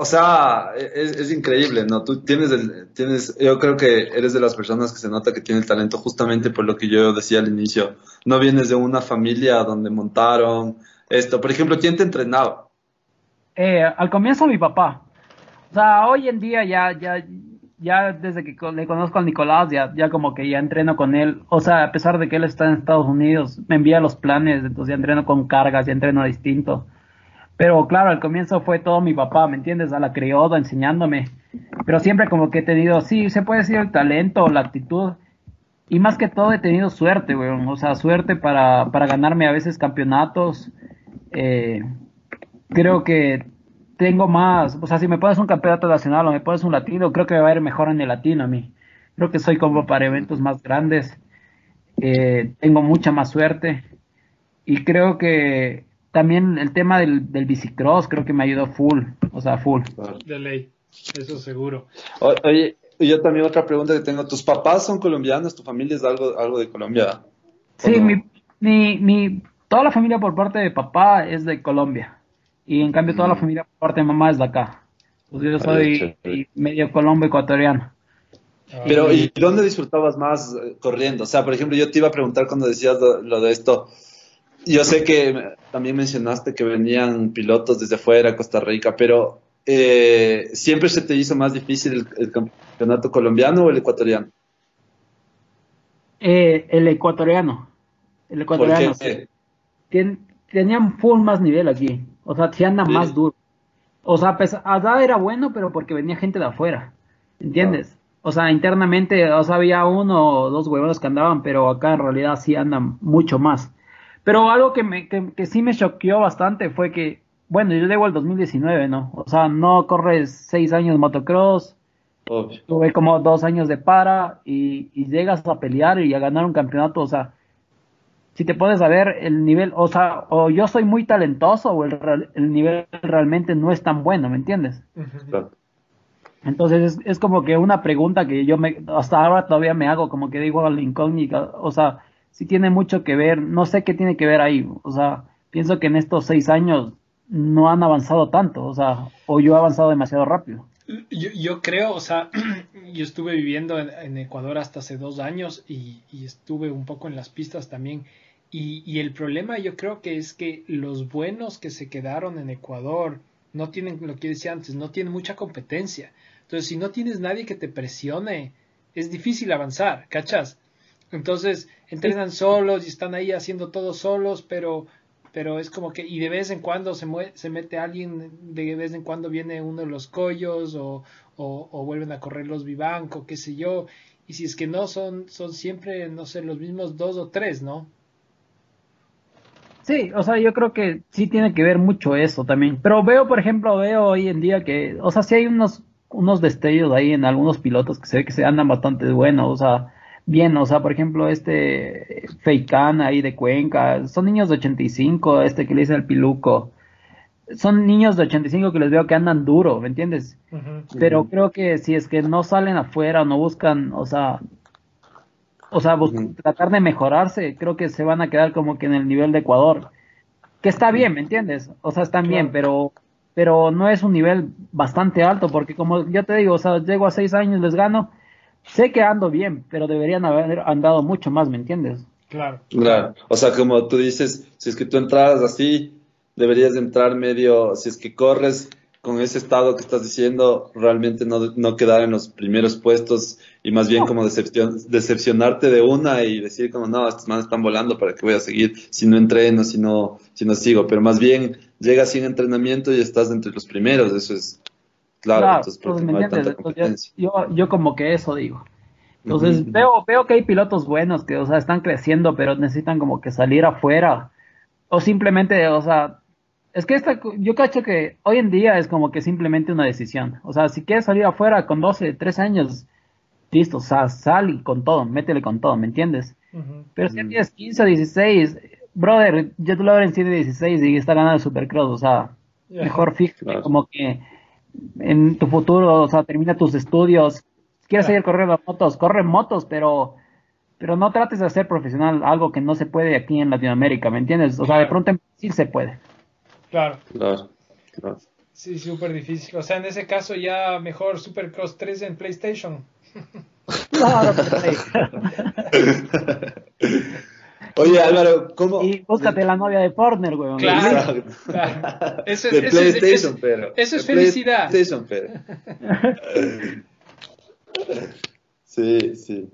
o sea, es, increíble, ¿no? Tú tienes, el, tienes, yo creo que eres de las personas que se nota que tiene el talento justamente por lo que yo decía al inicio. No vienes de una familia donde montaron esto. Por ejemplo, ¿quién te entrenaba? Eh, al comienzo mi papá. O sea, hoy en día ya, ya, ya desde que le conozco al Nicolás, ya, ya como que ya entreno con él. O sea, a pesar de que él está en Estados Unidos, me envía los planes, entonces ya entreno con cargas, ya entreno distinto. Pero claro, al comienzo fue todo mi papá, ¿me entiendes? A la crioda enseñándome. Pero siempre como que he tenido, sí, se puede decir el talento, la actitud. Y más que todo he tenido suerte, weón. O sea, suerte para, para ganarme a veces campeonatos. Eh, creo que tengo más, o sea, si me pones un campeonato nacional o me pones un latino, creo que me va a ir mejor en el latino a mí. Creo que soy como para eventos más grandes, eh, tengo mucha más suerte y creo que también el tema del, del bicicross creo que me ayudó full, o sea, full. De ley, eso seguro. oye, yo también otra pregunta que tengo, ¿tus papás son colombianos? ¿Tu familia es algo, algo de Colombia? Sí, mi, mi, mi, toda la familia por parte de papá es de Colombia. Y en cambio toda la mm. familia por parte de mamá es de acá. Pues yo soy medio colombo ecuatoriano. Pero, ¿y dónde disfrutabas más eh, corriendo? O sea, por ejemplo, yo te iba a preguntar cuando decías lo, de esto. Yo sé que también mencionaste que venían pilotos desde fuera, Costa Rica, pero eh, ¿siempre se te hizo más difícil el, campeonato colombiano o el ecuatoriano? Eh, el ecuatoriano. El ecuatoriano. tenían full más nivel aquí. O sea, se anda más duro. O sea, pues, allá era bueno, pero porque venía gente de afuera. ¿Entiendes? O sea, internamente, o sea, había uno o dos huevos que andaban, pero acá en realidad sí andan mucho más. Pero algo que, me, que, sí me choqueó bastante fue que, bueno, yo llego al 2019, ¿no? O sea, no corres seis años motocross, tuve como dos años de para y, y, llegas a pelear y a ganar un campeonato, o sea, si te puedes saber el nivel, o sea, o yo soy muy talentoso o el, el nivel realmente no es tan bueno, ¿me entiendes? Entonces es, como que una pregunta que yo me, hasta ahora todavía me hago, como que digo al incógnita, o sea, si tiene mucho que ver, no sé qué tiene que ver ahí, o sea, pienso que en estos seis años no han avanzado tanto, o sea, o yo he avanzado demasiado rápido. Yo, yo creo, o sea, yo estuve viviendo en, Ecuador hasta hace dos años y, y, estuve un poco en las pistas también y, y, el problema yo creo que es que los buenos que se quedaron en Ecuador no tienen, lo que decía antes, no tienen mucha competencia. Entonces, si no tienes nadie que te presione, es difícil avanzar, ¿cachas? Entonces, entrenan solos y están ahí haciendo todo solos, pero, pero es como que, y de vez en cuando se, se mete alguien, de vez en cuando viene uno de los collos o, o, o vuelven a correr los vivanco, qué sé yo. Y si es que no, son, son siempre, no sé, los mismos dos o tres, ¿no? Sí, o sea, yo creo que sí tiene que ver mucho eso también. Pero veo, por ejemplo, veo hoy en día que, o sea, sí hay unos, unos destellos ahí en algunos pilotos que se ve que se andan bastante buenos. O sea, bien, o sea, por ejemplo, este Feican ahí de Cuenca, son niños de 85, este que le dice el Piluco, son niños de 85 que les veo que andan duro, ¿me entiendes? Pero creo que si es que no salen afuera, no buscan, o sea, o sea, tratar de mejorarse, creo que se van a quedar como que en el nivel de Ecuador, que está bien, ¿me entiendes? O sea, están bien, pero pero no es un nivel bastante alto, porque como ya te digo, o sea, llego a seis años, les gano, sé que ando bien, pero deberían haber andado mucho más, ¿me entiendes? Claro. Claro, o sea, como tú dices, si es que tú entraras así, deberías entrar medio, si es que corres con ese estado que estás diciendo, realmente no, no quedar en los primeros puestos y más bien como decepcion, decepcionarte de una y decir como, no, estos manos están volando, ¿para qué voy a seguir si no entreno, si no, si no sigo? Pero más bien llegas sin entrenamiento y estás entre los primeros, eso es claro, entonces porque no hay tanta competencia. Yo, yo como que eso digo. Entonces veo, veo que hay pilotos buenos que, o sea, están creciendo, pero necesitan como que salir afuera. O simplemente, o sea, es que esta, yo cacho que hoy en día es como que simplemente una decisión. O sea, si quieres salir afuera con 12, 13 años, listo, o sea, sal y con todo, métele con todo, ¿me entiendes? Pero si tienes 15 o 16, brother, Jet Lawrence tiene 16 y está ganando el Supercross, o sea, mejor fíjate como que en tu futuro, o sea, termina tus estudios, quieres seguir corriendo motos, corre motos, pero pero no trates de hacer profesional algo que no se puede aquí en Latinoamérica, ¿me entiendes? O sea, de pronto sí se puede. Claro. Claro, claro. Sí, súper difícil. O sea, en ese caso ya mejor Supercross 3 en PlayStation. Claro, Oye, Álvaro, ¿cómo? Y búscate la novia de Porner, weón. Claro. claro. Eso, de eso, PlayStation, pero. Eso es De felicidad. PlayStation, pero. Sí, sí.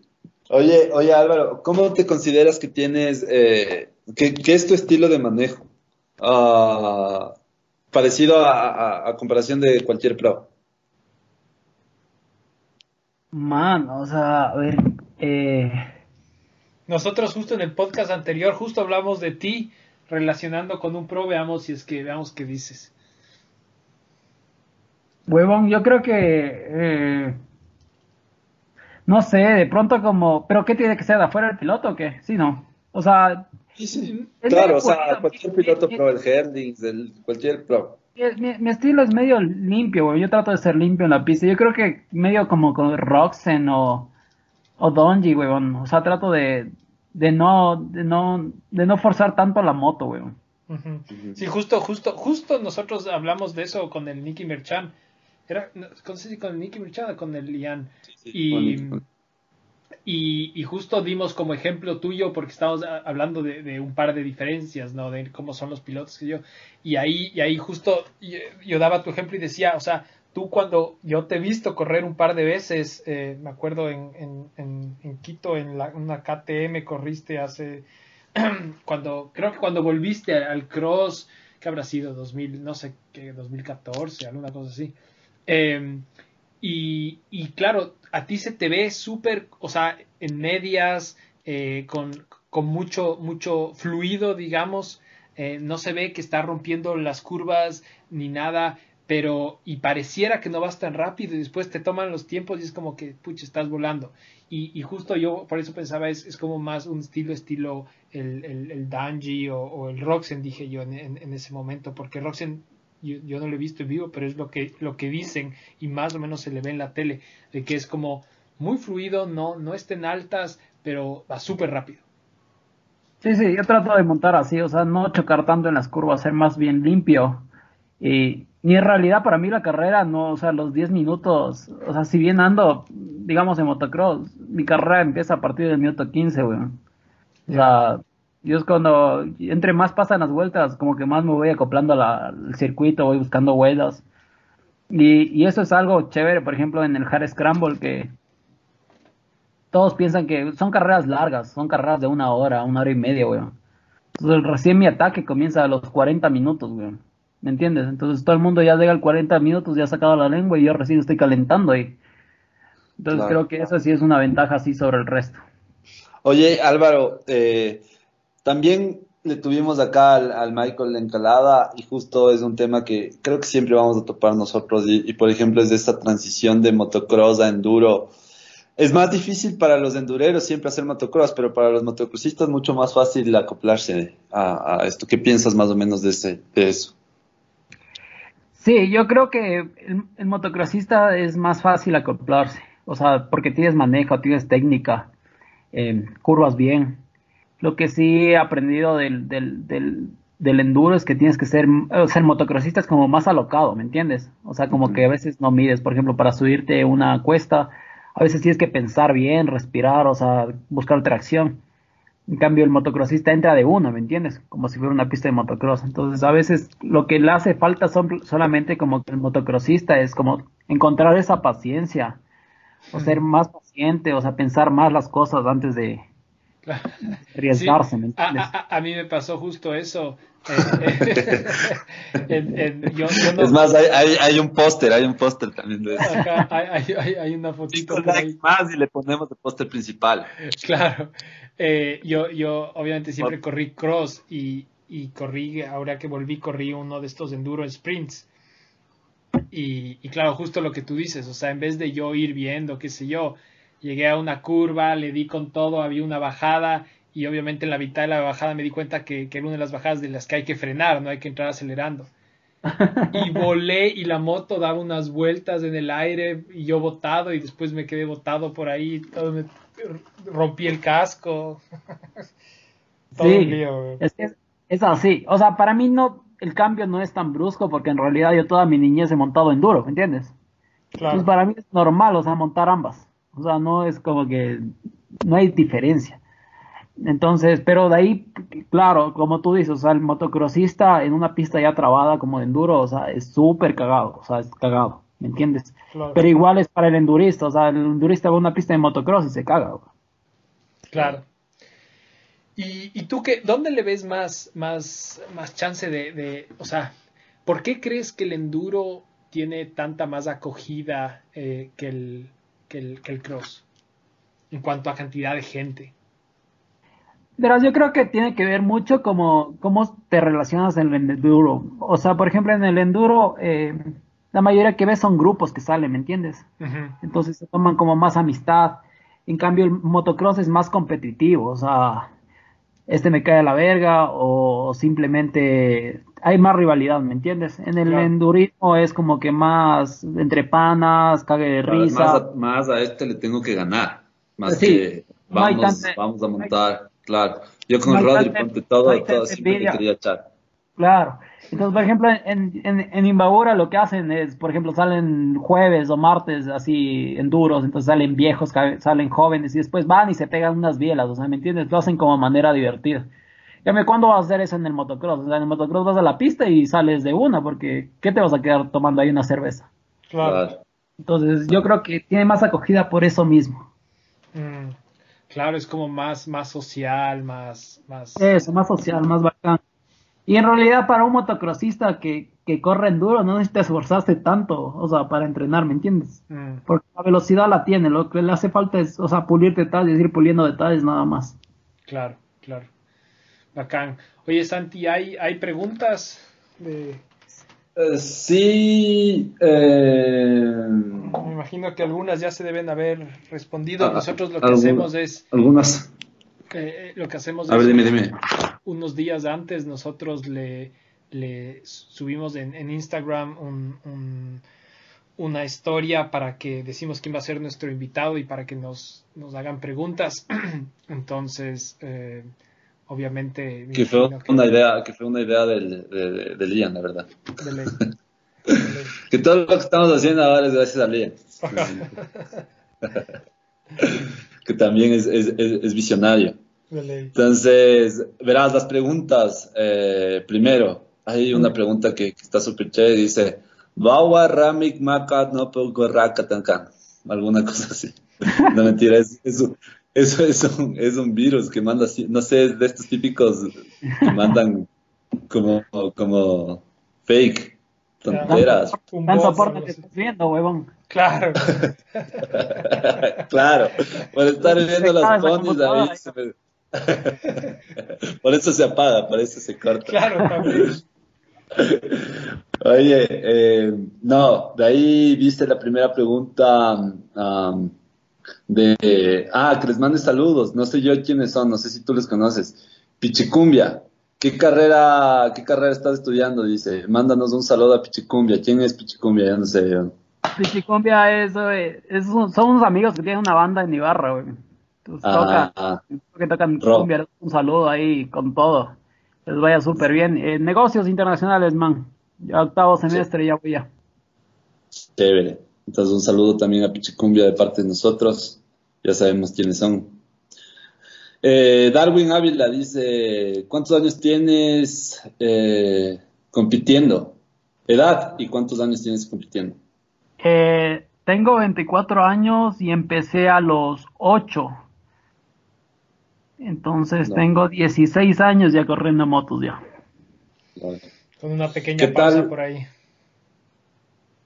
Oye, oye Álvaro, ¿cómo te consideras que tienes, eh, qué, qué es tu estilo de manejo? Ah, parecido a, a- a comparación de cualquier pro. Man, o sea, a ver, eh, Nosotros justo en el podcast anterior justo hablamos de ti relacionando con un pro, veamos si es que veamos qué dices. huevón, yo creo que, eh, no sé, de pronto como, pero ¿qué tiene que ser de afuera el piloto o qué? Sí, no. O sea, Claro, o sea, cualquier Mi- piloto pro, el Herdings, el, cualquier pro. mi, mi- mi estilo es medio limpio, güey. Yo trato de ser limpio en la pista. Yo creo que medio como con Roxen o, o Donji, weón. O sea, trato de, de no, de no, de no forzar tanto la moto, weón. Sí, justo, justo, justo nosotros hablamos de eso con el Nicky Merchan. Era, no no sé si con el Nicky Merchan o con el Ian. Y, y, y justo dimos como ejemplo tuyo, porque estábamos hablando de, de un par de diferencias, ¿no? De cómo son los pilotos que yo. Y ahí, y ahí justo yo, yo daba tu ejemplo y decía, o sea, tú cuando yo te he visto correr un par de veces, eh, me acuerdo en, en, en, en Quito, en la, una KTM corriste hace, cuando, creo que cuando volviste al cross, que habrá sido 2000, no sé qué, 2014, alguna cosa así. Eh, y, y claro, a ti se te ve súper, o sea, en medias, eh, con, con mucho, mucho fluido, digamos. Eh, no se ve que está rompiendo las curvas ni nada, pero y pareciera que no vas tan rápido y después te toman los tiempos y es como que, pucha, estás volando. Y, y justo yo por eso pensaba, es, es como más un estilo, estilo el, el, el Danji o, el Roxen, dije yo en ese momento, porque Roxen yo, yo, no lo he visto en vivo, pero es lo que, lo que dicen y más o menos se le ve en la tele, de que es como muy fluido, no, no estén altas, pero va súper rápido. Sí, sí, yo trato de montar así, o sea, no chocar tanto en las curvas, ser más bien limpio. Y, y en realidad para mí la carrera, no, o sea, los 10 minutos, o sea, si bien ando, digamos, en motocross, mi carrera empieza a partir del minuto 15, weón. O sea, yo es cuando, entre más pasan las vueltas, como que más me voy acoplando al circuito, voy buscando vuelas. Y, y eso es algo chévere, por ejemplo, en el Hard Scramble, que todos piensan que son carreras largas, son carreras de una hora, una hora y media, weón. Entonces recién mi ataque comienza a los 40 minutos, weón. ¿Me entiendes? Entonces todo el mundo ya llega al 40 minutos, ya ha sacado la lengua y yo recién estoy calentando ahí. Entonces Claro. creo que eso sí es una ventaja así sobre el resto. Oye, Álvaro, eh, también le tuvimos acá al, al Michael Encalada y justo es un tema que creo que siempre vamos a topar nosotros y, y, por ejemplo es de esta transición de motocross a enduro. es más difícil para los endureros siempre hacer motocross, pero para los motocrossistas mucho más fácil acoplarse a, esto. ¿Qué piensas más o menos de, ese, de eso? Sí, yo creo que el, motocrossista es más fácil acoplarse, o sea, porque tienes manejo, tienes técnica, eh, curvas bien. Lo que sí he aprendido del, del, del, del enduro es que tienes que ser, o sea, el motocrossista es como más alocado, ¿me entiendes? O sea, como que a veces no mides, por ejemplo, para subirte una cuesta, a veces tienes que pensar bien, respirar, o sea, buscar tracción. En cambio, el motocrossista entra de uno, ¿me entiendes? Como si fuera una pista de motocross. Entonces, a veces lo que le hace falta son solamente como que el motocrossista es como encontrar esa paciencia, o ser más paciente, o sea, pensar más las cosas antes de arriesgarse, ¿me entiendes? A, mí me pasó justo eso. es más, hay, hay, un póster, hay un póster también de eso. hay, hay, una fotito. más y le ponemos el póster principal. Claro. Eh, yo, yo obviamente siempre corrí cross y, y, corrí, ahora que volví, corrí uno de estos enduro sprints. Y, y, claro, justo lo que tú dices, o sea, en vez de yo ir viendo, qué sé yo, llegué a una curva, le di con todo, había una bajada y obviamente en la mitad de la bajada me di cuenta que, que era una de las bajadas de las que hay que frenar, no hay que entrar acelerando. Y volé y la moto daba unas vueltas en el aire y yo botado y después me quedé botado por ahí, todo me rompí el casco. sí, es, es, así. O sea, para mí no, el cambio no es tan brusco porque en realidad yo toda mi niñez he montado enduro, ¿me entiendes? Claro. Entonces para mí es normal, o sea, montar ambas. O sea, no es como que no hay diferencia. Entonces, pero de ahí, claro, como tú dices, o sea, el motocrossista en una pista ya trabada como de enduro, o sea, es súper cagado, o sea, es cagado. ¿me entiendes? Pero igual es para el endurista, o sea, el endurista va a una pista de motocross y se caga. Claro. ¿Y, y tú qué, dónde le ves más, más, más chance de, de, o sea, ¿por qué crees que el enduro tiene tanta más acogida eh, que, el, que, el, que el cross en cuanto a cantidad de gente? Verás, yo creo que tiene que ver mucho como cómo te relacionas en el enduro. O sea, por ejemplo, en el enduro, eh, la mayoría que ves son grupos que salen, ¿me entiendes? Entonces se toman como más amistad. En cambio, el motocross es más competitivo, o sea, este me cae a la verga o simplemente hay más rivalidad, ¿me entiendes? En el endurismo es como que más entre panas, cague de risa. Más a, este le tengo que ganar, más que vamos, vamos a montar, claro. Yo con Rodri, ponte todo, todo siempre me quería echar. Claro. Entonces, por ejemplo, en, en, en Imbabura lo que hacen es, por ejemplo, salen jueves o martes así en duros, entonces salen viejos, salen jóvenes y después van y se pegan unas bielas, o sea, ¿me entiendes? Lo hacen como manera divertida. Dígame, ¿cuándo vas a hacer eso en el motocross? O sea, en el motocross vas a la pista y sales de una, porque ¿qué te vas a quedar tomando ahí una cerveza? Claro. Entonces, yo creo que tiene más acogida por eso mismo. Mm, claro, es como más, más social, más, más... Eso, más social, más bacán. Y en realidad para un motocrossista que, que corre enduro no necesitas esforzarse tanto, o sea, para entrenar, ¿me entiendes? Mm. Porque la velocidad la tiene, lo que le hace falta es, o sea, pulir detalles, ir puliendo detalles nada más. Claro, claro. Bacán. Oye, Santi, ¿hay, hay preguntas? De... Eh, sí. Eh... Me imagino que algunas ya se deben haber respondido. Ah, Nosotros lo que hacemos es... Algunas. Eh, lo que hacemos A ver, dime, dime unos días antes nosotros le, subimos en, Instagram una historia para que decimos quién va a ser nuestro invitado y para que nos, nos hagan preguntas. Entonces, eh, obviamente... Que fue, una idea, que fue una idea del, de, Ian, la verdad. que todo lo que estamos haciendo ahora es gracias a Lian. que también es, es visionario. Entonces, verás las preguntas. Eh, primero, hay una pregunta que, está súper chévere. Dice, Bawa Ramik Makat no. Alguna cosa así. No mentira, es, eso, eso es, un, es un virus que manda, no sé, de estos típicos que mandan como, como fake, tonteras. Un soporte que estás viendo, huevón. Claro. claro, por estar viendo las ponis se me, por eso se apaga, por eso se corta. Claro, también. Oye, eh, no, de ahí viste la primera pregunta. De, ah, que les mande saludos, no sé yo quiénes son, no sé si tú les conoces. Pichicumbia, ¿qué carrera, qué carrera estás estudiando? Dice, mándanos un saludo a Pichicumbia. ¿Quién es Pichicumbia? Ya no sé yo. Pichicumbia es, es, son unos amigos que tienen una banda en Ibarra, güey. Entonces ah, toca, que tocan cumbia, un saludo ahí con todo. Les vaya súper bien. Eh, negocios internacionales, man. Ya octavo semestre, ya voy ya. Chévere. Entonces un saludo también a Pichicumbia de parte de nosotros. Ya sabemos quiénes son. Eh, Darwin Ávila dice, ¿cuántos años tienes eh, compitiendo? ¿Edad y cuántos años tienes compitiendo? Eh, tengo 24 años y empecé a los 8. Entonces tengo 16 años ya corriendo motos ya. Con una pequeña pausa por ahí.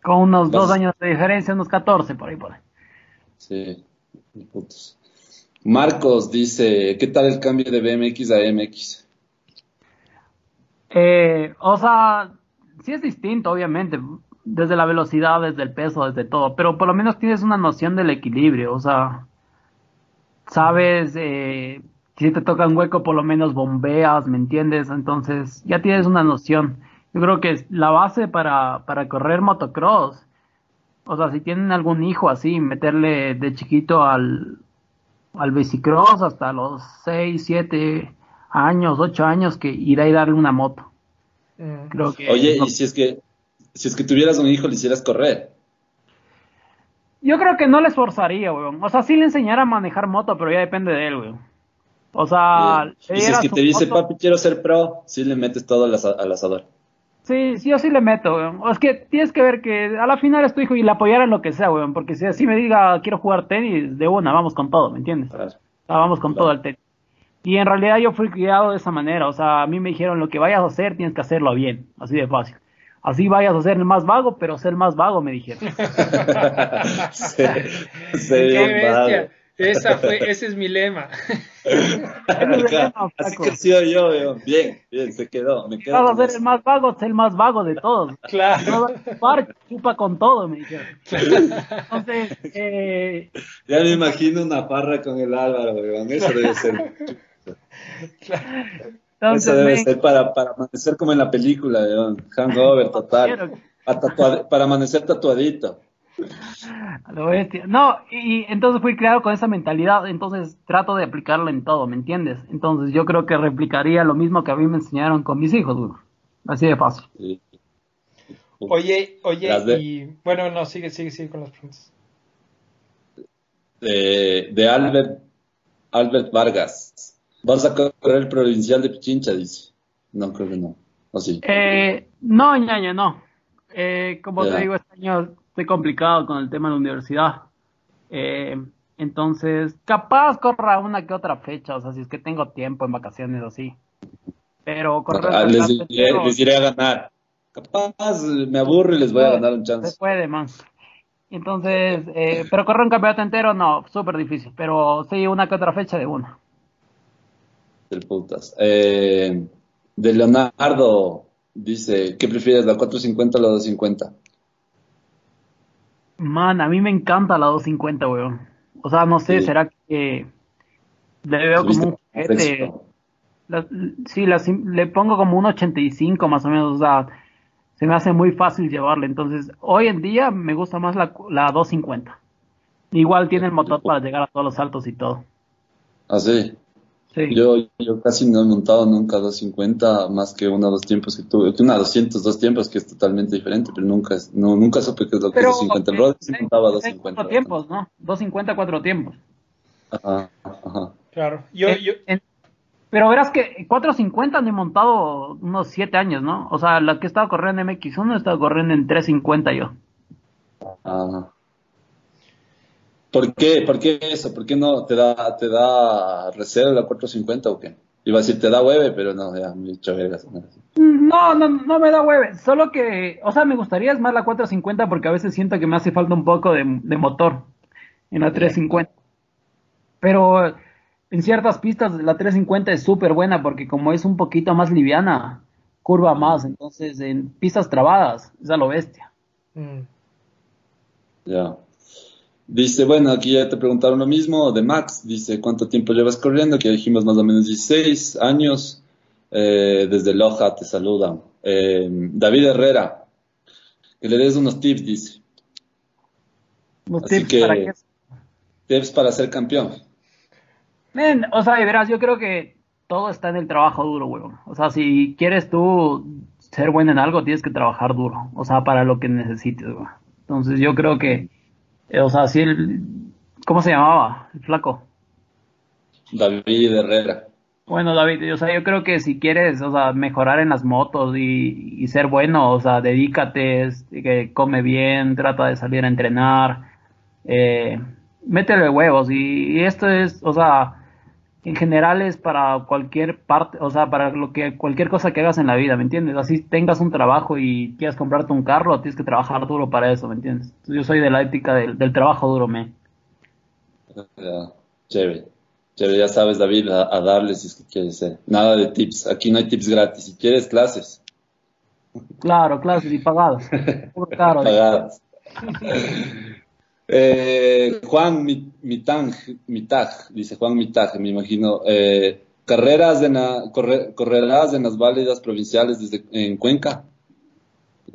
Con unos dos años de diferencia, unos 14 por ahí por ahí. Sí, Marcos dice, ¿qué tal el cambio de BMX a MX? Eh, o sea, sí es distinto, obviamente, desde la velocidad, desde el peso, desde todo, pero por lo menos tienes una noción del equilibrio, o sea, sabes, eh, si te toca un hueco, por lo menos bombeas, ¿me entiendes? Entonces, ya tienes una noción. Yo creo que la base para, para correr motocross, o sea, si tienen algún hijo así, meterle de chiquito al, al bicicross hasta los 6, 7 años, 8 años, que ir a darle una moto. Mm. Creo que Oye, y si es que, si es que tuvieras un hijo, le hicieras correr. Yo creo que no le esforzaría, weón. O sea, sí le enseñara a manejar moto, pero ya depende de él, weón. O sea, y si es que te dice, papi, quiero ser pro, sí le metes todo al, al asador. Sí, sí, yo sí le meto, weón. Es que tienes que ver que a la final es tu hijo y le apoyar en lo que sea, weón. Porque si así me diga, quiero jugar tenis, de una, vamos con todo, ¿me entiendes? vamos con todo el tenis. Y en realidad yo fui criado de esa manera. O sea, a mí me dijeron, lo que vayas a hacer, tienes que hacerlo bien. Así de fácil. Así vayas a ser el más vago, pero ser más vago, me dijeron. sí, Qué bestia. Esa fue, ese es mi lema. Así que sido yo, bien, bien, se quedó. Me quedo Vas a ser el más vago, es el más vago de todos. Claro. Par, chupa con todo, me dijeron. Entonces, eh... Ya me imagino una parra con el Álvaro, weón. Eso debe ser. Entonces, Eso debe ser para, para amanecer como en la película, weón. Hangover total. Para amanecer tatuadito. No, y entonces fui creado con esa mentalidad, entonces trato de aplicarla en todo, ¿me entiendes? Entonces yo creo que replicaría lo mismo que a mí me enseñaron con mis hijos, Así de fácil. Oye, oye, y bueno, no, sigue, sigue, sigue con las preguntas. De, Albert, Albert Vargas. ¿Vas a correr el provincial de Pichincha? Dice. No, creo que no. ¿O sí? Eh, no, ñaño, no. Eh, como te digo, este año estoy complicado con el tema de la universidad. Eh, entonces, capaz corra una que otra fecha, o sea, si es que tengo tiempo en vacaciones así. Pero correr. Ah, les, iré, a ganar. Capaz me aburro y les voy a ganar un chance. Se puede, man. Entonces, eh, pero correr un campeonato entero, no, súper difícil. Pero sí, una que otra fecha de una. Del putas. Eh, de Leonardo dice: ¿Qué prefieres, la 450 o la 250? Man, a mí me encanta la 250, weón. O sea, no sé, será que le veo como un juguete. sí, le pongo como un 85 más o menos, o sea, se me hace muy fácil llevarle. Entonces, hoy en día me gusta más la, la 250. Igual tiene el motor para llegar a todos los saltos y todo. ¿Ah, sí? Yo, yo casi no he montado nunca 250 más que una dos tiempos que tuve. Una 200 dos tiempos que es totalmente diferente, pero nunca, no, nunca supe qué es lo que es 250. El sí montaba 250. Cuatro tiempos, ¿no? 250 cuatro tiempos. Ajá, ajá. Claro. Yo, yo... pero verás que 450 no he montado unos 7 años, ¿no? O sea, la que estaba corriendo en MX1 estaba corriendo en 350 yo. Ajá. ¿Por qué? ¿Por qué eso? ¿Por qué no te da, te da reserva la 450 o qué? Iba a decir, te da hueve, pero no, ya me he dicho vergas. No, no, no me da hueve. Solo que, o sea, me gustaría es más la 450 porque a veces siento que me hace falta un poco de, motor en la 350. Pero en ciertas pistas la 350 es súper buena porque como es un poquito más liviana, curva más. Entonces, en pistas trabadas, es a lo bestia. Mm. Ya. Dice, bueno, aquí ya te preguntaron lo mismo de Max. Dice, ¿cuánto tiempo llevas corriendo? Que ya dijimos más o menos 16 años. Eh, desde Loja te saludan. Eh, David Herrera, que le des unos tips, dice. Unos Así tips que- para que Tips para ser campeón. Men, o sea, y verás, yo creo que todo está en el trabajo duro, weón. O sea, si quieres tú ser bueno en algo, tienes que trabajar duro. O sea, para lo que necesites, weón. Entonces yo creo que, o sea, si el, ¿cómo se llamaba? El flaco. David Herrera. Bueno, David, o sea, yo creo que si quieres, o sea, mejorar en las motos y, y ser bueno, o sea, dedícate, es- que come bien, trata de salir a entrenar, eh, métele huevos y, y esto es, o sea, en general es para cualquier parte, o sea, para lo que cualquier cosa que hagas en la vida, ¿me entiendes? Así tengas un trabajo y quieras comprarte un carro, tienes que trabajar duro para eso, ¿me entiendes? Yo soy de la ética del, del trabajo duro, me. Ya, Chévere. Chévere, ya sabes, David, a, a darle si es que quieres ser. Nada de tips. Aquí no hay tips gratis. Si quieres clases, Claro, claro, y pagadas. Puro caro. pagadas. Eh, Juan Mi- Mitang, Mitag, dice Juan Mitag, me imagino. Eh, carreras corre- correrás en las válidas provinciales desde en Cuenca.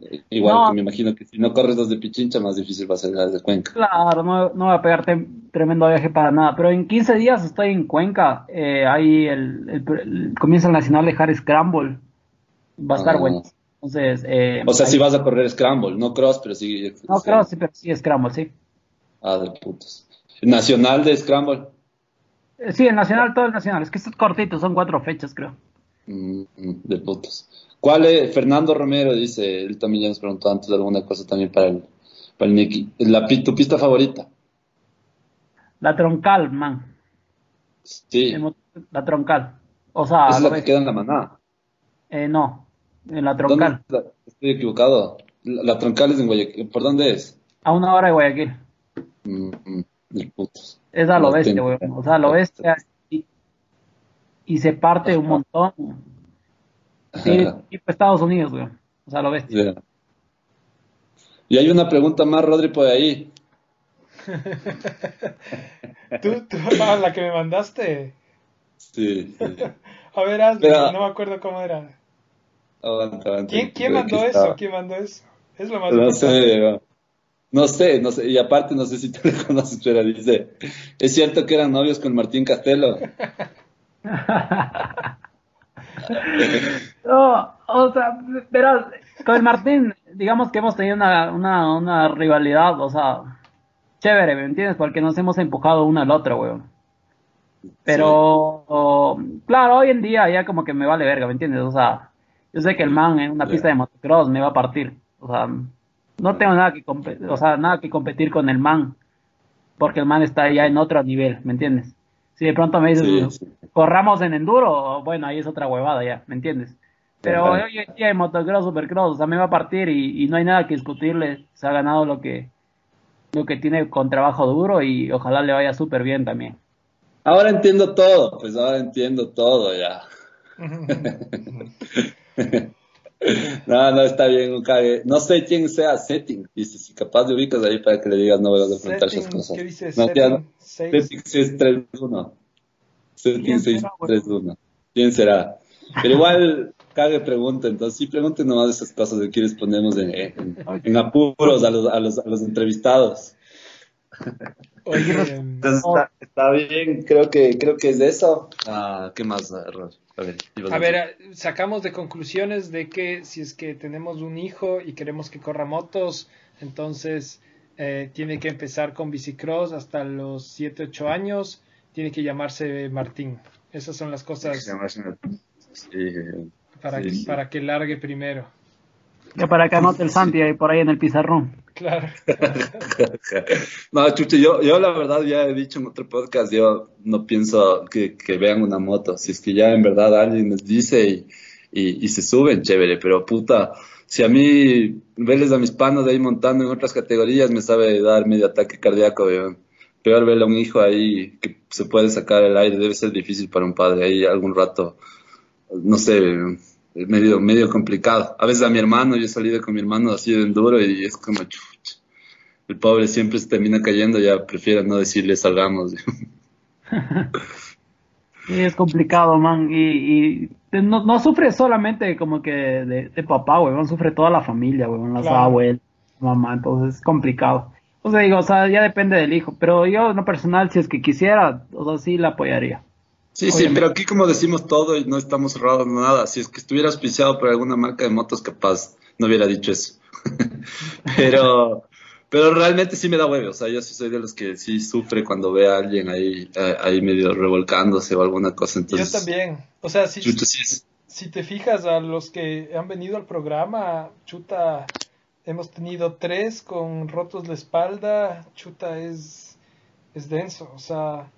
Eh, Igual No. que me imagino que si no corres desde Pichincha, más difícil va a ser las de Cuenca. Claro, no, no voy a pegarte tremendo viaje para nada, pero en 15 días estoy en Cuenca, eh, ahí el, el- el- comienza el Nacional de Harry Scramble, va a estar Ah. bueno. Entonces, eh, O sea, si vas a correr Scramble, no cross, pero sí. No, creo, sí, pero sí, Scramble, sí. Ah, de putos. Nacional de Scramble. Eh, Sí, el Nacional, todo el Nacional, es que esto es cortito, son cuatro fechas, creo. Mm, mm, de putos. ¿Cuál es? Fernando Romero dice, él también ya nos preguntó antes alguna cosa también para el, para el Nicky. La, ¿Tu pista favorita? La troncal, man, Sí, la troncal. O sea, es la que ves- queda en la manada. eh, no, en la ¿Dónde troncal? Estoy equivocado. La, la troncal es en Guayaquil. ¿Por dónde es? a una hora de Guayaquil. Mm, mm, de putos. Es a lo No bestia, weón. O sea, a lo bestia. Y, y se parte un montón. Sí, tipo Estados Unidos, weón. O sea, a lo bestia. Y hay una pregunta más, Rodri, por ahí. ¿Tú, tú, ah, la que me mandaste. Sí, sí. A ver, hazle, Pero- no me acuerdo cómo era. Aguanta, aguanta. ¿Quién, quién mandó eso? estaba. ¿Quién mandó eso? Es lo más No importante. sé, no. sé, no sé, y aparte no sé si tú le conoces, pero dice, ¿es cierto que eran novios con Martín Castelo? No, o sea, verás, con el Martín, digamos que hemos tenido una, una, una rivalidad, o sea, chévere, ¿me entiendes? Porque nos hemos empujado uno al otro, weón. Pero, claro, hoy en día ya como que me vale verga, ¿me entiendes? O sea, yo sé que el man en una pista de motocross me va a partir. O sea, no tengo nada que, o sea, nada que competir con el man, porque el man está ya en otro nivel, ¿me entiendes? Si de pronto me dices, Sí, sí. corramos en enduro, bueno, ahí es otra huevada ya, ¿me entiendes? Pero Ajá. hoy en día en motocross, supercross, o sea, me va a partir y, y no hay nada que discutirle, se ha ganado lo que lo que tiene con trabajo duro y ojalá le vaya súper bien también. Ahora entiendo todo, pues ahora entiendo todo ya. No, no, está bien, un cague. No sé quién sea Setting, dice, si capaz de ubicas ahí para que le digas, no vas a preguntar esas Setting, cosas. ¿Qué dice? No. Setting, seis. Setting 631. Setting ¿Quién será, 631. ¿Quién será? Pero igual, cague pregunta, entonces sí pregunten nomás esas cosas que quieres ponemos en, en, en apuros a los, a, los, a los entrevistados. Oye, Entonces está, está bien, creo que, creo que es de eso. Ah, ¿Qué más, Rod? A ver, A ver, sacamos de conclusiones de que si es que tenemos un hijo y queremos que corra motos, entonces eh, tiene que empezar con bicicross hasta los 7, 8 años, tiene que llamarse Martín. Esas son las cosas Sí, para, sí, que, sí. para que largue primero. Ya para que anote el Santi ahí por ahí en el pizarrón. Claro. No, chuche, yo, yo la verdad ya he dicho en otro podcast, yo no pienso que, vean una moto. Si es que ya en verdad alguien les dice y, y, y se suben, chévere, pero puta, si a mí verles a mis panos de ahí montando en otras categorías me sabe dar medio ataque cardíaco, weón. Peor verle a un hijo ahí que se puede sacar el aire, debe ser difícil para un padre ahí algún rato, no sé, medio, medio complicado. A veces a mi hermano, yo he salido con mi hermano así de enduro y es como chucha. el pobre siempre se termina cayendo, ya prefiero no decirle salgamos. Sí, es complicado, man. Y, y no, no, sufre solamente como que de, de papá, weón. Sufre toda la familia, weón. Las abuelas, mamá. Entonces es complicado. O sea, digo, o sea, ya depende del hijo. Pero yo, en lo personal, si es que quisiera, o sea, sí la apoyaría. Sí, sí, pero aquí como decimos todo y no estamos cerrados nada. Si es que estuviera auspiciado por alguna marca de motos, capaz no hubiera dicho eso. pero pero realmente sí me da huevo, o sea, yo sí soy de los que sí sufre cuando ve a alguien ahí, eh, ahí medio revolcándose o alguna cosa. Entonces, yo también, o sea, si, si te fijas a los que han venido al programa, chuta, hemos tenido tres con rotos la espalda, chuta es, es denso, o sea,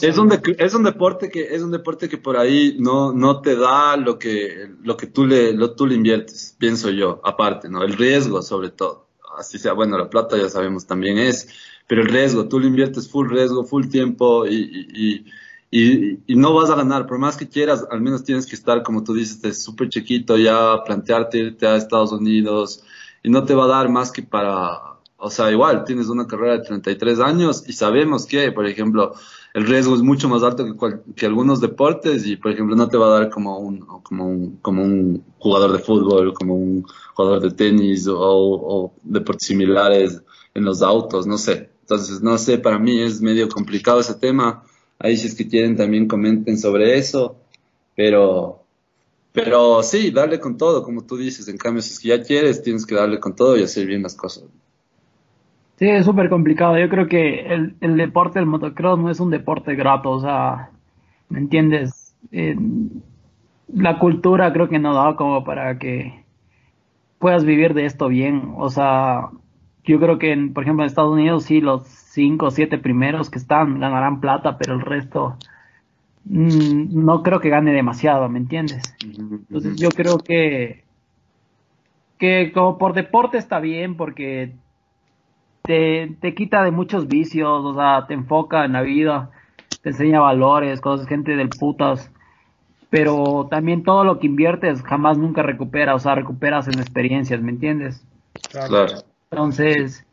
es, un es un deporte que es un deporte que por ahí no, no te da lo que lo que tú le lo, tú le inviertes, pienso yo, aparte, ¿no? El riesgo sobre todo. Así sea, bueno, la plata ya sabemos también es, pero el riesgo, tú le inviertes full riesgo, full tiempo y, y, y, no vas a ganar, por más que quieras, al menos tienes que estar, como tú dices, súper chiquito ya, plantearte irte a Estados Unidos y no te va a dar más que para, o sea, igual, tienes una carrera de 33 años y sabemos que, por ejemplo, el riesgo es mucho más alto que, que, algunos deportes y, por ejemplo, no te va a dar como un, como un, como un jugador de fútbol, como un jugador de tenis o, o, deportes similares en los autos, no sé. Entonces, no sé, para mí es medio complicado ese tema. Ahí si es que quieren también comenten sobre eso, pero, pero sí, darle con todo, como tú dices. En cambio, si es que ya quieres, tienes que darle con todo y hacer bien las cosas. Sí, es súper complicado. Yo creo que el, el, deporte del motocross no es un deporte grato, o sea, ¿me entiendes? Eh, la cultura creo que no da como para que puedas vivir de esto bien. O sea, yo creo que, en, por ejemplo, en Estados Unidos sí, los cinco o siete primeros que están ganarán plata, pero el resto mm, no creo que gane demasiado, ¿me entiendes? Entonces yo creo que que como por deporte está bien porque te, te quita de muchos vicios, o sea, te enfoca en la vida, te enseña valores, cosas, gente del putas. Pero también todo lo que inviertes jamás nunca recupera, o sea, recuperas en experiencias, ¿me entiendes? Claro. Entonces,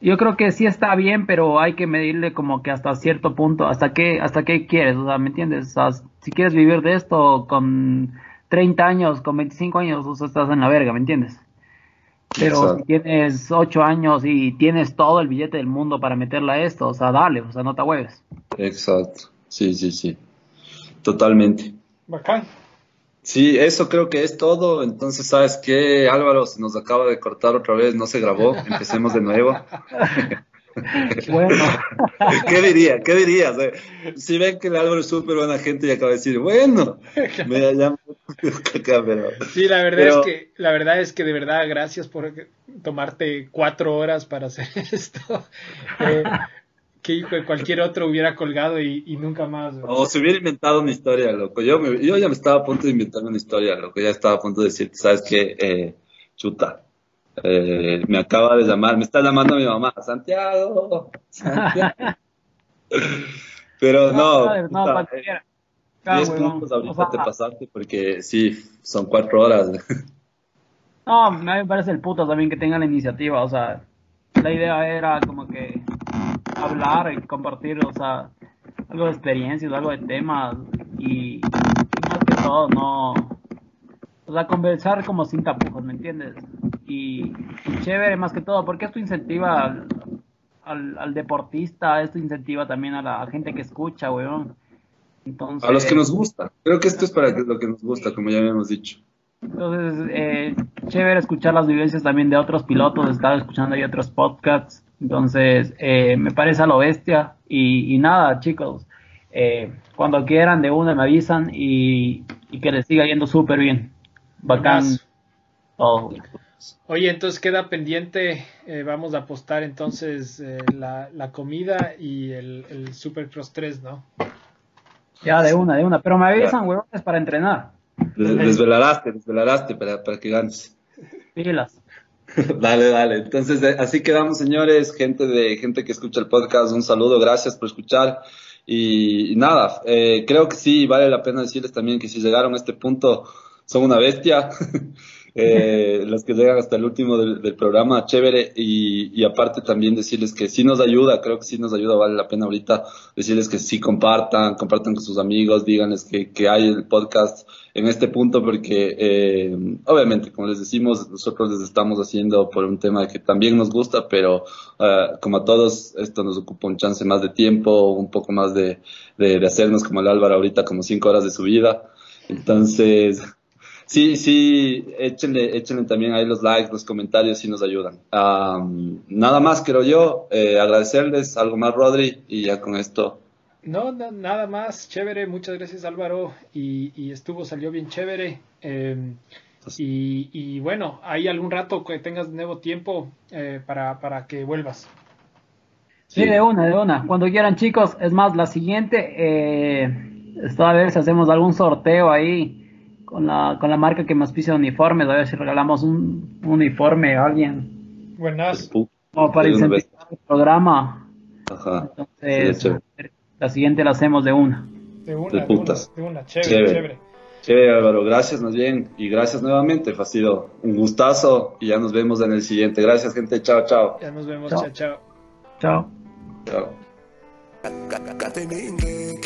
yo creo que sí está bien, pero hay que medirle como que hasta cierto punto, hasta qué, hasta qué quieres, o sea, ¿me entiendes? O sea, si quieres vivir de esto con 30 años, con 25 años, o sea, estás en la verga, ¿me entiendes? Pero si tienes ocho años y tienes todo el billete del mundo para meterle a esto, o sea, dale, o sea, no te hueves. Exacto, sí, sí, sí, totalmente. Bacán. Sí, eso creo que es todo. Entonces, ¿sabes qué? Álvaro se nos acaba de cortar otra vez, no se grabó. Empecemos de nuevo. Bueno. ¿Qué diría? ¿Qué dirías? Si ven que el Álvaro es súper buena gente y acaba de decir, bueno, me llamo pero, Sí, la verdad es que, la verdad es que de verdad, gracias por tomarte cuatro horas para hacer esto. Eh, que hijo de cualquier otro hubiera colgado y, nunca más. O se hubiera inventado una historia, loco. Yo, yo ya me estaba a punto de inventar una historia, loco. Ya estaba a punto de decir, ¿sabes qué? Eh, chuta eh, me acaba de llamar, me está llamando mi mamá, Santiago, Pero no, no, no eh, diez minutos ahorita te pasaste porque sí, son cuatro horas. no, me parece el puto también que tengan la iniciativa, o sea, la idea era como que hablar y compartir, o sea, algo de experiencias, algo de temas y, y más que todo, no, o sea, conversar como sin tapujos, ¿me entiendes? y, chévere más que todo, porque esto incentiva al, al, deportista, esto incentiva también a la gente que escucha, weón. Entonces, a los que nos gusta, creo que esto es para lo que nos gusta, como ya habíamos dicho. Entonces, eh, chévere escuchar las vivencias también de otros pilotos, estar escuchando ahí otros podcasts. Entonces, eh, me parece a lo bestia. Y, y nada, chicos, eh, cuando quieran de una me avisan y, y que les siga yendo súper bien. Bacán. Todo. Oye, entonces queda pendiente, eh, vamos a apostar entonces eh, la, la, comida y el, el Supercross 3, ¿no? Ya, de una, de una. Pero me avisan, huevones, para entrenar. desvelaraste, desvelaraste para, para que ganes. Pilas. dale, dale. Entonces, eh, así quedamos, señores, gente de gente que escucha el podcast. Un saludo, gracias por escuchar. Y, y nada, creo que sí, vale la pena decirles también que si llegaron a este punto, son una bestia. eh, los que llegan hasta el último del, programa, chévere. Y, aparte también decirles que sí nos ayuda, creo que sí nos ayuda, vale la pena ahorita decirles que sí compartan, compartan con sus amigos, díganles que, que hay el podcast en este punto porque eh, obviamente, como les decimos, nosotros les estamos haciendo por un tema que también nos gusta, pero eh, como a todos, esto nos ocupa un chance más de tiempo, un poco más de, de, de hacernos como el Álvaro ahorita, como cinco horas de su vida. Entonces, sí, sí, échenle, échenle también ahí los likes, los comentarios, si nos ayudan. nada más, creo yo, eh, agradecerles, algo más, Rodri, y ya con esto. No, nada más, chévere, muchas gracias Álvaro, y, estuvo, salió bien chévere. Em, y, bueno, hay algún rato que tengas nuevo tiempo eh, para, para que vuelvas. Sí, de una, de una. Cuando quieran, chicos. Es más, la siguiente, eh, a ver si hacemos algún sorteo ahí con la, con la marca que más pisa uniformes, a ver si regalamos un, uniforme a alguien. Buenas. Como para incentivar el programa. Ajá. Entonces, la siguiente la hacemos de una. De una, de, una, de una. Chévere, chévere, chévere. Álvaro, gracias más bien y gracias nuevamente. Ha sido un gustazo y ya nos vemos en el siguiente. Gracias, gente. Chao, chao. Ya nos vemos. Chao, chao. Chao. Chao. Kateninge,